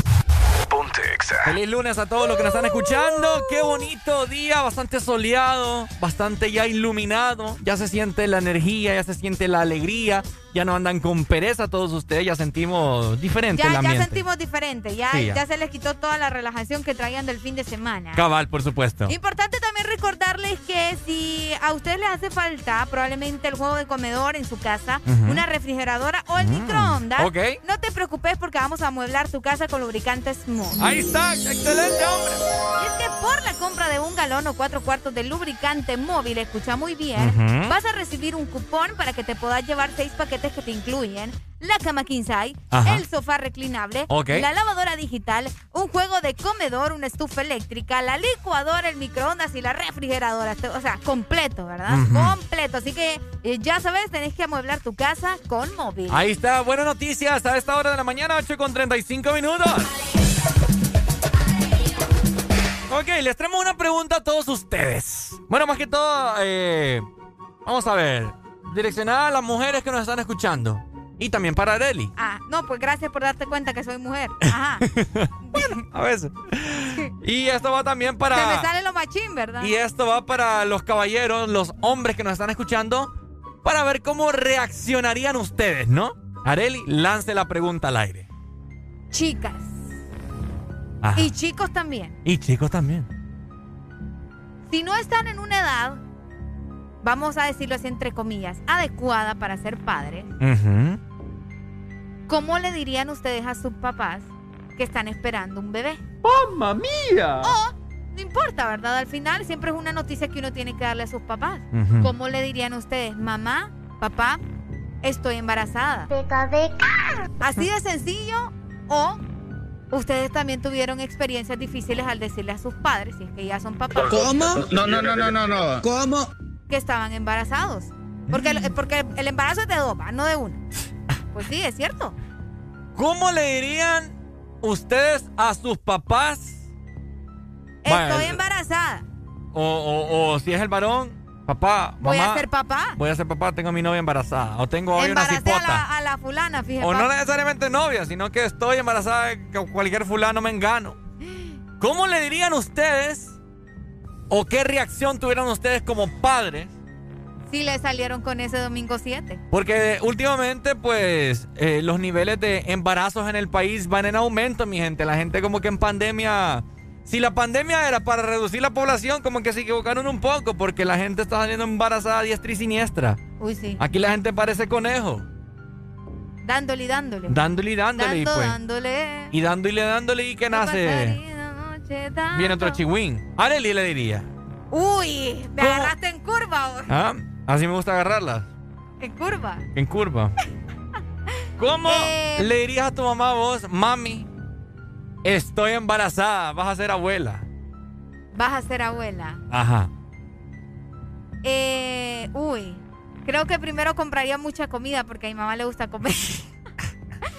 Ponte Exa. Feliz lunes a todos los que nos están escuchando. Qué bonito día, bastante soleado, bastante ya iluminado. Ya se siente la energía, ya se siente la alegría. Ya no andan con pereza todos ustedes, ya sentimos diferente el Ya, ya ambiente. sentimos diferente, ya, Sí, ya. ya se les quitó toda la relajación que traían del fin de semana. Cabal, por supuesto. Importante también recordarles que si a ustedes les hace falta probablemente el juego de comedor en su casa, Ujú. una refrigeradora o el Mm, microondas, ok. no te preocupes porque vamos a amueblar tu casa con lubricantes Smooth. Ahí está, excelente, hombre. Y es que por la compra de un galón o cuatro cuartos de lubricante móvil, escucha muy bien, Ujú. vas a recibir un cupón para que te puedas llevar seis paquetes que te incluyen la cama king size, el sofá reclinable, la lavadora digital, un juego de comedor, una estufa eléctrica, la licuadora, el microondas y la refrigeradora. O sea, completo, ¿verdad? Completo. Así que eh, ya sabes, tenés que amueblar tu casa con móvil. Ahí está, buenas noticias a esta hora de la mañana, 8 con 35 minutos. Ok, les traemos una pregunta a todos ustedes. Bueno, más que todo, eh, vamos a ver, direccionada a las mujeres que nos están escuchando. Y también para Areli. Ah, no, pues gracias por darte cuenta que soy mujer. Ajá. A veces. Y esto va también Se me para... sale lo machín, ¿verdad? Y esto va para los caballeros, los hombres que nos están escuchando, para ver cómo reaccionarían ustedes, ¿no? Areli, lance la pregunta al aire. Chicas. Ajá. Y chicos también. Y chicos también. Si no están en una edad, vamos a decirlo así entre comillas, adecuada para ser padres, Ujú. ¿cómo le dirían ustedes a sus papás que están esperando un bebé? ¡Mamma mía! O, no importa, ¿verdad? Al final siempre es una noticia que uno tiene que darle a sus papás. ¿Cómo le dirían ustedes, mamá, papá, estoy embarazada? Así de sencillo o... Ustedes también tuvieron experiencias difíciles al decirle a sus padres, si es que ya son papás. ¿Cómo? No, no, no, no, no, no. ¿Cómo? Que estaban embarazados. Porque, el- porque el embarazo es de dos, no de una. Pues sí, es cierto. ¿Cómo le dirían ustedes a sus papás? Estoy embarazada. O, o- o si es el varón, papá, Voy a ser papá. Voy a ser papá, tengo a mi novia embarazada. O tengo hoy una a cipota. la, a la fulana, fíjate. O no necesariamente novia, sino que estoy embarazada de que cualquier fulano me engano. ¿Cómo le dirían ustedes o qué reacción tuvieron ustedes como padres? Sí le salieron con ese domingo 7. Porque últimamente, pues, eh, los niveles de embarazos en el país van en aumento, mi gente. La gente como que en pandemia... Si la pandemia era para reducir la población, como que se equivocaron un poco, porque la gente está saliendo embarazada diestra y siniestra. Uy, sí. Aquí la gente parece conejo. Dándole y dándole. Dándole y dándole. y pues, dándole. Y dándole y dándole y que nace. pasaría? Viene otro chihuín. Areli le diría. Uy, me ¿Cómo? agarraste en curva. ¿Ah? Así me gusta agarrarlas. En curva. En curva. ¿Cómo Eh. le dirías a tu mamá vos, mami, estoy embarazada, vas a ser abuela? Vas a ser abuela. Ajá. Eh, uy, creo que primero compraría mucha comida porque a mi mamá le gusta comer.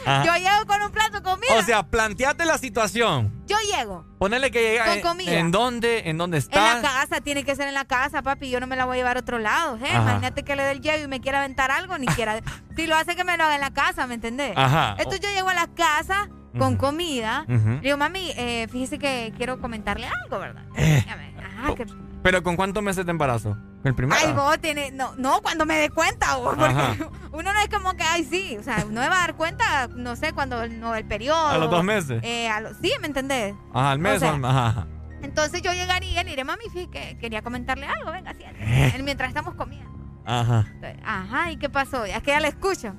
Ajá. Yo llego con un plato de comida. O sea, planteate la situación. yo llego. Ponele que llega. Con en- comida. ¿En dónde? ¿En dónde En estás? la casa, tiene que ser en la casa, papi. Yo no me la voy a llevar a otro lado. ¿eh? Imagínate que le dé el llevo y me quiera aventar algo, ni quiera. si lo hace, que me lo haga en la casa, ¿me entendés? Ajá. Entonces yo llego a la casa con comida. Le digo, mami, eh, fíjese que quiero comentarle algo, ¿verdad? Eh. Ajá, que- ¿Pero con cuántos meses de embarazo? ¿El primero? Ay, vos tiene, no, no, cuando me dé cuenta, vos, Ajá. porque uno no es como que, ay, sí, o sea, uno me va a dar cuenta, no sé, cuando el, no, el periodo. A los dos meses. Eh, a los- sí, ¿me entendés? Ajá, al mes. O sea, ajá. Entonces yo llegaría y le diré, mami, que quería comentarle algo, venga, siéntate. Eh. Mientras estamos comiendo. Ajá. Ajá, ¿y qué pasó? Es que ya la escucho.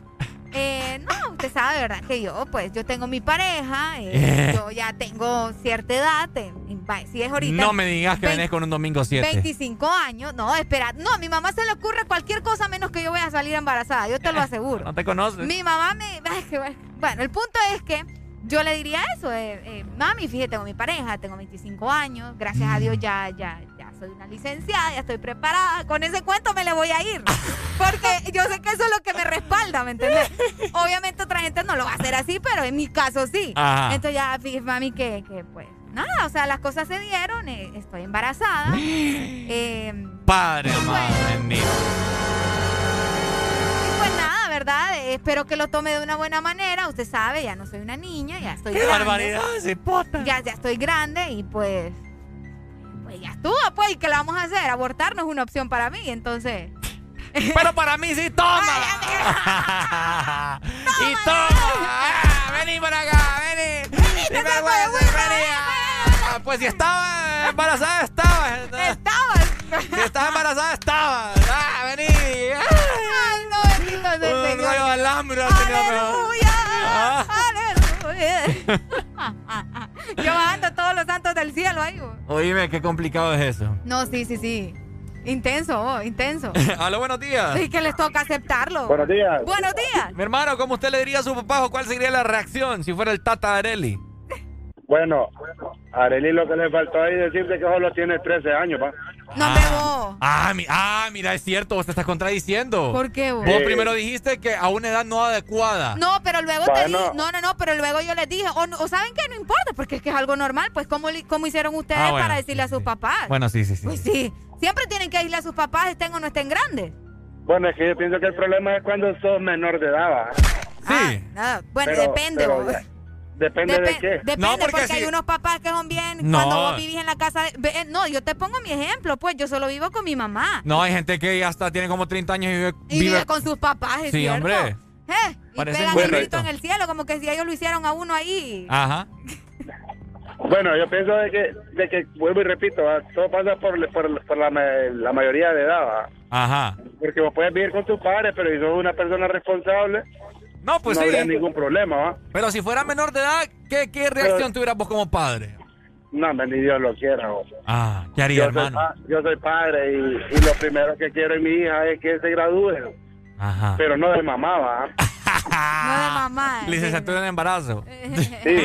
Eh, no, usted sabe, ¿verdad? Que yo, pues, yo tengo mi pareja, eh, Eh. yo ya tengo cierta edad, eh, si es ahorita... No me digas que venés con un domingo 7. 25 años, no, espera, no, a mi mamá se le ocurre cualquier cosa menos que yo voy a salir embarazada, yo te lo aseguro. No te conoces. Mi mamá me... bueno. El punto es que yo le diría eso, eh, eh, mami, fíjate, tengo mi pareja, tengo 25 años, gracias a Dios ya, ya, ya soy una licenciada, ya estoy preparada, con ese cuento me le voy a ir, porque yo sé que eso es lo que me respalda, ¿me entiendes? Obviamente otra gente no lo va a hacer así, pero en mi caso sí. Ajá. Entonces ya, fíjate, mami, que, que pues, nada, o sea, las cosas se dieron, eh, estoy embarazada. eh, Padre, madre, bendito. y pues nada, ¿verdad? Eh, espero que lo tome de una buena manera. Usted sabe, ya no soy una niña, ya estoy ¡Qué grande. barbaridad, cipota! Ya, ya estoy grande y pues. Pues ya estuvo, pues. ¿Y qué le vamos a hacer? Abortar no es una opción para mí, entonces. Pero para mí sí, toma. y toma. Ah, vení para acá, vení. Vergüenza, vení. Ah, Pues si estaba embarazada, estaba. Estaba. Si estaba embarazada, estaba. Ah, vení. Ay, no, bendito sea el Un rollo de alambre. mejor. ¡Aleluya! Ah. ¡Aleluya! Yo bajando a todos los santos del cielo ahí. bo. Oíme, qué complicado es eso. No, sí, sí, sí. Intenso, oh, intenso. Aló, buenos días. Sí, que les toca aceptarlo. Buenos días. Buenos días. Mi hermano, ¿cómo usted le diría a su papá o cuál sería la reacción si fuera el Tata Areli? Bueno, a Arely lo que le faltó ahí decirte que solo tiene 13 años, pa. No me vos. Ah, mi- ah, mira, es cierto, vos te estás contradiciendo. ¿Por qué vos? Vos primero dijiste que a una edad no adecuada. No, pero luego te dije, no, no, no, pero luego yo les dije, o, saben que no importa, porque es que es algo normal, pues ¿cómo, cómo hicieron ustedes Ah, bueno, para decirle a sus papás? Bueno, sí, sí, sí. Pues sí, siempre tienen que decirle a sus papás, estén o no estén grandes. Bueno, es que yo pienso que el problema es cuando sos menor de edad, ¿va? Sí. Ah, bueno, Pero- depende. pero vos. ya- Depende de Depe- qué. Depende, No, porque porque, si- hay unos papás que son bien. No. Cuando vos vivís en la casa. de- eh, no, yo te pongo mi ejemplo, pues yo solo vivo con mi mamá. No, hay gente que ya hasta tiene como 30 años y vive. Y vive con sus papás, es Sí, cierto. hombre. Eh, y Parecen pegan el grito en el cielo, como que si ellos lo hicieron a uno ahí. Ajá. Bueno, yo pienso de que, de que vuelvo y repito, ¿va? todo pasa por, por, por la, la mayoría de edad, ¿va? Ajá. Porque vos puedes vivir con tus padres, pero si sos una persona responsable, no, pues no sí. habría ningún problema, ¿va? Pero si fuera menor de edad, ¿qué, qué reacción tuvieras vos como padre? No, ni Dios lo quiera. Ah, ¿qué haría, yo, soy hermano? pa- yo soy padre y, y lo primero que quiero en mi hija es que se gradúe, Ajá. pero no de mamá, ¿va? No de mamá. Licenciatura en embarazo. Sí.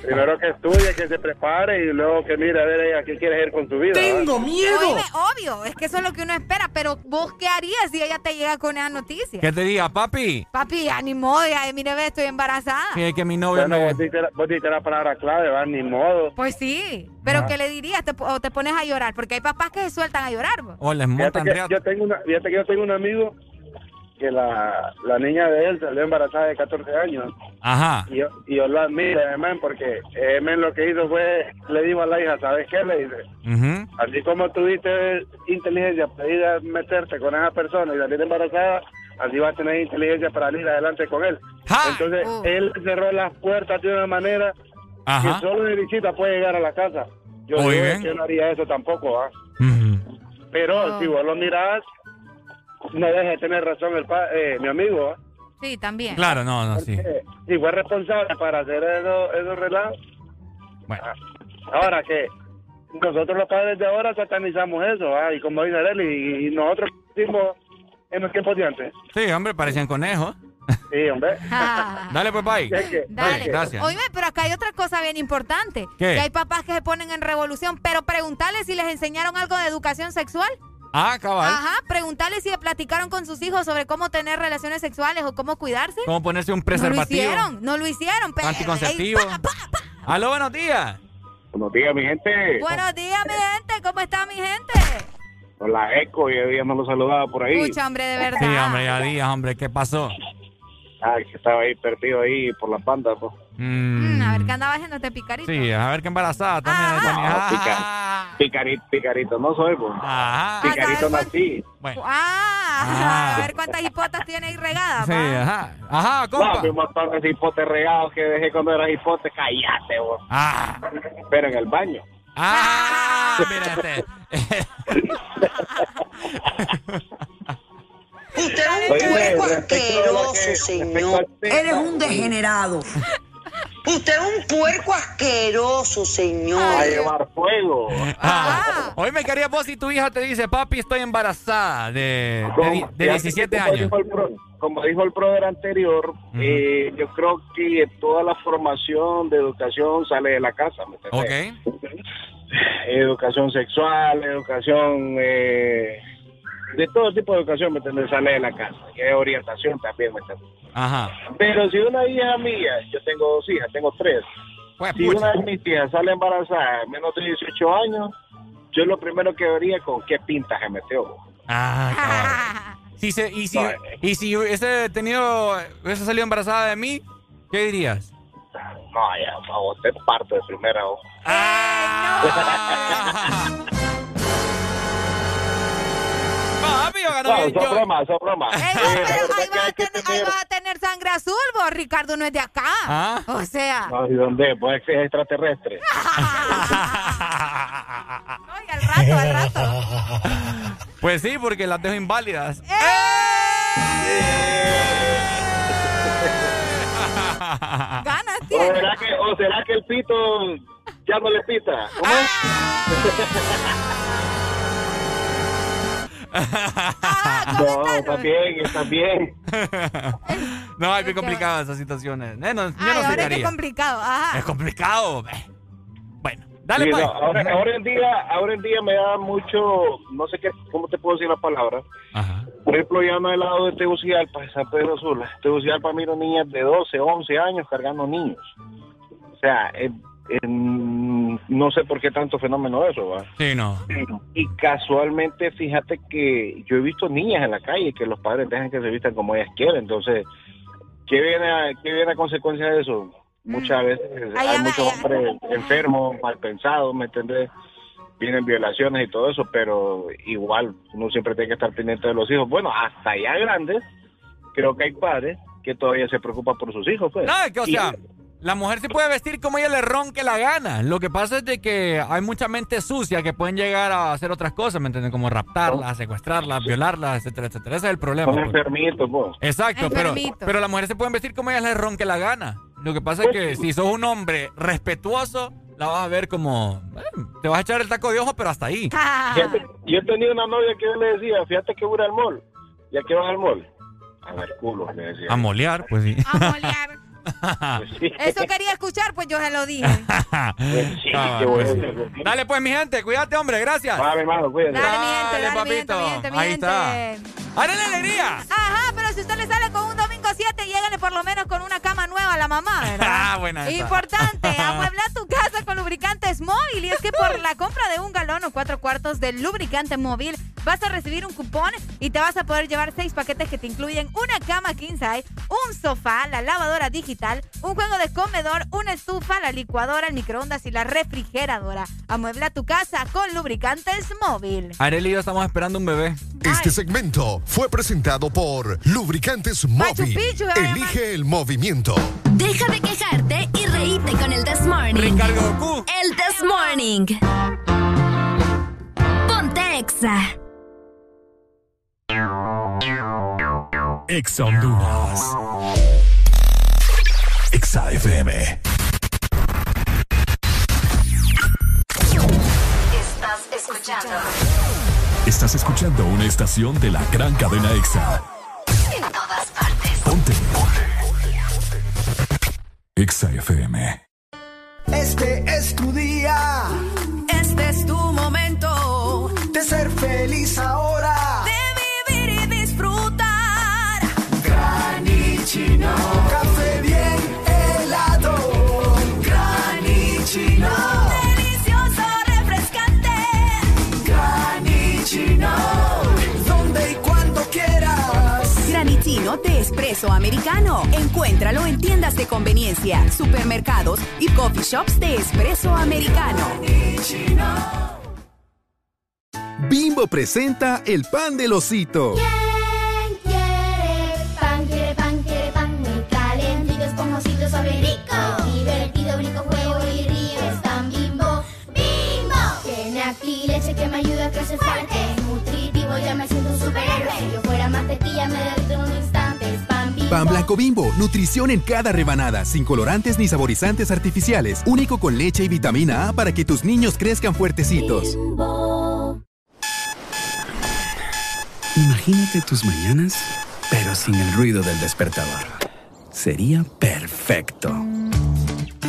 Primero que estudie, que se prepare y luego que mire a ver ella qué quiere hacer con su vida. ¿va? Oíme, obvio, es que eso es lo que uno espera, pero vos qué harías si ella te llega con esa noticia? ¿Qué te diga, papi? Papi, ya ni modo, ya, mire, ve, estoy embarazada. Que, que mi novia Bueno, me... vos diste, la- vos diste la palabra clave, va, ni modo. Pues sí, pero Ah. ¿qué le dirías? Te, o te pones a llorar, porque hay papás que se sueltan a llorar. vos. O les Fíjate montan que yo tengo una, fíjate que yo tengo un amigo que la, la niña de él salió embarazada de 14 años. Ajá. Y yo, y yo lo admiro, man, porque eh, lo que hizo fue, le dijo a la hija, ¿sabes qué? Le dice, así como tuviste inteligencia para ir a meterte con esa persona y salir embarazada, así vas a tener inteligencia para ir adelante con él. Entonces, Oh. él cerró las puertas de una manera Ajá. que solo de visita puede llegar a la casa. Yo digo yo no haría eso tampoco, ¿ah? Pero si vos lo mirás, no deja de tener razón el pa- eh, mi amigo, ¿ah? Sí, también. Claro, no, no, sí. Eh, si fue responsable para hacer eso- esos relajos, Bueno. Ahora que nosotros los padres de ahora satanizamos eso, ¿ah? y como dice él, y, y nosotros hicimos en los tiempos de antes. Sí, hombre, parecían conejos. Sí, hombre. Dale, pues, bye. Dale. gracias. Oíme, pero acá hay otra cosa bien importante. ¿Qué? Que hay papás que se ponen en revolución, pero preguntarles si les enseñaron algo de educación sexual. Ah, cabal. Ajá, preguntarles si platicaron con sus hijos sobre cómo tener relaciones sexuales o cómo cuidarse. ¿Cómo ponerse un No lo preservativo? hicieron, no lo hicieron. pe- Anticonceptivo. Ey, pa, pa, pa. Aló, buenos días. Buenos días, mi gente. Buenos días, mi gente. ¿Cómo está mi gente? Hola, Eco, y día no lo saludaba por ahí. Escucha, hombre, de verdad. Sí, hombre, ya días, hombre, ¿qué pasó? Ay, que estaba ahí perdido ahí por las bandas, pues. Mm, Mm, a ver, ¿qué andaba haciendo este picarito? sí, a ver qué embarazada también. también. No, Ah, pica- picarito, picarito, no soy, pues. Ajá. Picarito nací. Bueno. Ah, Ah. a ver cuántas hipotas tiene ahí regadas. Sí, pa. ajá. Ajá, No, compa. un montón de hipotes regados que dejé cuando era hipote. Cállate, vos. Ah. Pero en el baño. Ah, mira este. Usted es un puerco asqueroso, que- señor. Eres un degenerado. Usted es un puerco asqueroso, señor. A llevar fuego. Ah. Hoy me quería vos si tu hija te dice, papi, estoy embarazada de, de, de 17 como años. Dijo el pro- como dijo el brother anterior, eh, yo creo que toda la formación de educación sale de la casa. ¿me? Ok. Educación sexual, educación eh, de todo tipo de educación, ¿me entiendes? Sale de la casa. Y hay orientación también, ¿me entiendes? Ajá. Pero si una hija mía, yo tengo dos hijas, tengo tres. Pues, si pucha. una de mis hijas sale embarazada menos de 18 años, yo lo primero que vería con qué pinta se metió. Ah, cabrón. Si se, y, si, y si hubiese tenido, hubiese salido embarazada de mí, ¿qué dirías? No, ya, vos te parto de primera. vos. Papi, yo gano No, bien, son yo- bromas, son bromas. Ey, Eh, no, la pero verdad ahí vas, a tener, vas a tener sangre azul, vos. Ricardo no es de acá. ¿Ah? O sea, No, ¿y dónde? Pues es extraterrestre. oiga, al rato, al rato. Pues sí, porque las dejo inválidas. Ganas ¿O tiene. será, que, ¿O será que el pito ya no le pita? ¿Cómo es? no, está bien, está bien. no, es bien complicado esas situaciones. Eh, no, yo Ay, no ahora es complicado. Ajá. Es complicado. Bueno, dale, Sí, pues. no, ahora, ahora en día, ahora en día me da mucho, no sé qué, cómo te puedo decir la palabra. Por ejemplo, ya no al lado de Tegucigalpa, San Pedro Sula. Tegucigalpa miro niñas de 12, 11 años cargando niños. O sea, eh, no sé por qué tanto fenómeno eso, ¿va? Sí, no. Y casualmente, fíjate que yo he visto niñas en la calle que los padres dejan que se vistan como ellas quieren. Entonces, ¿qué viene a, qué viene a consecuencia de eso? Muchas veces Ay, hay muchos hombres enfermos, mal pensados, ¿me entendés? Vienen violaciones y todo eso, pero igual uno siempre tiene que estar pendiente de los hijos. Bueno, hasta ya grandes, creo que hay padres que todavía se preocupan por sus hijos, pues. No, es que, o Y- sea, la mujer se puede vestir como ella le ronque la gana. Lo que pasa es de que hay mucha mente sucia que pueden llegar a hacer otras cosas, ¿me entienden? Como raptarlas, secuestrarlas, violarlas, etcétera, etcétera. Ese es el problema. son pues. enfermitos, vos. Exacto, pero, pero las mujeres se pueden vestir como ellas les ronque la gana. Lo que pasa es que si sos un hombre respetuoso, la vas a ver como... bueno, te vas a echar el taco de ojo, pero hasta ahí. Fíjate, yo tenía una novia que yo le decía, fíjate que voy al mall. ¿Y a qué vas al mall? A ver, culo, le decía. A molear, pues sí. A molear. Eso quería escuchar, pues yo se lo dije. Ah, qué pues sí. bueno. Dale pues, mi gente, cuídate, hombre, gracias. Vale, hermano, cuídate. Dale, mi gente, Dale, dale, mi gente, papito. mi gente, mi Ahí gente. está. ¡Dale la alegría! Ajá, pero si usted le sale con un 7, llégale por lo menos con una cama nueva a la mamá, ¿verdad? Ah, buena. Importante, amuebla tu casa con lubricantes móvil. Y es que por la compra de un galón o cuatro cuartos de lubricante móvil, vas a recibir un cupón y te vas a poder llevar seis paquetes que te incluyen una cama king size, un sofá, la lavadora digital, un juego de comedor, una estufa, la licuadora, el microondas y la refrigeradora. Amuebla tu casa con lubricantes móvil. Arely y yo estamos esperando un bebé. Este segmento fue presentado por Lubricantes Móvil. Elige el movimiento. Deja de quejarte y reíte con el This Morning. El This Morning. Ponte Exa. Exa Honduras. Exa FM. escuchando. Estás escuchando una estación de la gran cadena EXA. En todas partes. Ponte. EXA FM. Este es tu día. Este es tu momento de ser feliz ahora. De espresso americano. Encuéntralo en tiendas de conveniencia, supermercados y coffee shops de espresso americano. Bimbo presenta el pan del osito. ¿Quién quiere pan? Quiere pan, quiere pan muy calentito, esponjosito, suave y rico. Divertido, brinco, juego y río. Es pan bimbo, bimbo. Tiene aquí leche que me ayuda a crecer fuerte. Nutritivo, ya me siento un superhéroe. Si yo fuera mantequilla, me pan blanco bimbo, nutrición en cada rebanada, sin colorantes ni saborizantes artificiales, único con leche y vitamina A para que tus niños crezcan fuertecitos. Imagínate tus mañanas, pero sin el ruido del despertador. Sería perfecto.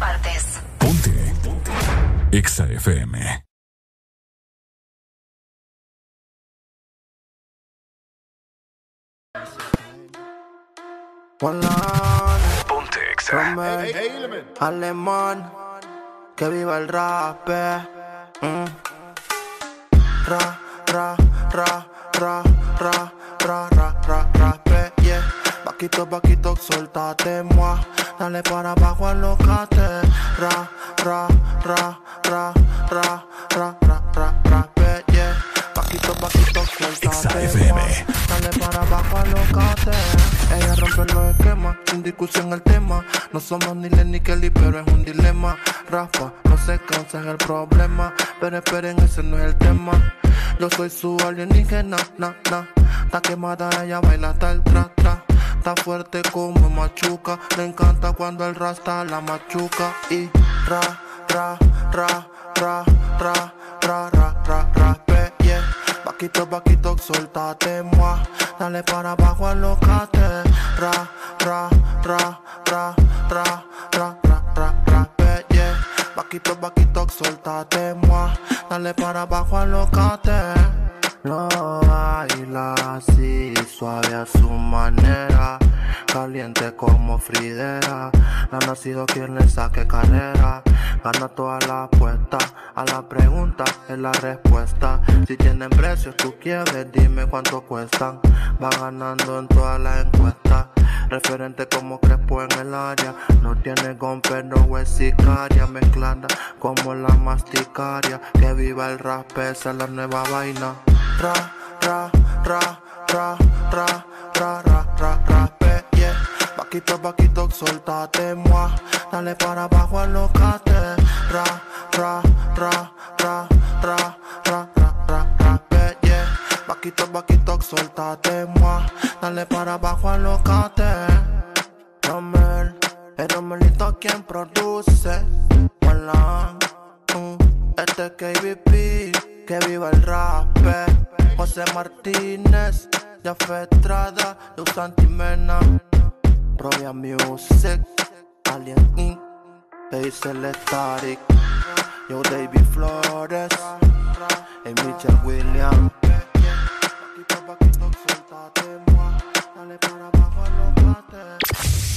Partes. Ponte. EXA FM. Ponte Alemán. Que viva el rap. eh. Mm. Ra, ra, ra, ra, ra, ra, ra, ra, rape, yeah. Vaquito, vaquito, suéltate, moi. Dale para abajo, alocate. Ra, ra, ra, ra, ra, ra, ra, ra, rape, yeah. Vaquito, suéltate, moi. Dale para abajo, alocate. Ella rompe los esquemas, sin discusión el tema. No somos ni Len ni Kelly, pero es un dilema. Rafa, no se cansa, es el problema. Pero esperen, ese no es el tema. Yo soy su alienígena, na, na. Está quemada, ella baila hasta el tra, tra. Está fuerte como machuca. Le encanta cuando el rasta la machuca. Y ra, ra, ra, ra, ra, ra, ra, ra, rape, yeah. Vaquito, vaquito, suéltate, moi. Dale para abajo, alocate. Ra, ra, ra, ra, ra, ra, ra, ra, rape, yeah. Vaquito, vaquito, suéltate, moi. Dale para abajo, alocate. Lo baila así, suave a su manera. Caliente como Fridera. No ha nacido quien le saque carrera. Gana todas las apuestas. A la pregunta es la respuesta. Si tienen precios, tú quieres, dime cuánto cuestan. Va ganando en todas las encuestas. Referente como Crespo en el área. No tiene gon, pero es sicaria. Mezclada como la masticaria. Que viva el rap, esa es la nueva vaina. Ra, ra, ra, ra, ra, ra, ra, ra, rape, yeah. Vaquito, vaquito, suéltate, moi. Dale para abajo, alocate. Ra, ra, ra, ra, ra, ra, ra, ra, rape, yeah. Vaquito, vaquito, suéltate, moi. Dale para abajo, alocate. Romel, el Romelito quien produce. Hola, mm, este es KBP, que viva el rap. José Martínez, ya Estrada, Luz Antimena, Provia Music, Alien Inc., Hazel Static, Yo David Flores, y Mitchell Williams.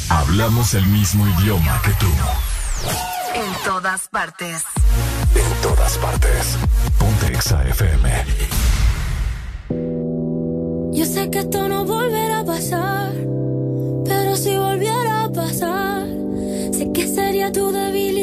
Hablamos el mismo idioma que tú. En todas partes. En todas partes. Ponte EXA FM. Yo sé que esto no volverá a pasar, pero si volviera a pasar, sé que sería tu debilidad,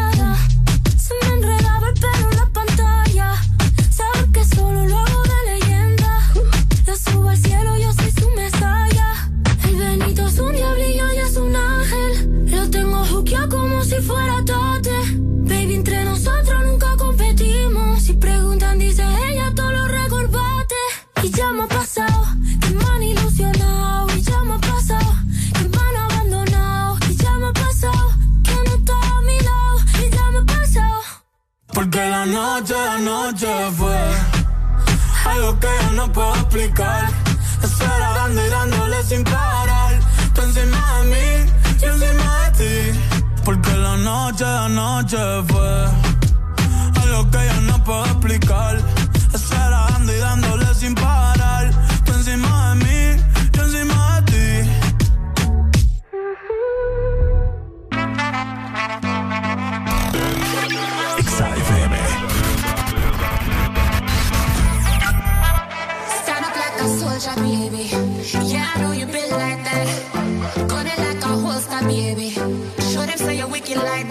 Porque la noche, la noche fue algo que yo no puedo explicar. Esperando y dándole sin parar. Tú encima de mí, yo encima de ti. Porque la noche, la noche fue algo que yo no puedo explicar. Esperando y dándole sin parar. Yeah, I know you been like that. Gun it like a holster, baby. Show them say you're wicked like that.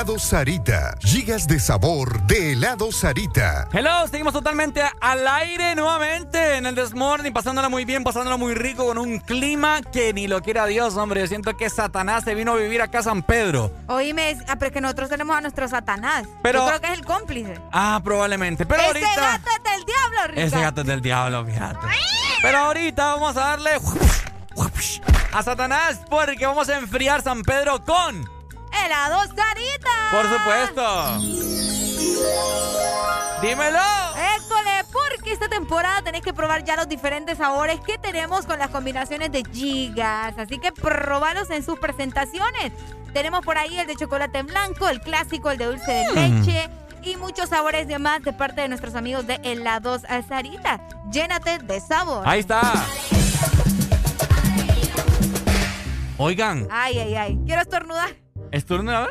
Helado Sarita. Gigas de sabor de Helado Sarita. Hello, seguimos totalmente al aire nuevamente en el Desmorning, pasándola muy bien, pasándola muy rico con un clima que ni lo quiera Dios, hombre. Yo siento que Satanás se vino a vivir acá a San Pedro. Oíme, ah, pero es que nosotros tenemos a nuestro Satanás. Pero- Yo creo que es el cómplice. Ah, probablemente. Pero Ese ahorita. gato es del diablo, Rica. Ese gato es del diablo, fíjate. Pero ahorita vamos a darle a Satanás porque vamos a enfriar San Pedro con, Helado Sarita. Por supuesto. Dímelo. École, porque esta temporada tenéis que probar ya los diferentes sabores que tenemos con las combinaciones de gigas. Así que probalos en sus presentaciones. Tenemos por ahí el de chocolate blanco, el clásico, el de dulce de Mm. leche y muchos sabores de más de parte de nuestros amigos de Helados Sarita. Llénate de sabor. Ahí está. Oigan, Ay, ay, ay. Quiero estornudar. estornuda,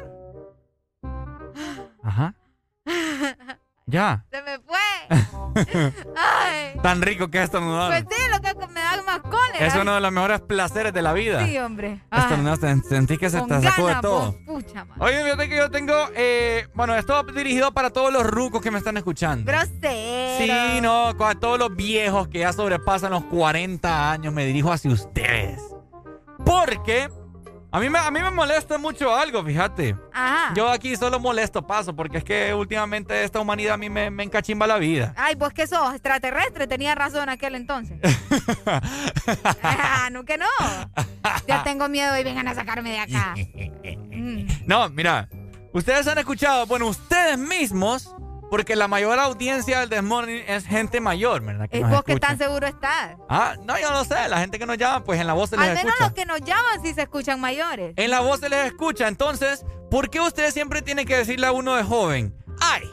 Ya. Se me fue. Ay. Tan rico que es estornudar. Pues sí, lo que me da más cólera. Es uno de los mejores placeres de la vida. Sí, hombre. Ay. Estornudar, sen- sentí que se Con te sacó de todo. pucha. Oye, fíjate que yo tengo, eh, bueno, esto dirigido para todos los rucos que me están escuchando. Grosero. Sí, no, a todos los viejos que ya sobrepasan los 40 años, me dirijo hacia ustedes. Porque a mí me, a mí me molesta mucho algo, fíjate. Ajá. Yo aquí solo molesto paso, porque es que últimamente esta humanidad a mí me, me encachimba la vida. Ay, vos que sos extraterrestre, tenía razón aquel entonces. ah, no que no. Ya tengo miedo y vengan a sacarme de acá. Mm. No, mira, ustedes han escuchado, bueno, ustedes mismos, porque la mayor audiencia del Desmorning es gente mayor, ¿verdad? Es nos vos que escucha. tan seguro estás. Ah, no, yo no sé, la gente que nos llama, pues en la voz se les Al menos escucha. los que nos llaman sí se escuchan mayores. En la voz se les escucha, entonces, ¿por qué ustedes siempre tienen que decirle a uno de joven? Ay,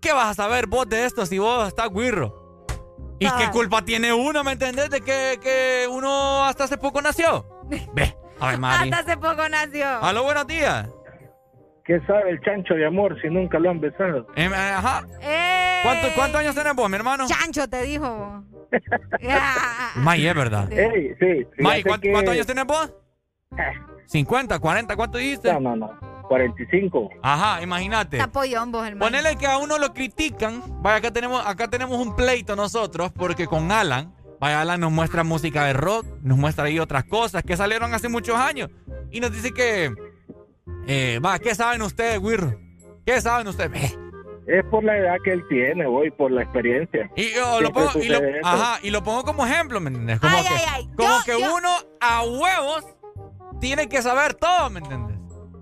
¿qué vas a saber vos de esto si vos estás guirro? ¿Y Ah. qué culpa tiene uno, me entendés, de que, que uno hasta hace poco nació? Ve, a ver, Mari. Hasta hace poco nació. Aló, buenos días. ¿Qué sabe el chancho de amor si nunca lo han besado? Em, eh, ajá. ¡Eh! ¿Cuánto- ¿Cuántos años tenés vos, mi hermano? Chancho te dijo. May, es verdad. Ey, sí. May, fíjate ¿cuánto- que- ¿cuántos años tenés vos? 50, 40, ¿cuánto dijiste? No, no, no. 45. Ajá, imagínate. Pollón vos, hermano. Ponele que a uno lo critican. Vaya, acá tenemos, acá tenemos un pleito nosotros, porque con Alan, vaya, Alan nos muestra música de rock, nos muestra ahí otras cosas que salieron hace muchos años. Y nos dice que, eh, va, ¿qué saben ustedes, Wirro? ¿Qué saben ustedes? Eh, Es por la edad que él tiene, voy, por la experiencia. Y yo lo Siempre pongo, y lo, sucede eso. ajá, y lo pongo como ejemplo, ¿me entiendes? Como Ay, que, ay, ay. Como Yo- que yo- uno a huevos tiene que saber todo, ¿me entiendes?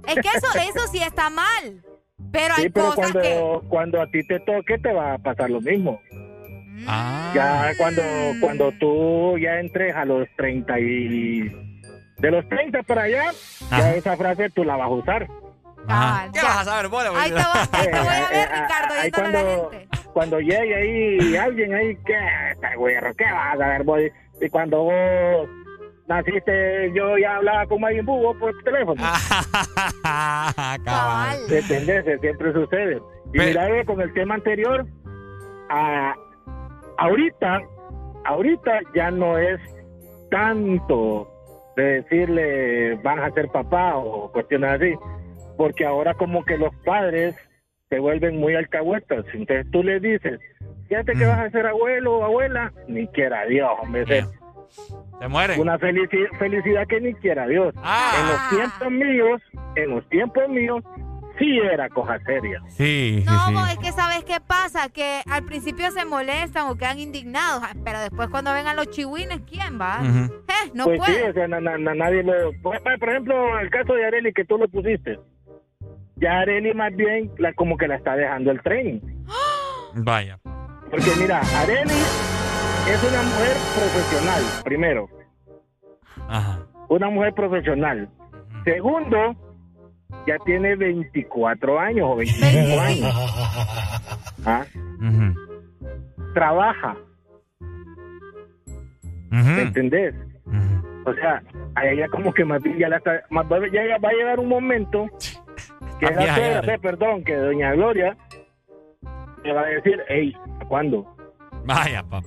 Es que eso, eso sí está mal. Pero hay Sí, pero cosas cuando, que. cuando a ti te toque te va a pasar lo mismo. Ah. Ya cuando, cuando tú ya entres a los 30 y... De los 30 para allá, ya esa frase tú la vas a usar. ¿Qué ya. vas a saber, bola? Ahí te voy, ahí te voy a ver, Eh, eh, Ricardo, ahí a la cuando, gente. cuando llegue ahí alguien ahí, ¿qué? Güero, ¿qué vas a ver, boy? Y cuando vos naciste, yo ya hablaba con Maggie Bugo por teléfono. Cabal. ¿Me entendés? Siempre sucede. Y mira, eh, con el tema anterior, a- ahorita, ahorita ya no es tanto de decirle van a ser papá o cuestiones así, porque ahora como que los padres se vuelven muy alcahuetas. Entonces tú le dices, fíjate que Mm. vas a ser abuelo o abuela, ni quiera Dios, hombre. se- Se mueren. Una felici- felicidad que ni quiera Dios. Ah. En los tiempos míos, en los tiempos míos, sí era cosa seria. Sí, No, sí, sí. es que sabes qué pasa, que al principio se molestan o quedan indignados, ah, pero después cuando vengan los chihuines, ¿quién va? Ujú. Eh, no pues sí, puede. o sea, na- na- na- nadie lo... Por, por ejemplo, el caso de Areli que tú lo pusiste. Ya Areli más bien la, como que la está dejando el tren. Vaya. Porque mira, Areli es una mujer profesional, primero. Ajá. Una mujer profesional. Segundo, ya tiene 24 años o 25 años. ¿Ah? Trabaja. ¿Me entendés? O sea, a ella como que más bien ya, la está- más va, ya va a llegar un momento que la eh, perdón, que doña Gloria le va a decir, hey, ¿cuándo? Vaya, papá.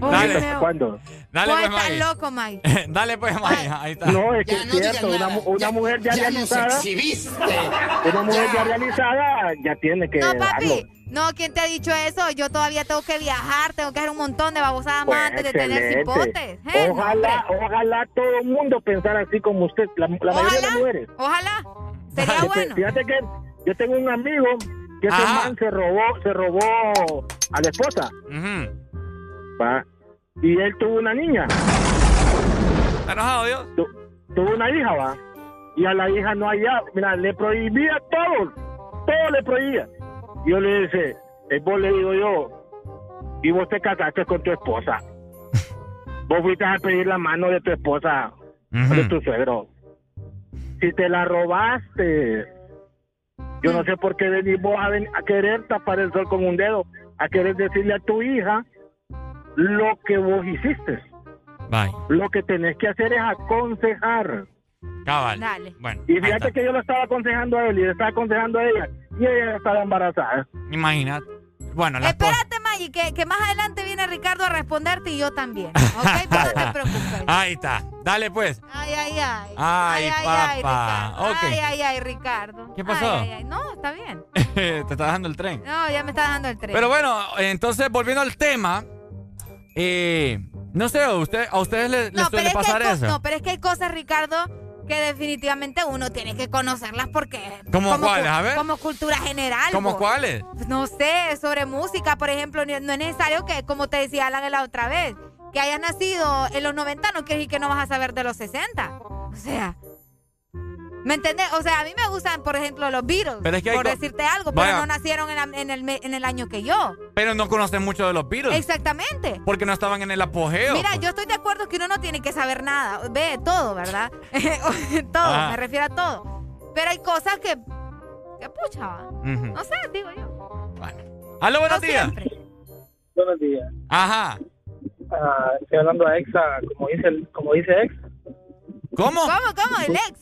Dale. ¿Cuándo? Dale, Vos pues, estás loco, Mike. Dale, pues, Maggie. Ahí está. No, es que es cierto, una, una mujer ya, realizada. Una mujer ya realizada ya tiene que No, darlo. papi. No, ¿quién te ha dicho eso? Yo todavía tengo que viajar, tengo que hacer un montón de babosadas Pues, más antes de tener cipotes. Eh, Ojalá, ojalá todo el mundo pensara así como usted, la, la mayoría de las mujeres. Ojalá. Sería bueno. Fíjate que yo tengo un amigo que ese man se robó, se robó a la esposa. ¿va? Y él tuvo una niña. ¿Está enojado, Dios? Tu- tuvo una hija, va. Y a la hija no había, mira, le prohibía todo, todo le prohibía. Y yo le dije, eh, vos le digo yo, y vos te casaste con tu esposa. vos fuiste a pedir la mano de tu esposa, o de tu suegro. Si te la robaste, yo no sé por qué venís vos a, ven- a querer tapar el sol con un dedo, a querer decirle a tu hija lo que vos hiciste. Bye. Lo que tenés que hacer es aconsejar. Cabal. Dale. Bueno, Y fíjate que yo lo estaba aconsejando a él y le estaba aconsejando a ella. Y ella estaba embarazada. Imagínate. Bueno. Espérate, Maggie, que, que más adelante viene Ricardo a responderte y yo también. ¿Ok? Pues no te preocupes. Ahí está. Dale, pues. Ay, ay, ay. Ay, ay, papá. Ricardo. Ok. Ay, ay, ay, Ricardo. ¿Qué pasó? Ay, ay, ay. No, está bien. Te está dejando el tren. No, ya me está dando el tren. Pero bueno, entonces volviendo al tema, eh, no sé, ¿a, usted, a ustedes les, no, pero suele es que pasar hay co- eso? no, pero es que hay cosas, Ricardo, que definitivamente uno tiene que conocerlas porque... ¿Cómo como cuáles? cu- A ver. Como cultura general. ¿Cómo po. cuáles? No sé, sobre música, por ejemplo, no es necesario que, como te decía Alan la otra vez, que hayas nacido en los 90 no quiere decir que no vas a saber de los 60. O sea, ¿me entendés? O sea, a mí me gustan, por ejemplo, los Beatles, Pero es que hay por decirte algo, pero no nacieron en, la- en el, en el año que yo. Pero no conocen mucho de los Beatles. Exactamente. Porque no estaban en el apogeo. Mira, yo estoy de acuerdo que uno no tiene que saber nada. Ve todo, ¿verdad? todo, Ajá. me refiero a todo. Pero hay cosas que. que pucha. No sé, digo yo. Aló, buenos No días. siempre. Buenos días. Ajá. Ah, estoy hablando a Exa, como dice, el, como dice Ex. ¿Cómo? ¿Cómo, cómo? El ex.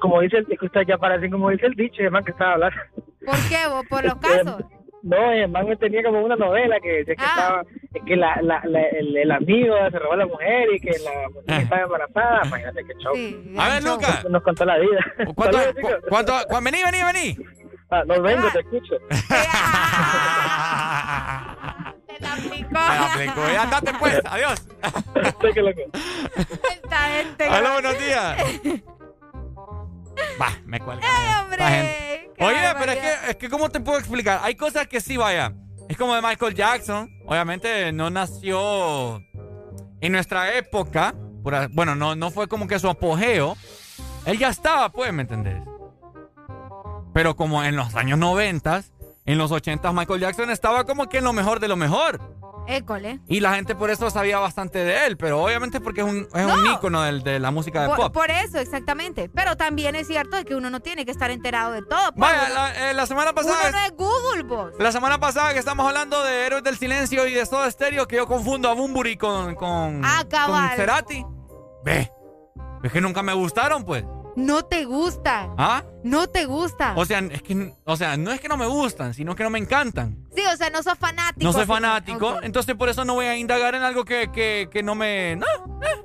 Como dice el, es que ustedes ya parecen como dice el dicho, el man que estaba hablando. ¿Por qué? vos? ¿Por los casos? No, el man me tenía como una novela que decía que Ah. estaba, que la, la, la- el, el amigo se robó a la mujer y que la mujer estaba embarazada. Imagínate qué show. A ver, Lucas. Nos contó la vida. ¿Cuánto, cu- cuánto, cu- vení, vení, vení. Ah, no vengo, te escucho. Te la aplicó. Me la aplicó. Ya andate pues. Adiós. Esta gente. Aló, buenos días. Va, me cuelga. ¡Ey, hombre! La gente. ¡Qué Oye, pero es que, es que, ¿cómo te puedo explicar? Hay cosas que sí, vaya. Es como de Michael Jackson. Obviamente no nació en nuestra época. bueno, no, no fue como que su apogeo. Él ya estaba, pues, ¿me entendés? Pero como en los años 90, en los 80, Michael Jackson estaba como que en lo mejor de lo mejor. École. Y la gente por eso sabía bastante de él, pero obviamente porque es un, es un No. ícono de la música de Por, pop. por eso, exactamente. Pero también es cierto que uno no tiene que estar enterado de todo. pues. Vaya, Uno- la, eh, la semana Uno pasada... no es Google, vos. La semana pasada que estamos hablando de Héroes del Silencio y de Soda Stereo, que yo confundo a Bumburi con, con, Ah, con Cerati. Ve, es que nunca me gustaron, pues. No te gusta. ¿Ah? No te gusta. O sea, es que, o sea, no es que no me gustan, sino que no me encantan. sí, o sea, no sos fanático. No soy fanático, entonces por eso no voy a indagar en algo que, que, que no me... No, eh.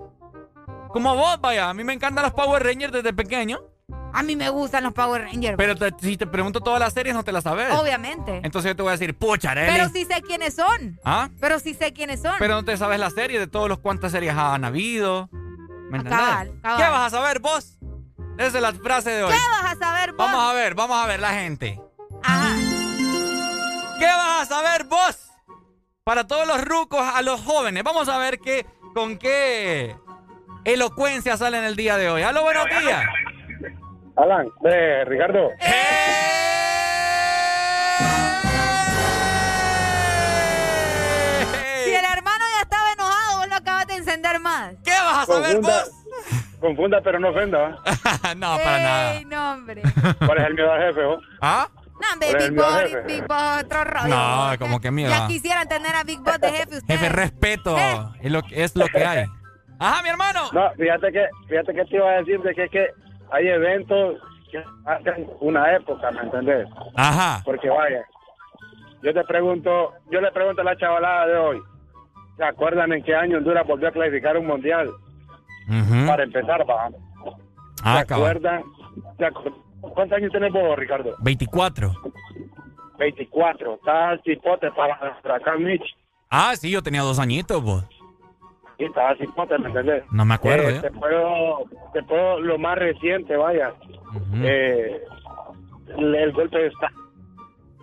Como vos, vaya, a mí me encantan los Power Rangers desde pequeño, A mí me gustan los Power Rangers. pero te- si te pregunto todas las series no te las sabes. Obviamente. Entonces yo te voy a decir, pucha, Arely. Pero sí sé quiénes son. ¿Ah? Pero sí sé quiénes son. Pero no te sabes la serie de todos los cuántas series han habido. ¿Me entendés? cabal, cabal. ¿Qué vas a saber vos? Esa es la frase de hoy. ¿Qué vas a saber vos? Vamos a ver, vamos a ver la gente. Ajá. ¿Qué vas a saber vos? Para todos los rucos, a los jóvenes. Vamos a ver qué, con qué elocuencia sale en el día de hoy. ¡Halo, buenos días! Alan, de Ricardo. Si el hermano ya estaba enojado, vos lo acabas de encender más. ¿Qué vas a saber Confunda, vos? Confunda, pero no ofenda. no, para nada. No, hombre. ¿Cuál es el miedo al jefe? ¿Ah? No, hombre, ¿Cuál es Big Boss? Big Boss, otro rollo. No, como que miedo. Ya quisieran tener a Big Boss de jefe ustedes. Jefe, respeto. Es lo, que- es lo que hay. Ajá, mi hermano. No, fíjate que, fíjate que te iba a decir de que es que hay eventos que hacen una época, ¿me entendés? Ajá. Porque vaya, yo te pregunto, yo le pregunto a la chavalada de hoy, ¿se acuerdan en qué año Honduras volvió a clasificar un mundial? Para empezar, va. Ah, ¿Se cabal. acuerdan? ¿Se acu- ¿Cuántos años tenés vos, Ricardo? 24. 24. Estás cipote para acá, Mitch. Ah, sí, yo tenía dos añitos, vos. Sí, estaba cipote, ¿me entendés? No me acuerdo, Eh, ¿eh? te puedo, te puedo, lo más reciente, vaya. eh, el, el golpe de Estado.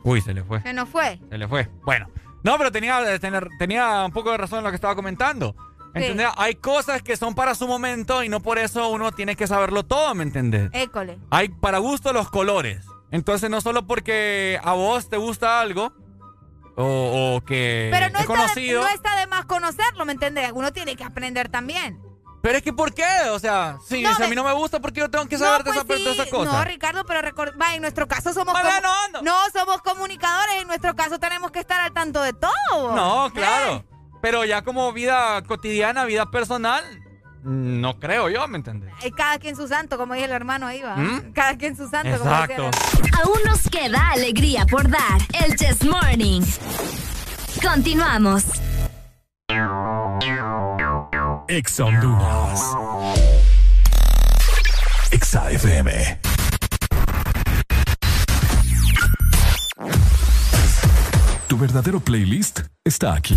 Uy, se le fue. Se nos fue. Se le fue. Bueno. No, pero tenía, tener- tenía un poco de razón en lo que estaba comentando. ¿Entendés? Hay cosas que son para su momento y no por eso uno tiene que saberlo todo, ¿me entendés? École. Hay para gusto los colores. Entonces, no solo porque a vos te gusta algo o, o que Pero no es está, de, conocido. no está de más conocerlo, ¿me entiendes? Uno tiene que aprender también. Pero es que, ¿por qué? O sea, si, No, si a de- mí no me gusta, ¿por qué yo tengo que saber de, pues esa, de sí. esa cosa? No, Ricardo, pero record- va, en nuestro caso somos comu- no, somos comunicadores, en nuestro caso tenemos que estar al tanto de todo. No, ¿Eh? Pero ya como vida cotidiana, vida personal, no creo yo, ¿me entiendes? Eh, Cada quien su santo, como dice el hermano ahí, va. ¿Mm? Cada quien su santo, como decía el. Aún nos queda alegría por dar. El Chess Morning. Continuamos. Ex Honduras. Exa FM. Tu verdadero playlist está aquí.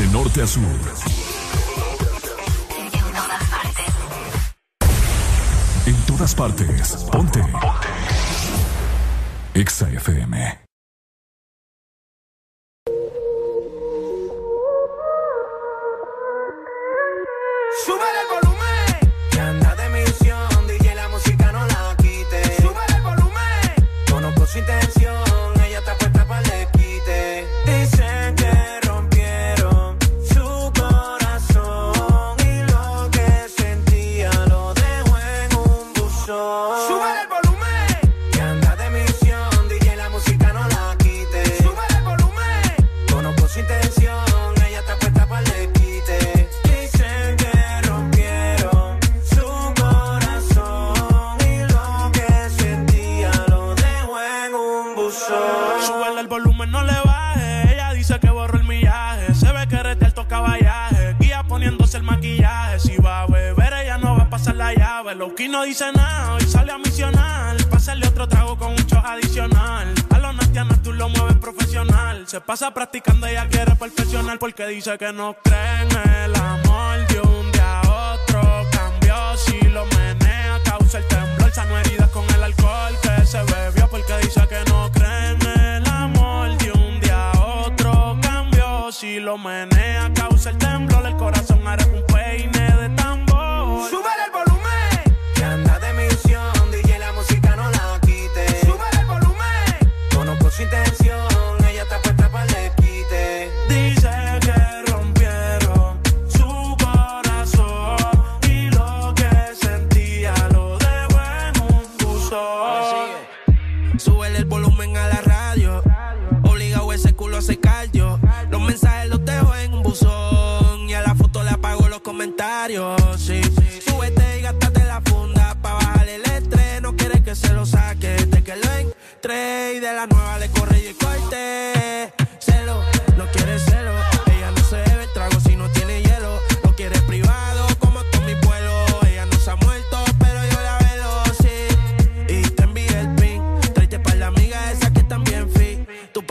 De norte a sur. En todas partes. Ponte. Exa FM. Pues sabe, lo no dice nada, hoy sale a misionar. Pásale otro trago con un show adicional. A los natianas tú lo mueves profesional. Se pasa practicando, ella quiere perfeccionar porque dice que no cree en el amor. De un día a otro cambió, si lo menea, causa el temblor. Sano heridas con el alcohol que se bebió porque dice que no cree en el amor. De un día a otro cambió, si lo menea, causa el temblor. El corazón hará un su intención, ella está puesta para el quite. Dice que rompieron su corazón y lo que sentía lo dejó en un buzón. Súbele el volumen a la radio, obligado ese culo a secar yo. Los mensajes los dejo en un buzón y a la foto le apago los comentarios. Sí, súbete y gástate la funda para bajar el estrés. No quieres que se lo saque, te que lo entre y de la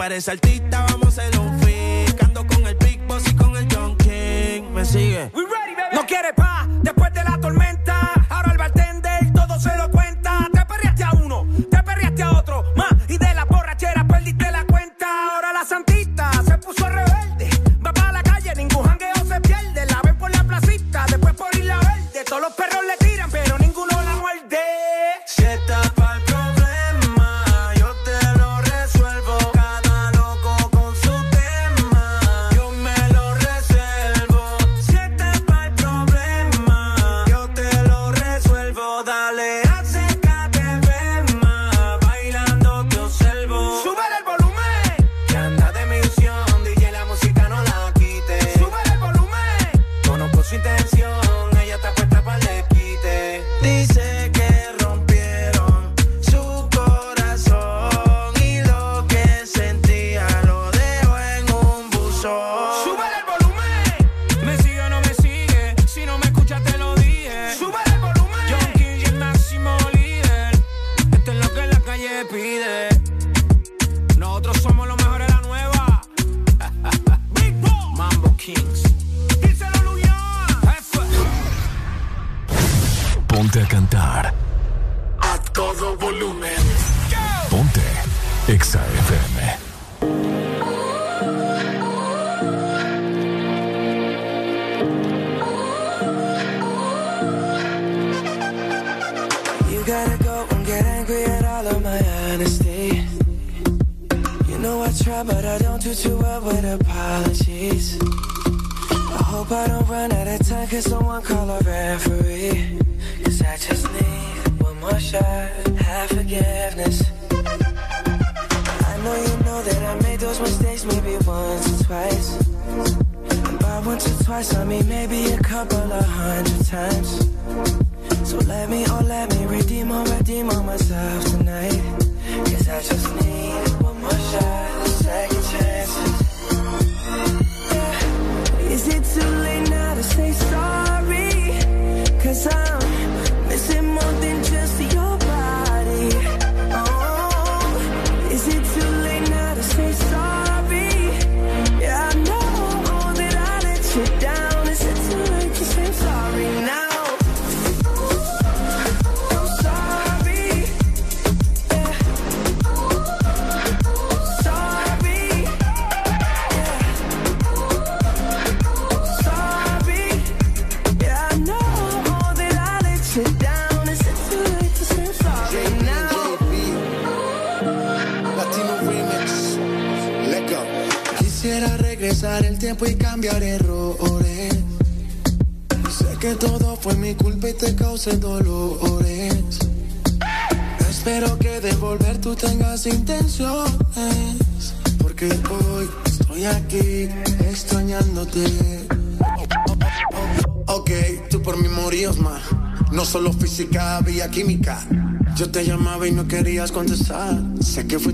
eres artista, y no querías contestar. Sé que fue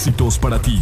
Éxitos para ti.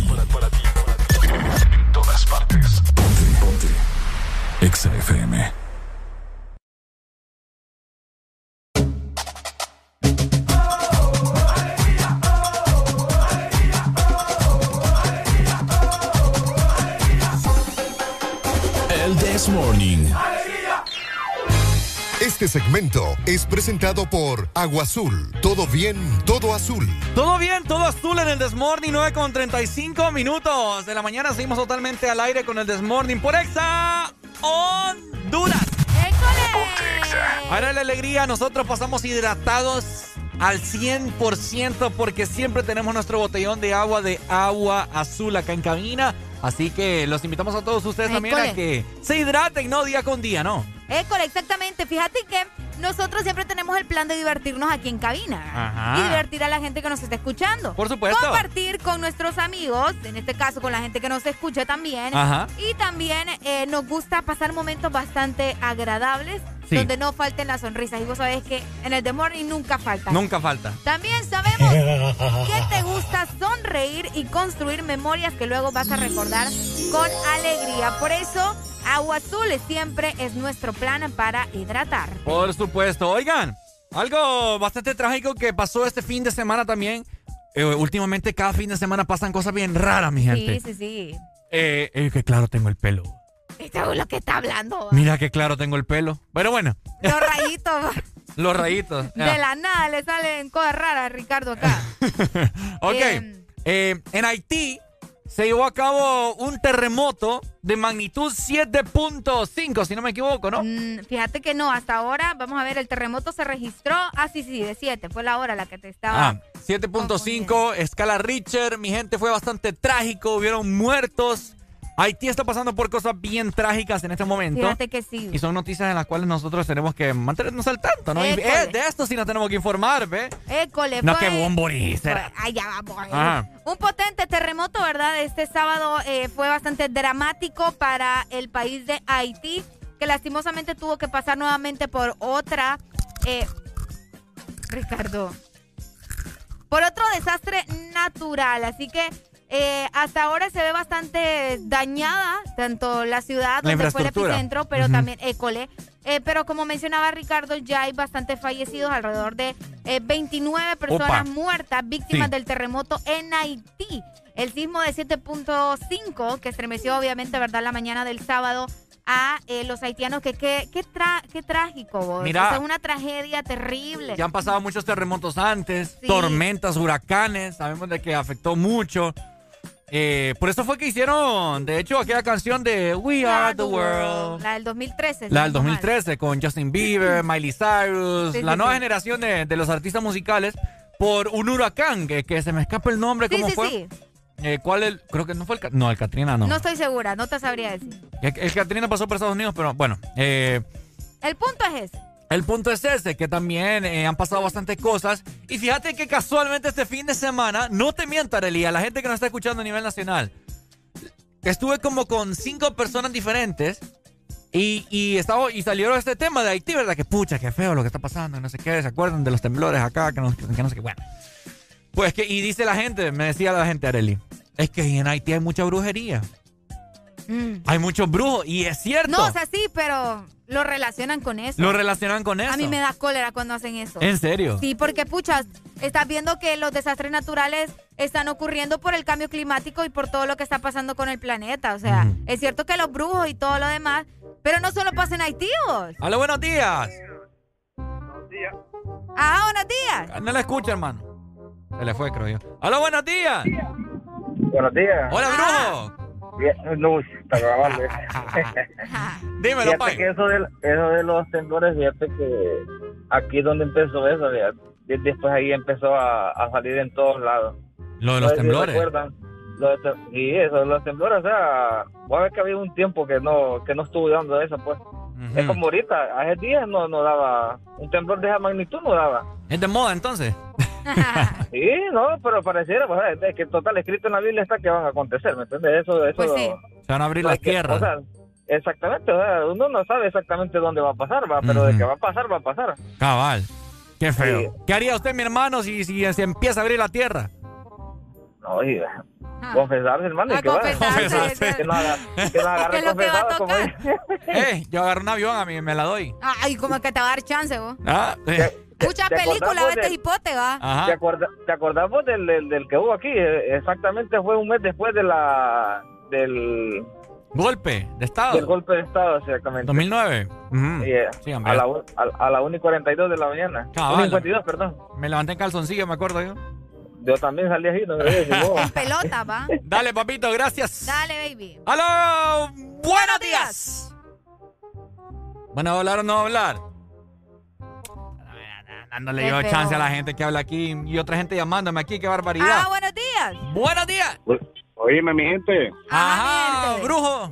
Presentado por Agua Azul. Todo bien, todo azul. Todo bien, todo azul en el Desmorning, 9 con 35 minutos de la mañana. Seguimos totalmente al aire con el Desmorning por Exa Honduras. Ahora la alegría, nosotros pasamos hidratados al 100% porque siempre tenemos nuestro botellón de agua de agua azul acá en cabina. Así que los invitamos a todos ustedes también a que se hidraten, ¿no? Día con día, ¿no? École, exactamente. Fíjate que nosotros siempre tenemos el plan de divertirnos aquí en cabina. Ajá. Y divertir a la gente que nos está escuchando. Por supuesto. Compartir con nuestros amigos, en este caso con la gente que nos escucha también. Ajá. Y también eh, nos gusta pasar momentos bastante agradables Sí. donde no falten las sonrisas. Y vos sabés que en el The Morning nunca falta. Nunca falta. También sabemos que te gusta sonreír y construir memorias que luego vas a recordar con alegría. Por eso, Agua Azul siempre es nuestro plan para hidratar. Por supuesto. Oigan, algo bastante trágico que pasó este fin de semana también. Eh, últimamente cada fin de semana pasan cosas bien raras, mi gente. Sí, sí, sí. Eh, eh, que claro tengo el pelo. Esto es lo que está hablando. Mira que claro tengo el pelo. Pero bueno, Los rayitos. los rayitos. De la nada le salen cosas raras a Ricardo acá. Ok. Em. Eh, en Haití se llevó a cabo un terremoto de magnitud 7.5, si no me equivoco, ¿no? Mm, fíjate que no, hasta ahora, vamos a ver, el terremoto se registró. Ah, sí, sí, de 7. Fue la hora la que te estaba. Ah, 7.5, escala Richter. Mi gente fue bastante trágico, hubieron muertos. Haití está pasando por cosas bien trágicas en este momento. Fíjate que sí. Y son noticias en las cuales nosotros tenemos que mantenernos al tanto, ¿no? Y, eh, de esto sí nos tenemos que informar, ¿ve? École, No, bombori será. Ay, ya vamos. eh. Ajá. Un potente terremoto, ¿verdad? Este sábado eh, fue bastante dramático para el país de Haití, que lastimosamente tuvo que pasar nuevamente por otra. eh, Ricardo. Por otro desastre natural. Así que eh, hasta ahora se ve bastante dañada tanto la ciudad La donde fue el epicentro, pero también École. Eh, pero como mencionaba Ricardo, ya hay bastantes fallecidos, alrededor de eh, 29 personas Opa. muertas víctimas Sí. del terremoto en Haití. El sismo de 7.5 que estremeció obviamente, ¿verdad?, la mañana del sábado a eh, los haitianos. Que qué qué tra- qué trágico, vos. Mira. O sea, es una tragedia terrible. Ya han pasado muchos terremotos antes, Sí. tormentas, huracanes, sabemos de que afectó mucho. Eh, por eso fue que hicieron, de hecho, aquella canción de We Are the World. La del 2013. si La del estoy mal. 2013 con Justin Bieber, Miley Cyrus, Sí, la sí, nueva sí. generación de, de los artistas musicales por un huracán, que, que se me escapa el nombre, ¿cómo fue? Eh, ¿Cuál el? Creo que no fue el... No, el Katrina no. No estoy segura, no te sabría decir. El, el Katrina pasó por Estados Unidos, pero bueno. eh, El punto es ese. El punto es ese, que también eh, han pasado bastantes cosas. Y fíjate que casualmente este fin de semana, no te miento, Arelia, la gente que nos está escuchando a nivel nacional, estuve como con cinco personas diferentes y, y, estaba, y salieron este tema de Haití, ¿verdad? Que pucha, qué feo lo que está pasando, no sé qué, ¿se acuerdan de los temblores acá? Que no, que no sé qué, bueno. Pues que, y dice la gente, me decía la gente, Areli, es que en Haití hay mucha brujería. Mm. hay muchos brujos y es cierto. No, o sea, sí, pero lo relacionan con eso. Lo relacionan con eso. A mí me da cólera cuando hacen eso. ¿En serio? Sí, porque puchas, estás viendo que los desastres naturales están ocurriendo por el cambio climático y por todo lo que está pasando con el planeta. O sea, es cierto que los brujos y todo lo demás, pero no solo pasa en Haití. Hola, buenos días. Buenos días. Ah, buenos días. No la escucha, hermano. Se le fue, creo yo. Hola, buenos días. Buenos días. Hola, brujo. No, está grabando. Dímelo, fíjate que eso de, eso de los temblores, fíjate que aquí es donde empezó eso, fíjate. después ahí empezó a, a, salir en todos lados. ¿Lo de los temblores? recuerdan? Lo de, sí, eso de los temblores, o sea, voy a ver que había un tiempo que no que no estuvo dando eso, pues. Es como ahorita, hace días no, no daba, un temblor de esa magnitud no daba. ¿Es de moda entonces? sí, no, pero pareciera, pues, es que total escrito en la Biblia está que van a acontecer, ¿me entiendes? Eso, eso, pues sí. Se van a abrir las tierras. O sea, exactamente, o sea, uno no sabe exactamente dónde va a pasar, va, pero de que va a pasar, va a pasar. Cabal. Qué feo. ¿Qué haría usted, mi hermano, si, si se empieza a abrir la tierra? No, oye, ah. confesarse, hermano, y que, confesarse. que no, haga, que no agarre confesado, como Eh, yo agarro un avión, a mí me la doy. Ay, como que te va a dar chance, vos. Ah, Mucha película, vete hipote, va. ¿Te, acorda, ¿Te acordamos del, del, del, que hubo aquí? Eh, exactamente fue un mes después de la del golpe de Estado. Del golpe de Estado, exactamente. 2009. sí, a, la, a, a, la 1 y 42 de la mañana. Cabal. 1 y 52, perdón. Me levanté en calzoncillo, me acuerdo yo. Yo también salí así, no me En pelota, va. Dale, papito, gracias. Dale, baby. ¡Aló! ¡Buenos días! ¿Van a hablar o no hablar? Dándole yo chance a la gente que habla aquí y otra gente llamándome aquí, qué barbaridad. Ah, buenos días. Buenos días. Oíme, mi gente. Ajá, brujo.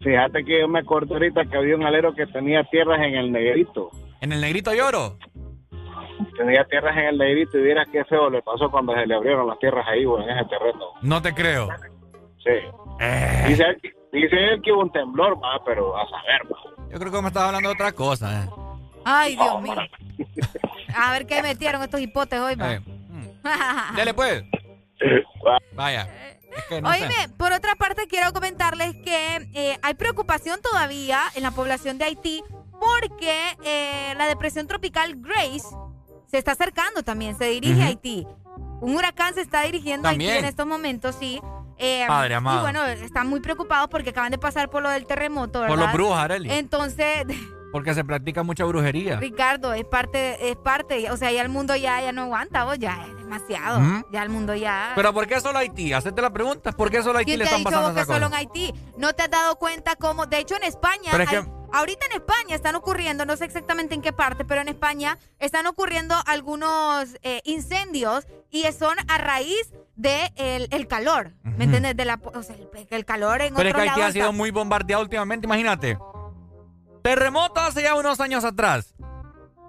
Fíjate que yo me acuerdo ahorita que había un alero que tenía tierras en el negrito. ¿En el negrito lloro? Tenía tierras en el negrito y vieras qué feo le pasó cuando se le abrieron las tierras ahí, en ese terreno. No te creo. Sí. Eh. Dice, él, dice él que hubo un temblor, va, pero a saber, va. Yo creo que me estaba hablando de otra cosa, eh. Ay, Dios mío. A ver qué metieron estos hipotes hoy, va. Eh. Mm. Dale, pues. Vaya. Es que no Oíme, sé. por otra parte quiero comentarles que eh, hay preocupación todavía en la población de Haití porque eh, la depresión tropical Grace se está acercando también, se dirige a Haití. Un huracán se está dirigiendo a Haití en estos momentos, sí. Eh, Padre amado. Y bueno, están muy preocupados porque acaban de pasar por lo del terremoto, ¿verdad? Por los brujos, Arely. Entonces, Porque se practica mucha brujería. Ricardo, es parte, es parte, o sea, ya el mundo ya, ya no aguanta, vos, ya es demasiado. Ujú. Ya el mundo ya... Pero ¿por qué solo Haití? Hacete la pregunta. ¿Por qué solo Haití ¿Quién le están pasando solo en? Haití? ¿No te has dado cuenta cómo? De hecho, en España, Pero es que- hay- ahorita en España están ocurriendo, no sé exactamente en qué parte, pero en España están ocurriendo algunos eh, incendios y son a raíz de el, el calor. ¿me entiendes? De la, o sea, el, el calor en Pero es otro que Haití lado ha sido está- muy bombardeado últimamente, imagínate. Terremoto hace ya unos años atrás.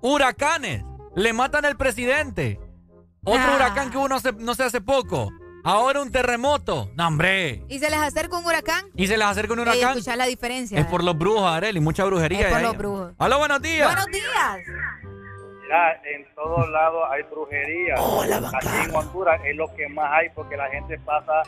Huracanes. Le matan al presidente. Otro Ah. huracán que hubo no sé, no sé hace poco. Ahora un terremoto. No, hombre. ¿Y se les acerca un huracán? Y se les acerca un Ey, huracán. escuchá la diferencia. Es por los brujos, Arely. Mucha brujería. Es por los ahí. brujos. Aló, buenos días. Buenos días. Mira, en todos lados hay brujería. Aquí en Honduras es lo que más hay porque la gente pasa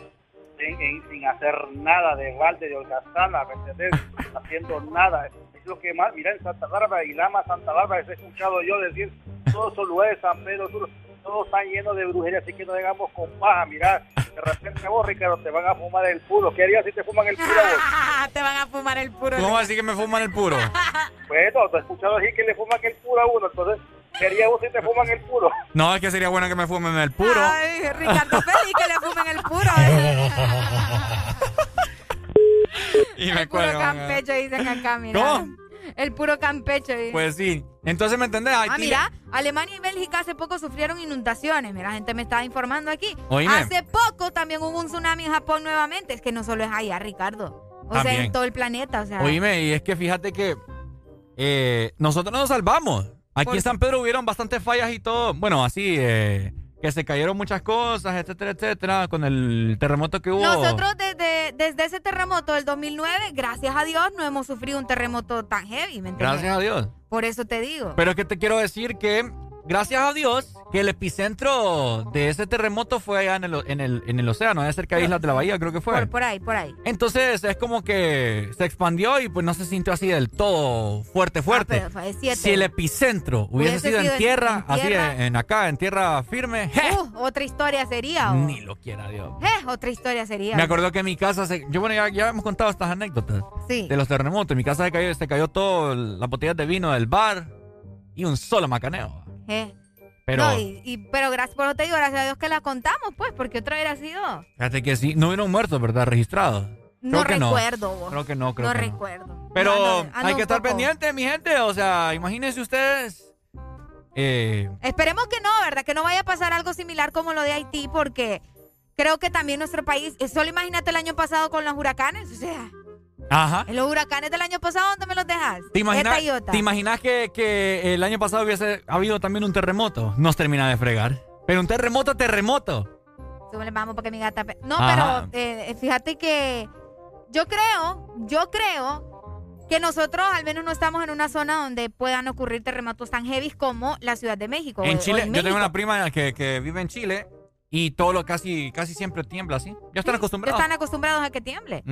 sin, en- sin hacer nada de balde, de holgazana, ¿me entendés? Haciendo nada. Lo que más, mira, en Santa Bárbara y Lama, Santa Bárbara, les he escuchado yo decir, todos esos lugares, San Pedro Sur, todos están llenos de brujería, así que no digamos con paja, mira, de repente vos, Ricardo, te van a fumar el puro. ¿Qué harías si te fuman el puro vos? Te van a fumar el puro. ¿Cómo así que me fuman el puro? Bueno, te he escuchado decir que le fuman el puro a uno, entonces, ¿qué harías vos si te fuman el puro? No, es que sería bueno que me fumen el puro. Ay, Ricardo Félix, que le fumen el puro. y me el puro cuelgan. campecho, dicen acá, mira. ¿Cómo? El puro campecho. dice. Pues sí. Entonces, ¿me entendés? Ah, mira, Alemania y Bélgica hace poco sufrieron inundaciones. Mira, la gente me estaba informando aquí. Oíme. Hace poco también hubo un tsunami en Japón nuevamente. Es que no solo es allá, Ricardo. O sea, en todo el planeta. O sea, Oíme, y es que fíjate que eh, nosotros nos salvamos. Aquí ¿Por en San Pedro hubieron bastantes fallas y todo. Bueno, así, eh, que se cayeron muchas cosas, etcétera, etcétera, con el terremoto que hubo. Nosotros desde, desde ese terremoto del 2009, gracias a Dios, no hemos sufrido un terremoto tan heavy, ¿me entiendes? Gracias a Dios. Por eso te digo. Pero es que te quiero decir que gracias a Dios que el epicentro de ese terremoto fue allá en el, en el, en el océano, de cerca de Islas de la Bahía, creo que fue. Por, ahí, por ahí. Entonces es como que se expandió y pues no se sintió así del todo fuerte, fuerte. Ah, si el epicentro hubiese, sido, en tierra, así en, acá, en tierra firme, uh, otra historia sería. Ni lo quiera Dios. otra historia sería. Me acuerdo que en mi casa, se, yo bueno, ya, hemos contado estas anécdotas sí. de los terremotos. En mi casa se cayó, se cayó todo las botellas de vino del bar y un solo macaneo. Pero, pero gracias, por te digo, gracias a Dios que la contamos, pues, porque otra hubiera sido. Fíjate que sí, no hubieron muertos, ¿verdad? Registrados. No recuerdo, no. Creo que no, creo no que recuerdo. Pero hay que estar pendiente, mi gente. O sea, imagínense ustedes. Eh... Esperemos que no, ¿verdad? Que no vaya a pasar algo similar como lo de Haití, porque creo que también nuestro país. Eh, solo imagínate el año pasado con los huracanes, o sea. Ajá. En los huracanes del año pasado, ¿dónde me los dejas? ¿Te imaginas, que, que, el año pasado hubiese habido también un terremoto? Nos termina de fregar. Pero un terremoto, terremoto. Súbele, vamos, porque mi gata. No, pero eh, fíjate que yo creo, yo creo que nosotros al menos no estamos en una zona donde puedan ocurrir terremotos tan heavy como la Ciudad de México. En Chile, yo tengo una prima que, que vive en Chile y todo lo casi, casi siempre tiembla así. Ya están acostumbrados. Están acostumbrados a que tiemble.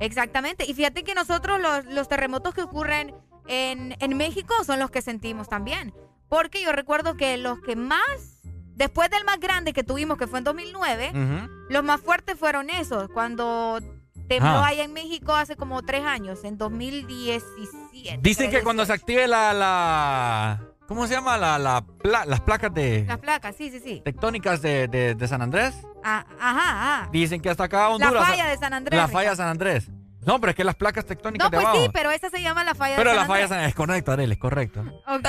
Exactamente. Y fíjate que nosotros los, terremotos que ocurren en, México son los que sentimos también. Porque yo recuerdo que los que más, después del más grande que tuvimos, que fue en 2009, los más fuertes fueron esos. Cuando tembló ah. allá en México hace como tres años, en 2017. Dicen que cuando se active la, la ¿Cómo se llama la, la las placas de. Las placas, sí, sí, sí. Tectónicas de, de, San Andrés. Ah, ajá, ajá. Dicen que hasta acá Honduras. La falla de San Andrés. La falla de San Andrés. No, pero es que las placas tectónicas no, pues sí, pero esa se llama la falla pero de San Andrés. Pero la falla es correcto, Arel, es correcto. Ok.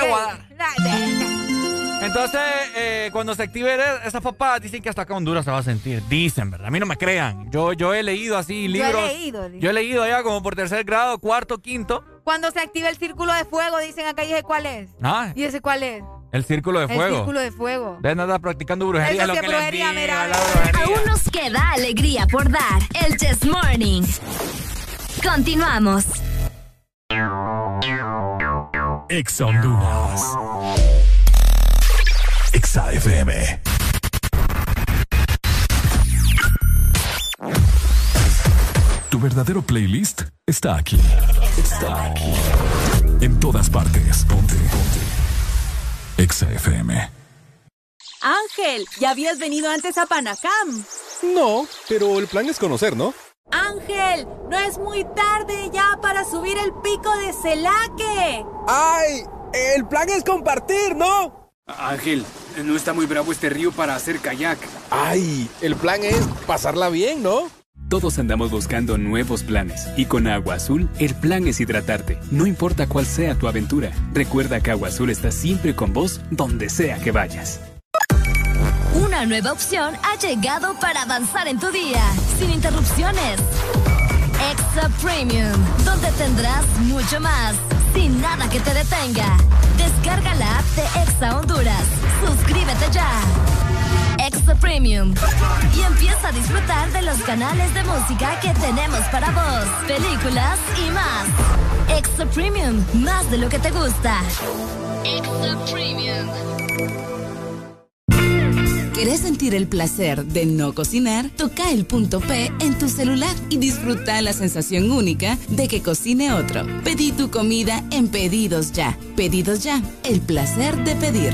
Entonces, eh, cuando se active esas papadas, dicen que hasta acá Honduras se va a sentir. Dicen, ¿verdad? A mí no me crean. Yo, yo he leído así libros. Yo he leído. Yo he leído allá como por tercer grado, cuarto, quinto. Cuando se active el círculo de fuego, dicen acá, y ese cuál es. Ah. ¿Y ese cuál es? El círculo de fuego. El círculo de fuego. Deben andar practicando brujería. Eso lo que brujería, mira, Aún nos queda alegría por dar. El Chess Morning. Continuamos. Ex Honduras. Exa FM. Tu verdadero playlist está aquí. Está aquí. En todas partes. Ponte. Ponte. Exa Ángel, ¿ya habías venido antes a Panacam? No, pero el plan es conocer, ¿no? Ángel, no es muy tarde ya para subir el pico de Celaque. ¡Ay! El plan es compartir, ¿no? Ángel, no está muy bravo este río para hacer kayak. ¡Ay! El plan es pasarla bien, ¿no? Todos andamos buscando nuevos planes y con Agua Azul el plan es hidratarte, no importa cuál sea tu aventura. Recuerda que Agua Azul está siempre con vos donde sea que vayas. Una nueva opción ha llegado para avanzar en tu día, sin interrupciones. Extra Premium, donde tendrás mucho más, sin nada que te detenga. Descarga la app de Exa Honduras. Suscríbete ya. Extra Premium. Y empieza a disfrutar de los canales de música que tenemos para vos, películas y más. Extra Premium, más de lo que te gusta. Extra Premium. ¿Querés sentir el placer de no cocinar? Toca el punto P en tu celular y disfruta la sensación única de que cocine otro. Pedí tu comida en Pedidos Ya. Pedidos Ya, el placer de pedir.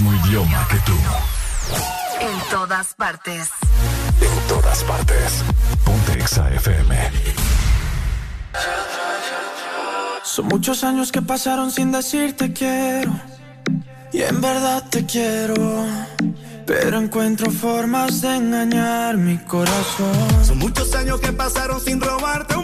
Mismo idioma que tú. En todas partes. En todas partes. Ponte Exa FM. Son muchos años que pasaron sin decirte quiero. Y en verdad te quiero. Pero encuentro formas de engañar mi corazón. Son muchos años que pasaron sin robarte un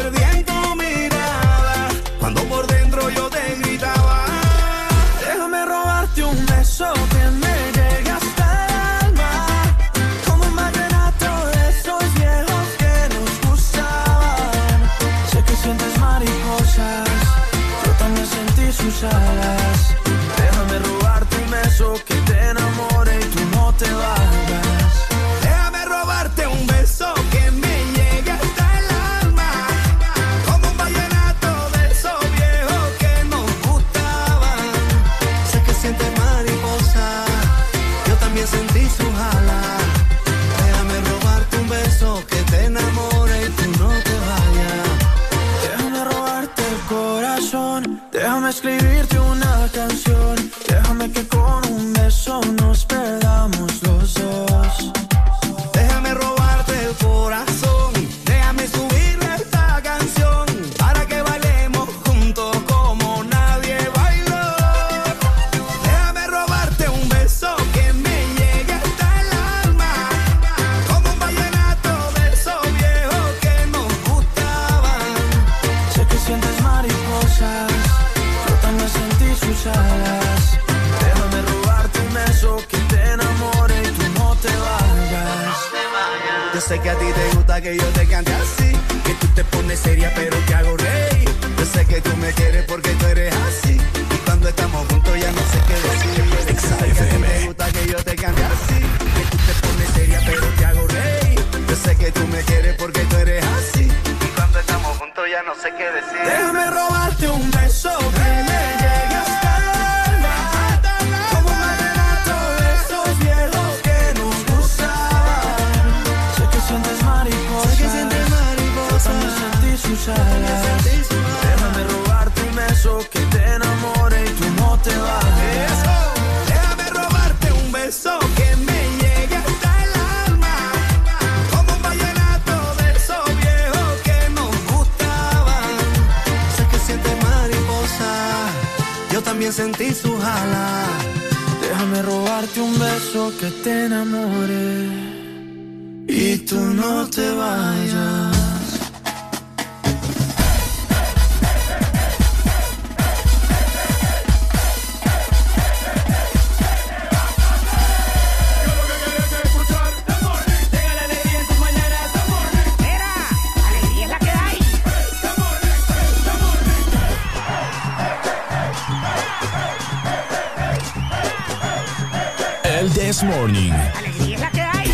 This Morning. Alegría es la que hay.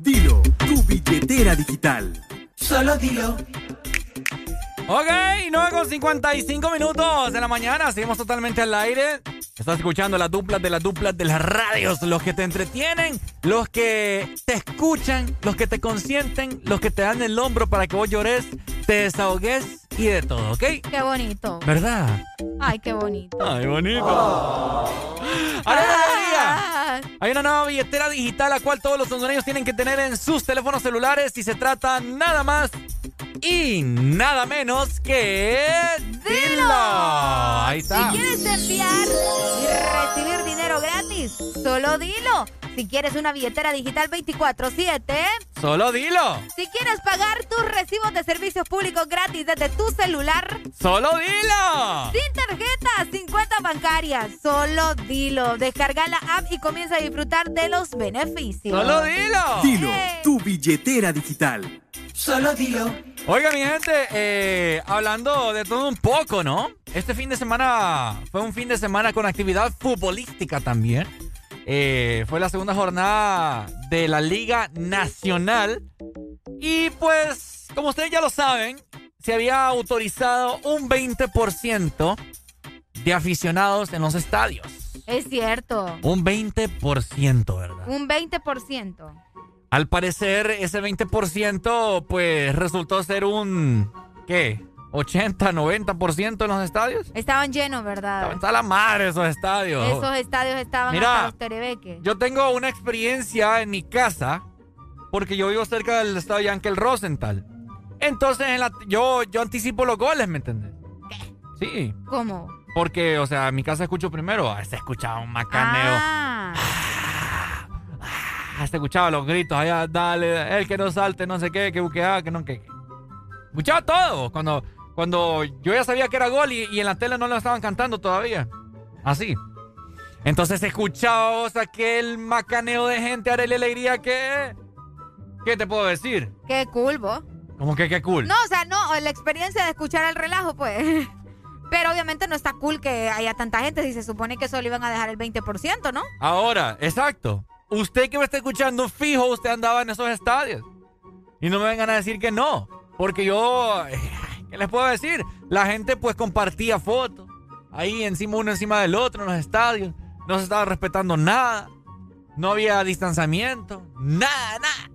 Dilo, tu billetera digital. Solo dilo. Ok, 9 con 55 minutos de la mañana. Seguimos totalmente al aire. Estás escuchando las duplas de las duplas de las radios. Los que te entretienen, los que te escuchan, los que te consienten, los que te dan el hombro para que vos llores, te desahogues y de todo, ¿ok? Qué bonito. ¿Verdad? Ay, qué bonito. Ay, bonito. Nueva vía. Hay una nueva billetera digital la cual todos los hondureños tienen que tener en sus teléfonos celulares y se trata nada más y nada menos que Dilo. Ahí está. Si quieres enviar y recibir dinero gratis, solo dilo. Si quieres una billetera digital 24-7, Solo dilo. si quieres pagar tus recibos de servicios públicos gratis desde tu celular, Solo dilo. sin tarjetas, sin cuentas bancarias, solo dilo. Descarga la app y comienza a disfrutar de los beneficios. Solo dilo. Dilo, tu billetera digital. Solo dilo. Oiga, mi gente, eh, hablando de todo un poco, ¿no? Este fin de semana fue un fin de semana con actividad futbolística también. Eh, fue la segunda jornada de la Liga Nacional. Y pues, como ustedes ya lo saben, se había autorizado un 20% de aficionados en los estadios. Es cierto. Un 20%, ¿verdad? Un 20%. Al parecer, ese 20% pues resultó ser un... ¿Qué? 80, 90% en los estadios. Estaban llenos, ¿verdad? Está la madre esos estadios. Esos estadios estaban Mira, hasta los Yo tengo una experiencia en mi casa porque yo vivo cerca del estadio Yankel Rosenthal. Entonces en la, yo, yo anticipo los goles, ¿me entiendes? ¿Qué? Sí. ¿Cómo? Porque, o sea, en mi casa escucho primero. Ah, se escuchaba un macaneo. Ah. Se escuchaba los gritos. Allá, dale, el que no salte, no sé qué, que buquea, que no, que. Escuchaba todo. Cuando, cuando yo ya sabía que era gol y, en la tele no lo estaban cantando todavía. Así. Entonces escuchaba aquel macaneo de gente, haré la alegría que. ¿Qué te puedo decir? Qué cool, vos. ¿Cómo que qué cool? No, o sea, no, la experiencia de escuchar el relajo, pues. Pero obviamente no está cool que haya tanta gente si se supone que solo iban a dejar el 20%, ¿no? Ahora, exacto. Usted que me está escuchando fijo, usted andaba en esos estadios. Y no me vengan a decir que no. Porque yo, eh, ¿qué les puedo decir? La gente pues compartía fotos. Ahí encima uno encima del otro en los estadios. No se estaba respetando nada. No había distanciamiento. Nada, nada.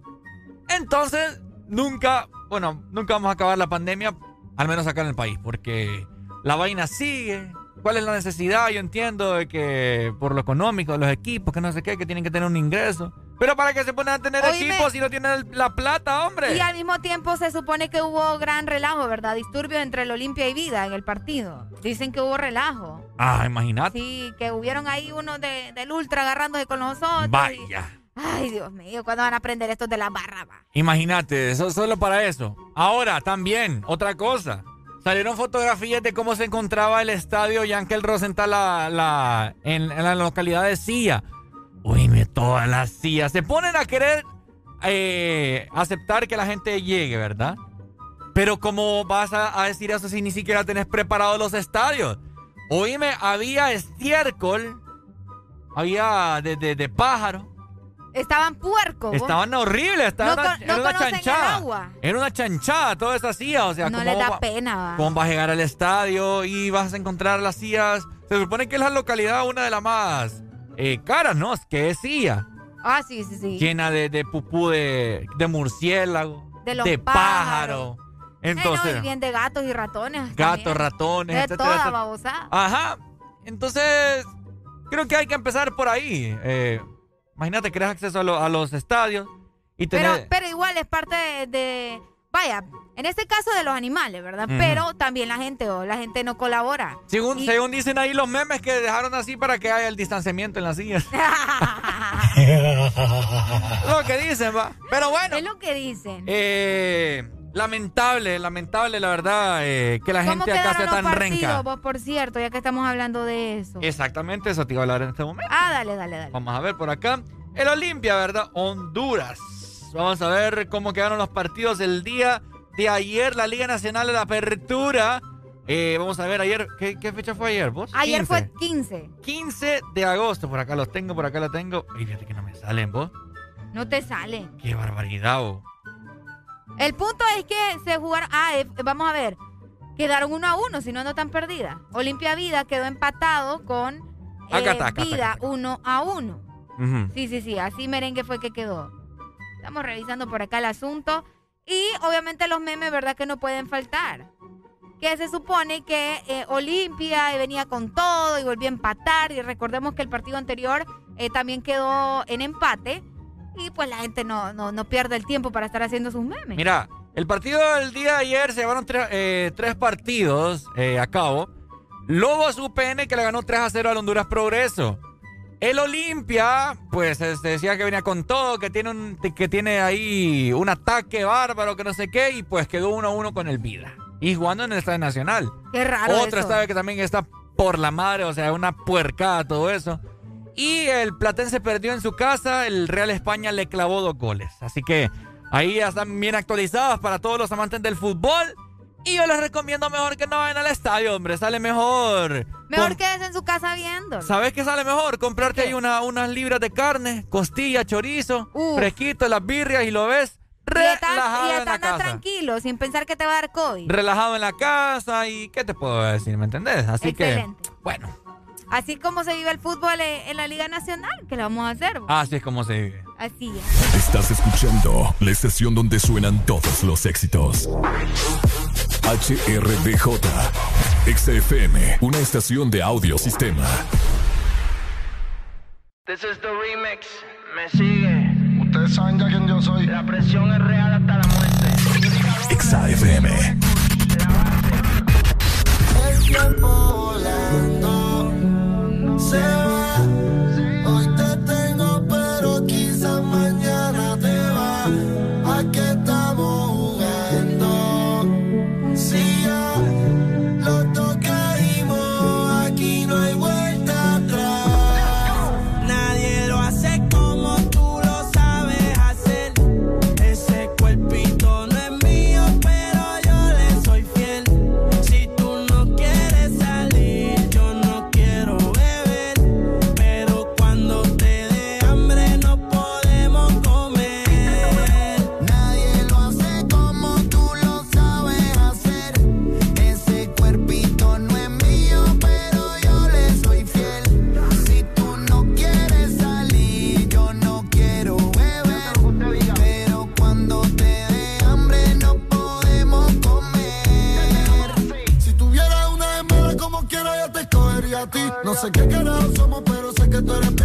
Entonces, nunca, bueno, nunca vamos a acabar la pandemia. Al menos acá en el país. Porque la vaina sigue. ¿Cuál es la necesidad? Yo entiendo de que por lo económico los equipos, que no sé qué, que tienen que tener un ingreso. Pero para que se ponen a tener equipos si no tienen la plata, hombre. Y al mismo tiempo se supone que hubo gran relajo, ¿verdad? Disturbios entre el Olimpia y Vida en el partido. Dicen que hubo relajo. Ah, imagínate. Sí, que hubieron ahí unos de, del Ultra agarrándose con nosotros. Vaya. Ay, Dios mío, ¿cuándo van a aprender estos de la barra? Imagínate, eso solo para eso. Ahora, también, otra cosa. Salieron fotografías de cómo se encontraba el estadio Yankel Rosenthal la, en, la localidad de Silla. Uy, todas las sillas. Se ponen a querer eh, aceptar que la gente llegue, ¿verdad? Pero ¿cómo vas a, decir eso si ni siquiera tenés preparados los estadios? Oíme, había estiércol, había de, de, de pájaro, Estaban puercos. Estaban horribles. Estaban no, era una chanchada. Era una chanchada toda esa silla. O sea, no le da pena. ¿Cómo vas a llegar al estadio y vas a encontrar las sillas? Se supone que es la localidad una de las más eh, caras, ¿no? Que es silla. Ah, sí, sí, sí. Llena de, de pupú de, de murciélago. De los de pájaro. Entonces. y bien de gatos y ratones. Gatos, ratones, de toda babosa. Ajá. Entonces, creo que hay que empezar por ahí. Eh, Imagínate, creas acceso a, los estadios y tener... Pero, igual es parte de, Vaya, en este caso de los animales, ¿verdad? Pero también la gente o la gente no colabora. Según, según dicen ahí los memes que dejaron así para que haya el distanciamiento en las sillas. lo que dicen, va. Pero bueno. Es lo que dicen. Eh, lamentable, lamentable, la verdad, eh, que la gente acá sea tan renca. Vos, por cierto, ya que estamos hablando de eso. Exactamente, eso te iba a hablar en este momento. Ah, dale, dale, dale. Vamos a ver por acá. El Olimpia, ¿verdad? Honduras. Vamos a ver cómo quedaron los partidos el día de ayer. La Liga Nacional de la Apertura. Eh, vamos a ver ayer. ¿qué, fecha fue ayer, vos? Ayer fue 15. 15 de agosto. Por acá los tengo, por acá los tengo. Y fíjate que no me salen, vos. No te salen. Qué barbaridad, vos. El punto es que se jugaron. Ah, eh, vamos a ver. Quedaron uno a uno, si no, no están perdidas. Olimpia Vida quedó empatado con eh, Vida uno a uno. Sí, sí, sí. Así merengue fue que quedó. Estamos revisando por acá el asunto. Y obviamente los memes, ¿verdad? Que no pueden faltar. Que se supone que eh, Olimpia venía con todo y volvió a empatar. Y recordemos que el partido anterior también quedó en empate. Y pues la gente no, no, pierde el tiempo para estar haciendo sus memes. Mira, el partido del día de ayer se llevaron eh, tres partidos eh, a cabo. Lobos UPN que le ganó 3 a 0 al Honduras Progreso. El Olimpia, pues se decía que venía con todo, que tiene, un, que tiene ahí un ataque bárbaro, que no sé qué, y pues quedó 1 a 1 con el Vida. Y jugando en el Estadio Nacional. Qué raro. Otra estadio que también está por la madre, o sea, una puercada todo eso. Y el Platense perdió en su casa, el Real España le clavó dos goles. Así que ahí ya están bien actualizadas para todos los amantes del fútbol. Y yo les recomiendo mejor que no vayan al estadio, hombre. Sale mejor. Mejor Com quedes en su casa viendo. ¿Sabes qué sale mejor? Comprarte ahí una, unas libras de carne, costilla, chorizo, fresquito, las birrias y lo ves. Relajado y ya están tranquilo, sin pensar que te va a dar COVID. Relajado en la casa y qué te puedo decir, ¿me entendés? Así Excelente. que, bueno, Así como se vive el fútbol eh, en, la Liga Nacional, que lo vamos a hacer. Vos? Así es como se vive. Así es. Estás escuchando la estación donde suenan todos los éxitos. HRDJ. XFM, una estación de audio sistema. This is the remix. Me sigue. Ustedes saben ya quién yo soy. La presión es real hasta la muerte. XFM. El tiempo volando. Sarah. sé que quedados somos, pero sé que tú eres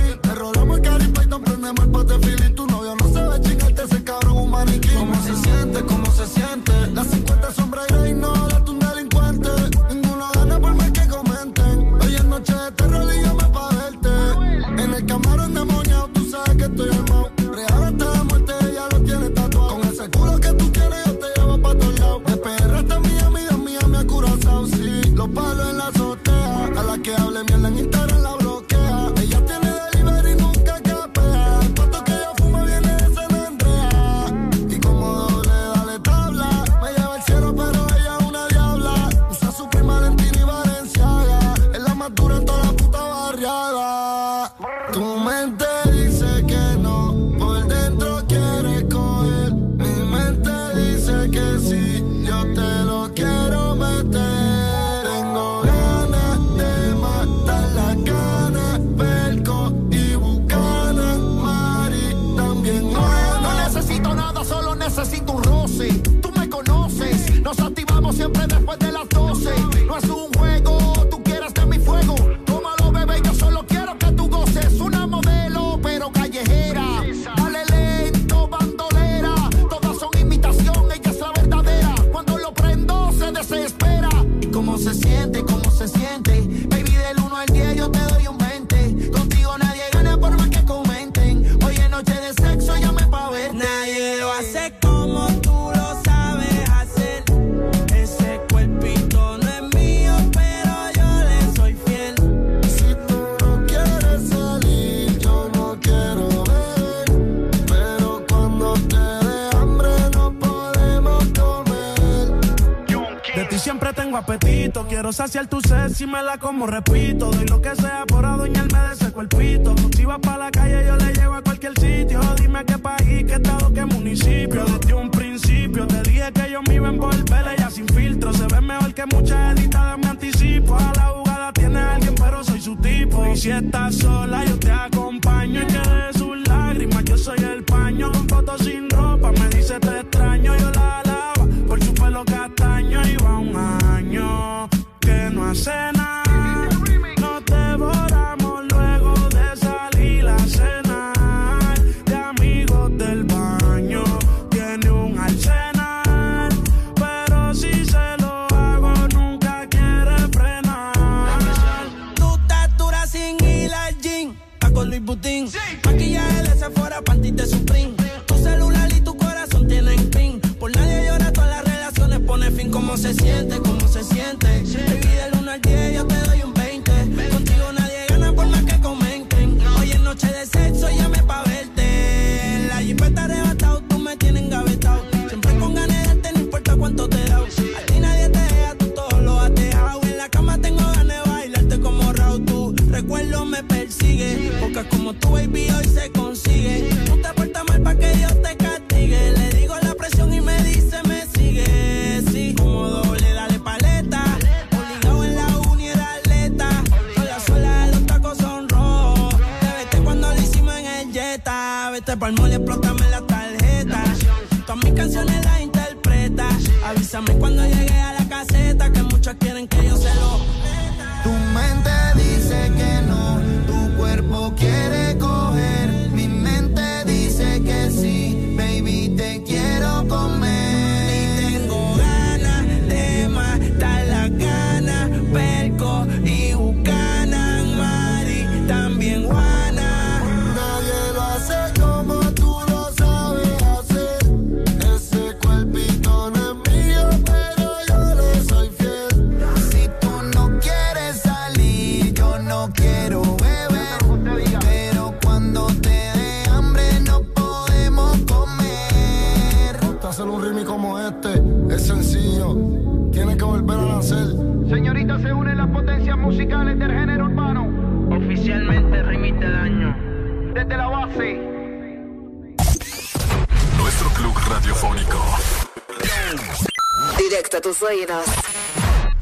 quiero saciar tu sed si me la como, repito. Doy lo que sea por adueñarme de ese cuerpito. Si vas para la calle, yo le llevo a cualquier sitio. Dime qué país, qué estado, qué municipio. Desde un principio te dije que yo me iba a envolver. Ella sin filtro se ve mejor que muchas editadas, me anticipo. A la jugada tiene alguien, pero soy su tipo. Y si estás sola, yo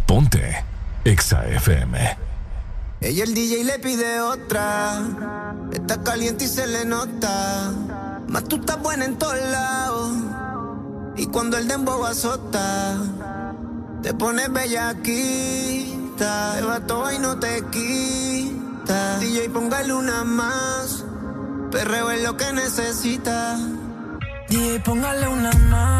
Ponte Exa FM. Ella el DJ le pide otra. Está caliente y se le nota. Más tú estás buena en todos lados. Y cuando el dembow azota, te pones bellaquita. Te va todo y no te quita. DJ, póngale una más. Perreo es lo que necesita. DJ, póngale una más.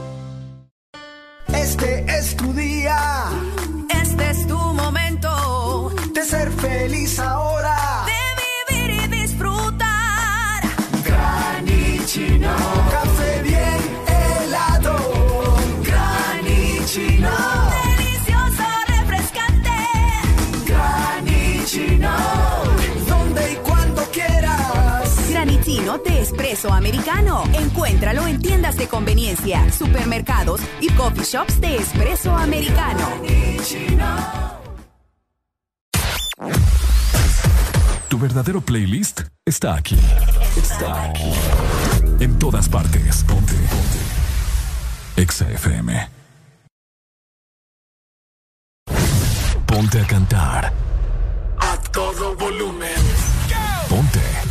Este es tu día. De espresso americano. Encuéntralo en tiendas de conveniencia, supermercados y coffee shops de espresso americano. Tu verdadero playlist está aquí. Está aquí. En todas partes. Ponte. Ponte. Exa FM. Ponte a cantar. A todo volumen. Ponte.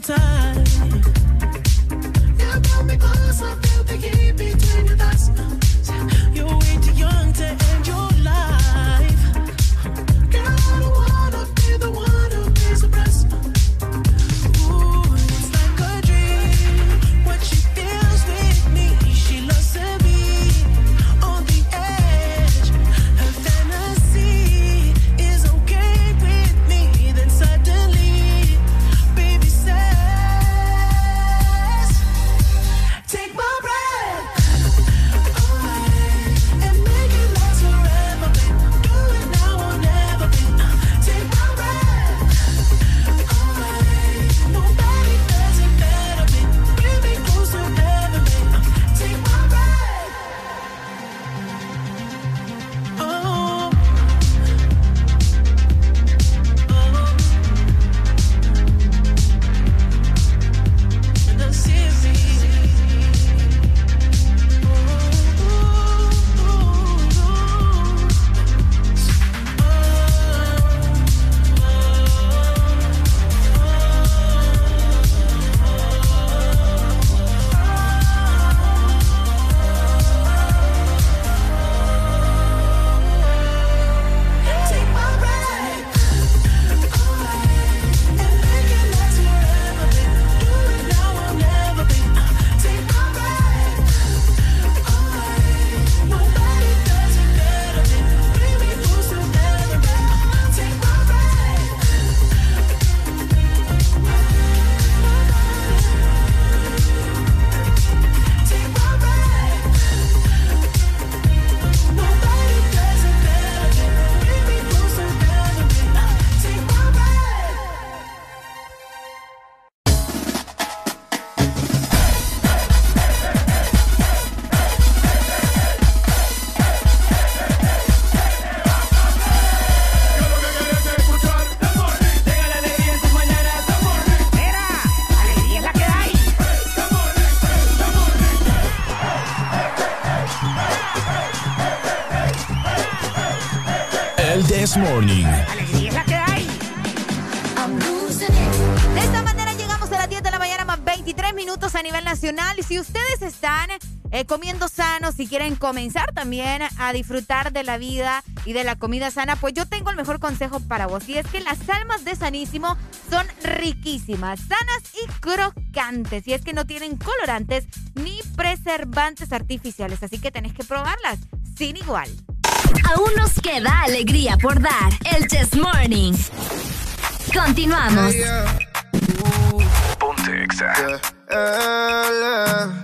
time. Si quieren comenzar también a disfrutar de la vida y de la comida sana, pues yo tengo el mejor consejo para vos. Y es que las almas de Sanísimo son riquísimas, sanas y crocantes. Y es que no tienen colorantes ni preservantes artificiales. Así que tenés que probarlas sin igual. Aún nos queda alegría por dar. El Chess Morning. Continuamos. Ponte Exa. Ponte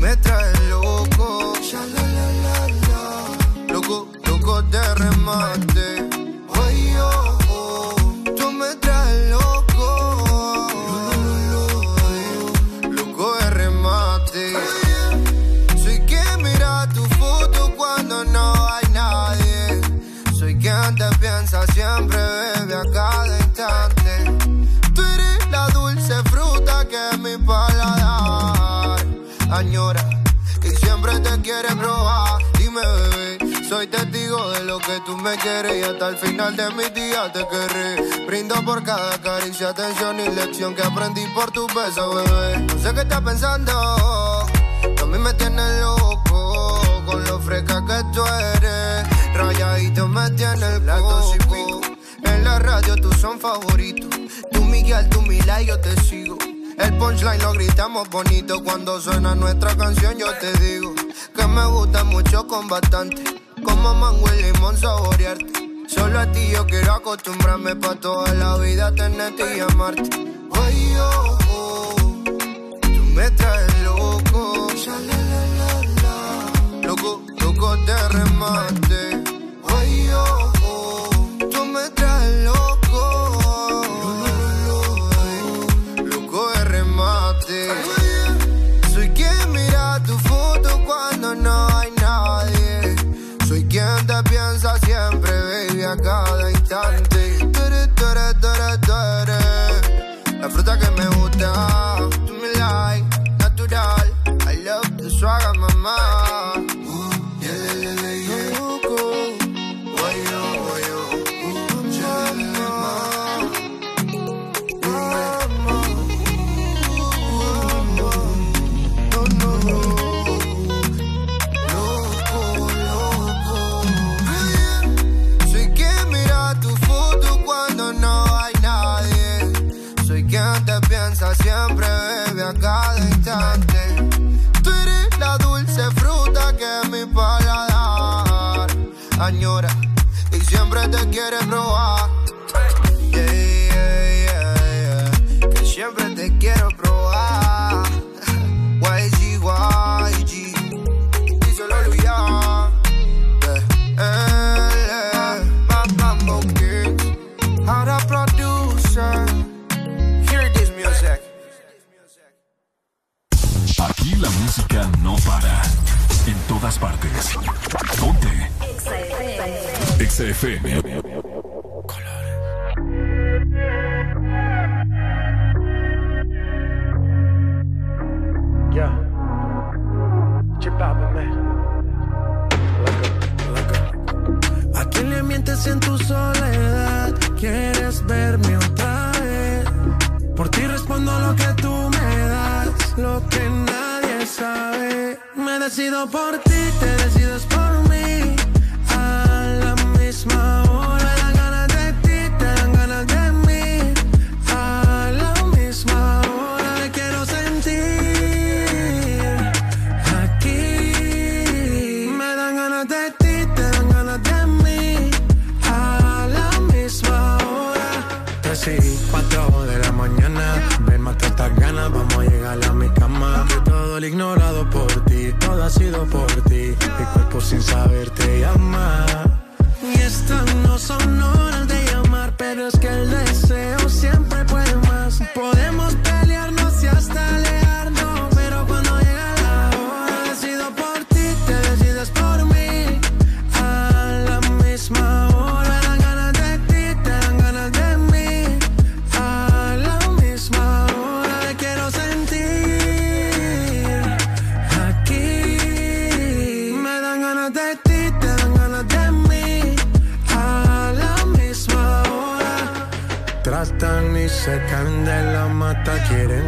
me traes loco. Loco, loco de remate. Siempre te quiere probar. Dime, bebé, soy testigo de lo que tú me quieres y hasta el final de mis días te querré. Brindo por cada caricia, atención y lección que aprendí por tu beso, bebé. No sé qué estás pensando, tú a mí me tienes loco con lo fresca que tú eres. Rayadito me tiene el coco. y pico. En la radio tú son favoritos. Tú Miguel, tú Mila y yo te sigo. El punchline lo gritamos bonito. Cuando suena nuestra canción yo te digo que me gusta mucho con bastante. Como mango y limón saborearte. Solo a ti yo quiero acostumbrarme pa' toda la vida tenerte y amarte. Ay, oh, oh, tú me traes loco. Loco, loco de remate. Todas partes. Ponte. Exa FM. Yeah. Chip out, man. ¿A quién le mientes en tu soledad? ¿Quieres verme otra vez? Por ti respondo lo que tú me das, lo que. Me decido por ti, te decides por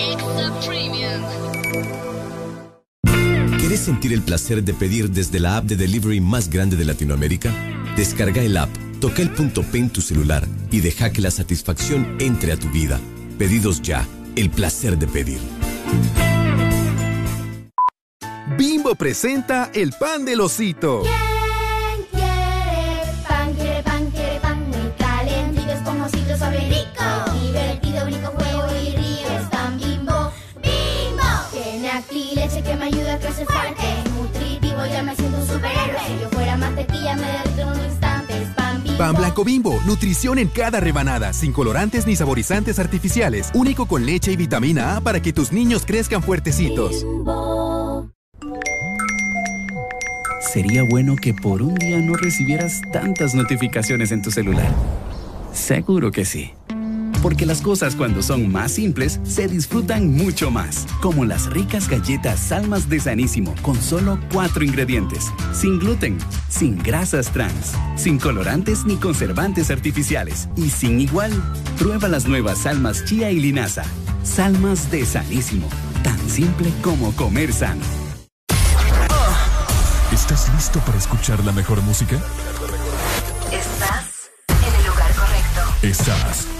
Extra Premium. ¿Quieres sentir el placer de pedir desde la app de delivery más grande de Latinoamérica? Descarga el app, toca el punto P en tu celular y deja que la satisfacción entre a tu vida. Pedidos ya, el placer de pedir. Bimbo presenta el pan del osito. ¿Quién mantequilla, me derrito en un instante. Es pan bimbo. Pan blanco bimbo, nutrición en cada rebanada, sin colorantes ni saborizantes artificiales, único con leche y vitamina A para que tus niños crezcan fuertecitos. Sería bueno que por un día no recibieras tantas notificaciones en tu celular. Seguro que sí. Porque las cosas cuando son más simples se disfrutan mucho más. Como las ricas galletas Salmas de Sanísimo con solo cuatro ingredientes. Sin gluten, sin grasas trans, sin colorantes ni conservantes artificiales y sin igual. Prueba las nuevas Salmas Chía y Linaza. Salmas de Sanísimo. Tan simple como comer sano. ¿Estás listo para escuchar la mejor música? Estás en el lugar correcto. Estás.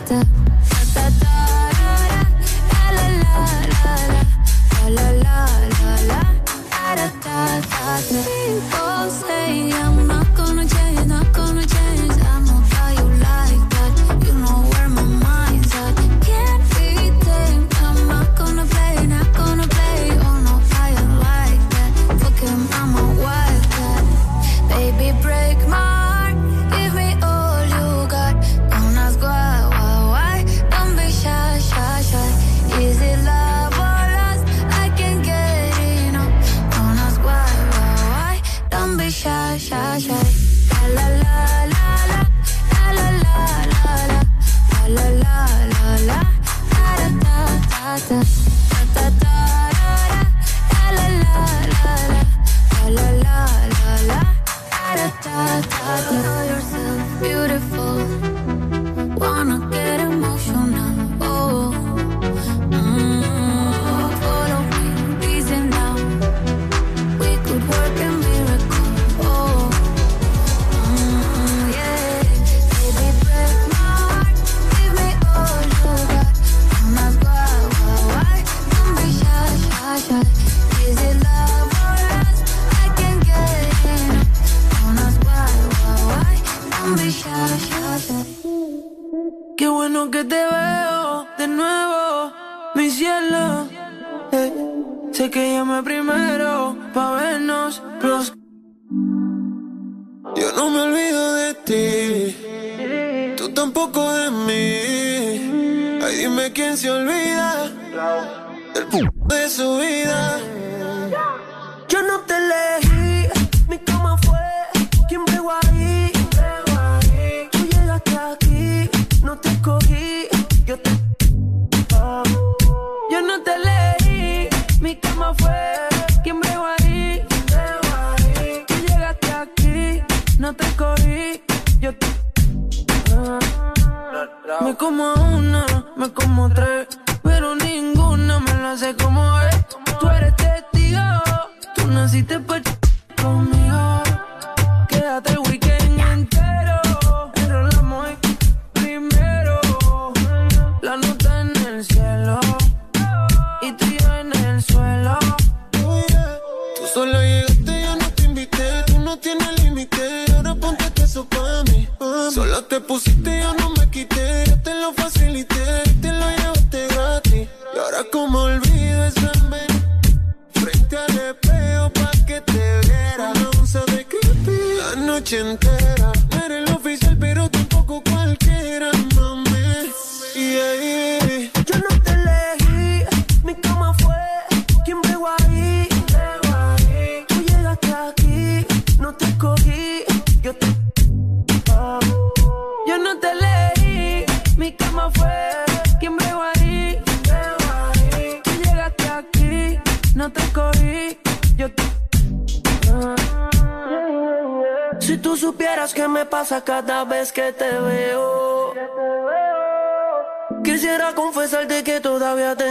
matter cada vez que te veo. Quisiera confesarte que todavía te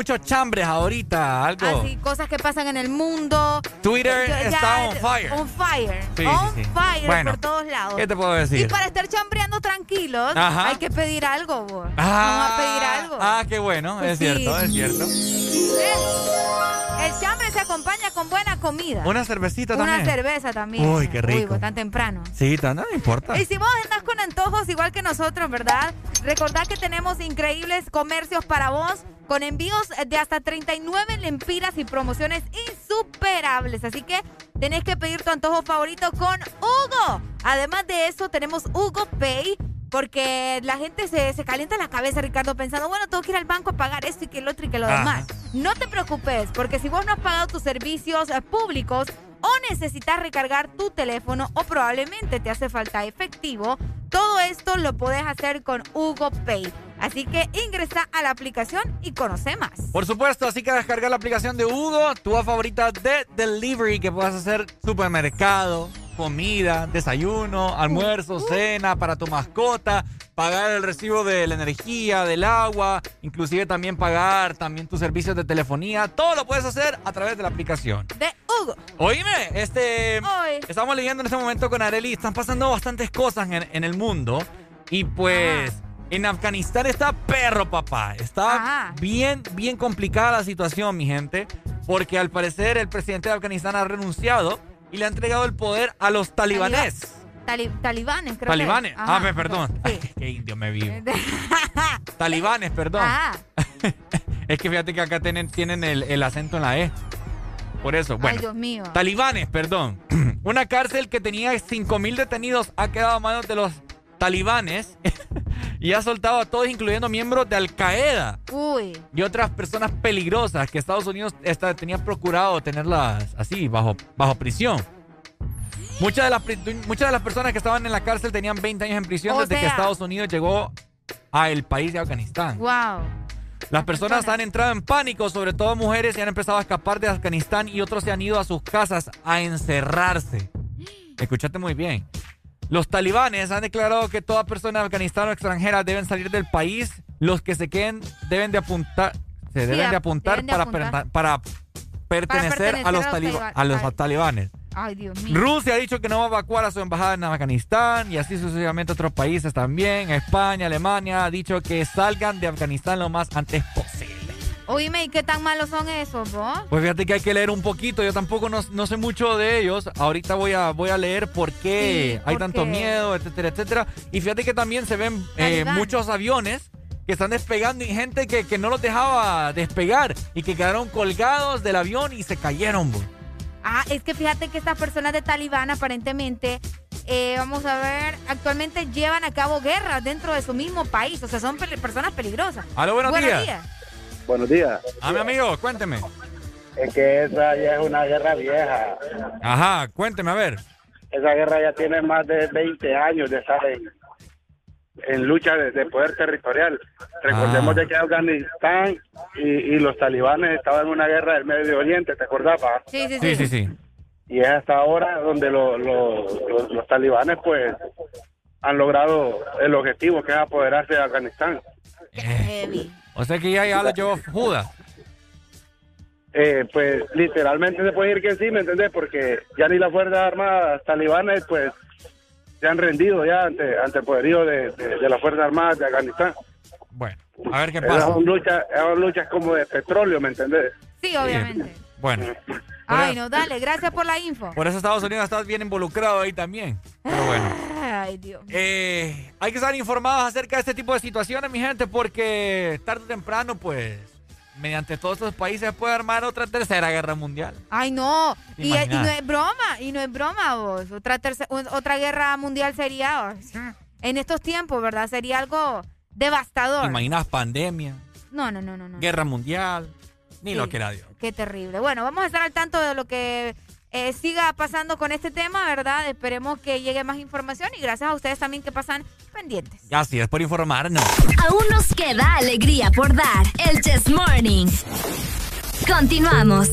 muchos chambres ahorita, algo. Ah, Así, cosas que pasan en el mundo. Twitter está on fire. On fire. Sí, on fire por todos lados. ¿Qué te puedo decir? Y para estar chambreando tranquilos, Ajá. hay que pedir algo, vos. Ah, Vamos a ah, pedir algo. Ah, qué bueno, es cierto, es cierto. El chambre se acompaña con buena comida. Una cervecita también. Una cerveza también. Uy, qué rico. Uy, tan temprano. Sí, tan, no importa. Y si vos estás con antojos igual que nosotros, ¿verdad? Recordad que tenemos increíbles comercios para vos con envíos de hasta 39 lempiras y promociones insuperables. Así que tenés que pedir tu antojo favorito con Hugo. Además de eso, tenemos Hugo Pay. Porque la gente se, se calienta la cabeza, Ricardo, pensando, bueno, tengo que ir al banco a pagar esto y que el otro y que lo demás. No te preocupes, porque si vos no has pagado tus servicios eh, públicos o necesitas recargar tu teléfono o probablemente te hace falta efectivo, todo esto lo puedes hacer con Hugo Pay. Así que ingresa a la aplicación y conoce más. Por supuesto, así que descargar la aplicación de Hugo, tu favorita de delivery que puedas hacer supermercado, comida, desayuno, almuerzo, cena para tu mascota, pagar el recibo de la energía, del agua, inclusive también pagar también tus servicios de telefonía, todo lo puedes hacer a través de la aplicación. De Hugo. Oíme, este, Oye. estamos leyendo en este momento con Areli, están pasando bastantes cosas en, en el mundo y pues en Afganistán está perro, papá. Está Ajá. bien, bien complicada la situación, mi gente, porque al parecer el presidente de Afganistán ha renunciado y le ha entregado el poder a los talibanes. Tali- talibanes, creo que Talibanes. es. Ah, Ajá. me perdón. Ay, qué indio me vivo. Talibanes, perdón. Ah, Es que fíjate que acá tienen, tienen el, el acento en la E. Por eso, bueno. ay, Dios mío. Talibanes, perdón. Una cárcel que tenía 5.000 detenidos ha quedado a manos de los talibanes y ha soltado a todos, incluyendo miembros de Al Qaeda Uy. y otras personas peligrosas que Estados Unidos está- tenía procurado tenerlas así, bajo, bajo prisión. Muchas de, las, muchas de las personas que estaban en la cárcel tenían 20 años en prisión O desde que Estados Unidos llegó a el país de Afganistán. Wow. Las personas han entrado en pánico, sobre todo mujeres, y han empezado a escapar de Afganistán y otros se han ido a sus casas a encerrarse. Escúchate muy bien. Los talibanes han declarado que toda persona de Afganistán o extranjera deben salir del país. Los que se queden deben de apuntar, se deben de apuntar, deben de para, apuntar. para pertenecer, pertenecer a los, a los a talibanes. Ay, Dios mío. Rusia ha dicho que no va a evacuar a su embajada en Afganistán y así sucesivamente otros países también. España, Alemania ha dicho que salgan de Afganistán lo más antes posible. Oíme, ¿y qué tan malos son esos, vos? Pues fíjate que hay que leer un poquito. Yo tampoco no, no sé mucho de ellos. Ahorita voy a, voy a leer por qué Sí, hay ¿por tanto qué? miedo, etcétera, etcétera. Y fíjate que también se ven eh, muchos aviones que están despegando y gente que, que no los dejaba despegar y que quedaron colgados del avión y se cayeron. bo. Ah, es que fíjate que estas personas de Talibán aparentemente, eh, vamos a ver, actualmente llevan a cabo guerras dentro de su mismo país. O sea, son pe- personas peligrosas. Aló, buenos días. Buenos días. A mi amigo, cuénteme. Es que esa ya es una guerra vieja. Ajá, cuénteme, a ver. Esa guerra ya tiene más de 20 años de estar en, en lucha de, de poder territorial. Recordemos Ah. de que Afganistán y, y los talibanes estaban en una guerra del Medio Oriente, ¿te acordás? pa? Sí, sí, Sí, sí, sí. Y es hasta ahora donde lo- lo- los- los talibanes pues han logrado el objetivo que es apoderarse de Afganistán. Heavy. O sea que ya, ya lo llevó Judas. Eh, pues literalmente se puede decir que sí, ¿me entendés? Porque ya ni las Fuerzas Armadas talibanes pues se han rendido ya ante, ante el poderío de, de- de las Fuerzas Armadas de Afganistán. Bueno, a ver qué pasa. son luchas, esas son luchas como de petróleo, ¿me entendés? Sí, obviamente. Bueno. Ay, no, dale, gracias por la info. Por eso Estados Unidos está bien involucrado ahí también. Pero bueno. Ay, Dios. Eh, hay que estar informados acerca de este tipo de situaciones, mi gente, porque tarde o temprano, pues, mediante todos estos países puede armar otra tercera guerra mundial. Ay, no. ¿Te Y, y no es broma, y no es broma, vos. Otra, terce- o- otra guerra mundial sería, en estos tiempos, ¿verdad? Sería algo devastador. ¿Te imaginas pandemia, No, no, no, no, no. guerra mundial? Ni Sí. lo que era Dios. Qué terrible. Bueno, vamos a estar al tanto de lo que eh, siga pasando con este tema, ¿verdad? Esperemos que llegue más información y gracias a ustedes también que pasan pendientes. Gracias por informarnos. Aún nos queda alegría por dar. El Chess Morning. Continuamos.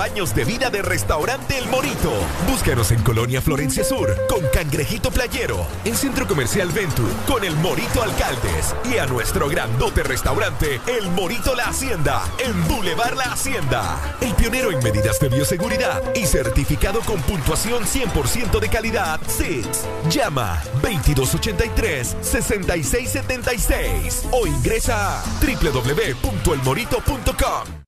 años de vida de restaurante El Morito. Búscanos en Colonia Florencia Sur, con Cangrejito Playero, en Centro Comercial Ventur, con El Morito Alcaldes y a nuestro grandote restaurante El Morito La Hacienda, en Boulevard La Hacienda. El pionero en medidas de bioseguridad y certificado con puntuación 100% de calidad, SIX. Llama 2283-6676 o ingresa a www.elmorito.com.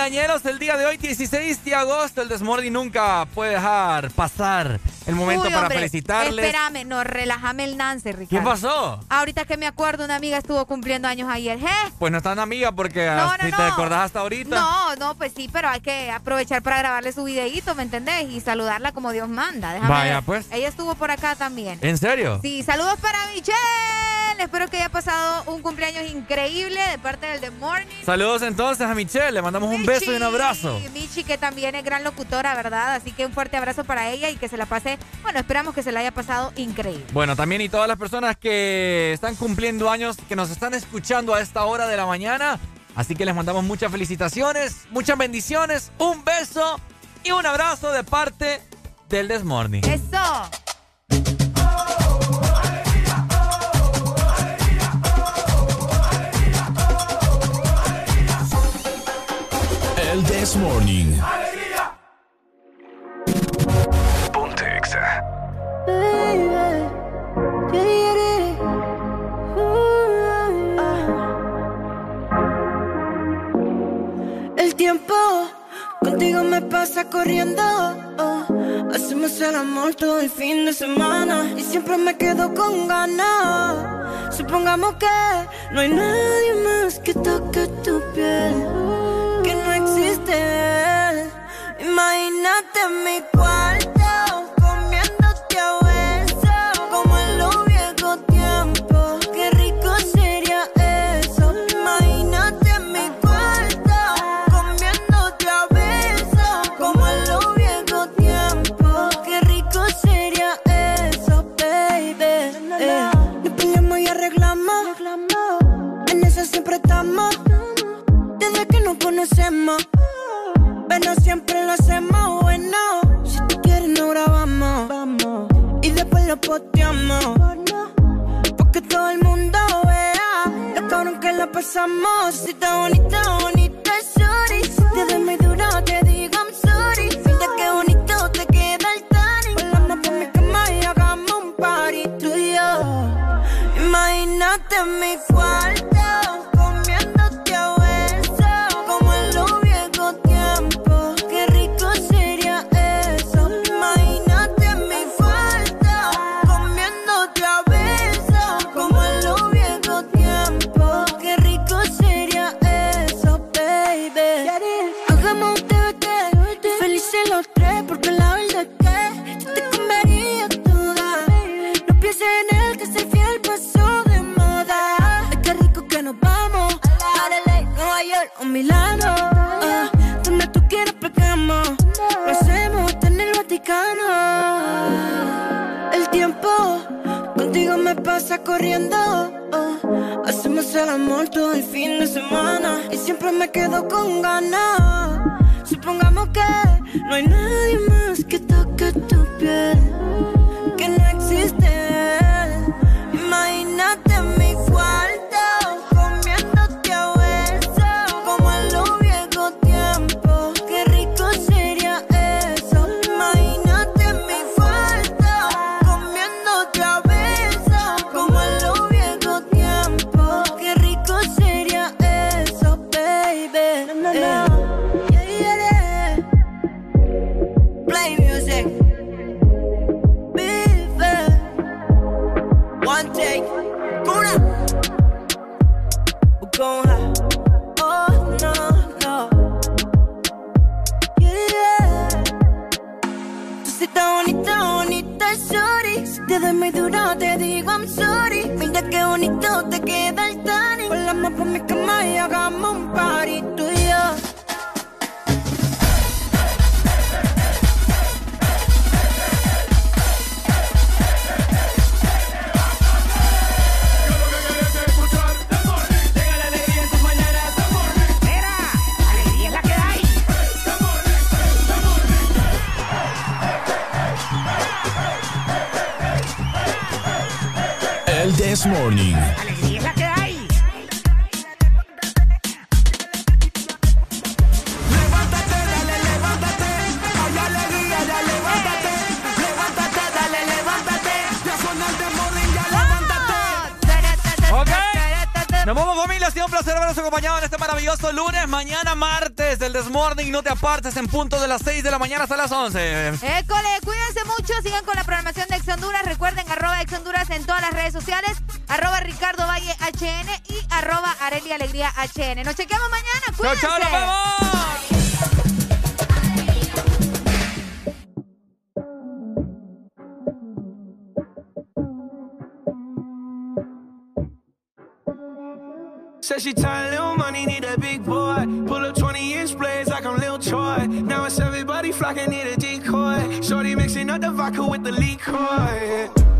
cumpleañeros del día de hoy, 16 de agosto. El Desmordi nunca puede dejar pasar el momento Uy, para hombre, felicitarles. Espérame, no, relájame el Nance, Ricardo. ¿Qué pasó? Ahorita que me acuerdo, una amiga estuvo cumpliendo años ayer. ¿Eh? Pues no es tan amiga porque No, no, si te acordás hasta ahorita. No, no, pues sí, pero hay que aprovechar para grabarle su videíto, ¿me entendés? Y saludarla como Dios manda. Déjame Vaya, ver. pues. Ella estuvo por acá también. ¿En serio? Sí, saludos para Michelle. Espero que haya pasado un cumpleaños increíble de parte del The Morning. Saludos entonces a Michelle. Le mandamos un beso y un abrazo. Y Michi, que también es gran locutora, ¿verdad? Así que un fuerte abrazo para ella y que se la pase. Bueno, esperamos que se la haya pasado increíble. Bueno, también y todas las personas que están cumpliendo años, que nos están escuchando a esta hora de la mañana. Así que les mandamos muchas felicitaciones, muchas bendiciones, un beso y un abrazo de parte del Desmorning. ¡Eso! El This Morning. Ponte Exa. El tiempo contigo me pasa corriendo. oh. Hacemos el amor todo el fin de semana y siempre me quedo con ganas. Supongamos que no hay nadie más que toque tu piel, Imagínate en mi cuarto comiéndote a besos como en los viejos tiempos. Qué rico sería eso. Imagínate en mi cuarto comiéndote a besos como en los viejos tiempos. Qué rico sería eso, baby. Eh. Nos peleamos y arreglamos. En eso siempre estamos. Desde que nos conocemos pero siempre lo hacemos bueno. Si tú quieres, no grabamos. Vamos. Y después lo posteamos. Porque todo el mundo vea lo cabrón que lo pasamos. Si está bonita, bonita, sorry. Si te ves muy duro, te digo I'm sorry. Mira qué bonito te queda el tanning. Volando por mi cama y hagamos un party tú y yo. Imagínate mi cuarto. Nueva York o Milano. Ah, donde tú quieras pegamos. Lo hacemos en el Vaticano. El tiempo contigo me pasa corriendo. oh. Hacemos el amor todo el fin de semana. Y siempre me quedo con ganas. Supongamos que no hay nadie más que toque tu piel. Te doy duro, te digo I'm sorry. Mira qué bonito te queda el tanning. Volamos por mi cama y hagamos un party levántate. Ok. Nos vamos familia, ha sido un placer habernos acompañado en este maravilloso lunes. Mañana martes del Desmorning, no te apartes en punto de las 6 de la mañana hasta las 11. École, cuídense mucho, sigan con la programación de Ex Honduras. Recuerden, arroba Ex Honduras en todas las redes sociales, arroba Ricardo Valle HN y arroba Arelia Alegría HN. Nos chequeamos mañana, Chao, cuídense. chao, nos vemos. Said she tired, little money, need a big boy. Pull up 20 inch blades like I'm Lil Troy. Now it's everybody flocking, need a decoy. Shorty mixing up the vodka with the liquor. G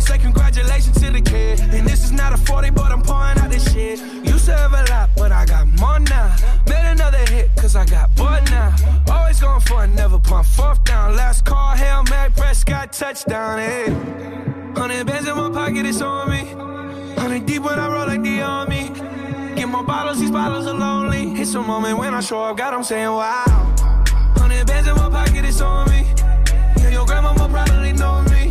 Always say congratulations to the kid. And this is not a 40, but I'm pouring out this shit. Used to have a lot, but I got more now. Made another hit, cause I got bored now. Always going for it, never pump fourth down. Last call, Hail Mary, Prescott, touchdown, hey. Hundred bands in my pocket, it's on me. Hundred deep when I roll like the army. Get more bottles, these bottles are lonely. It's a moment when I show up, God, I'm saying wow. Hundred bands in my pocket, it's on me. Yeah, your grandma probably know me.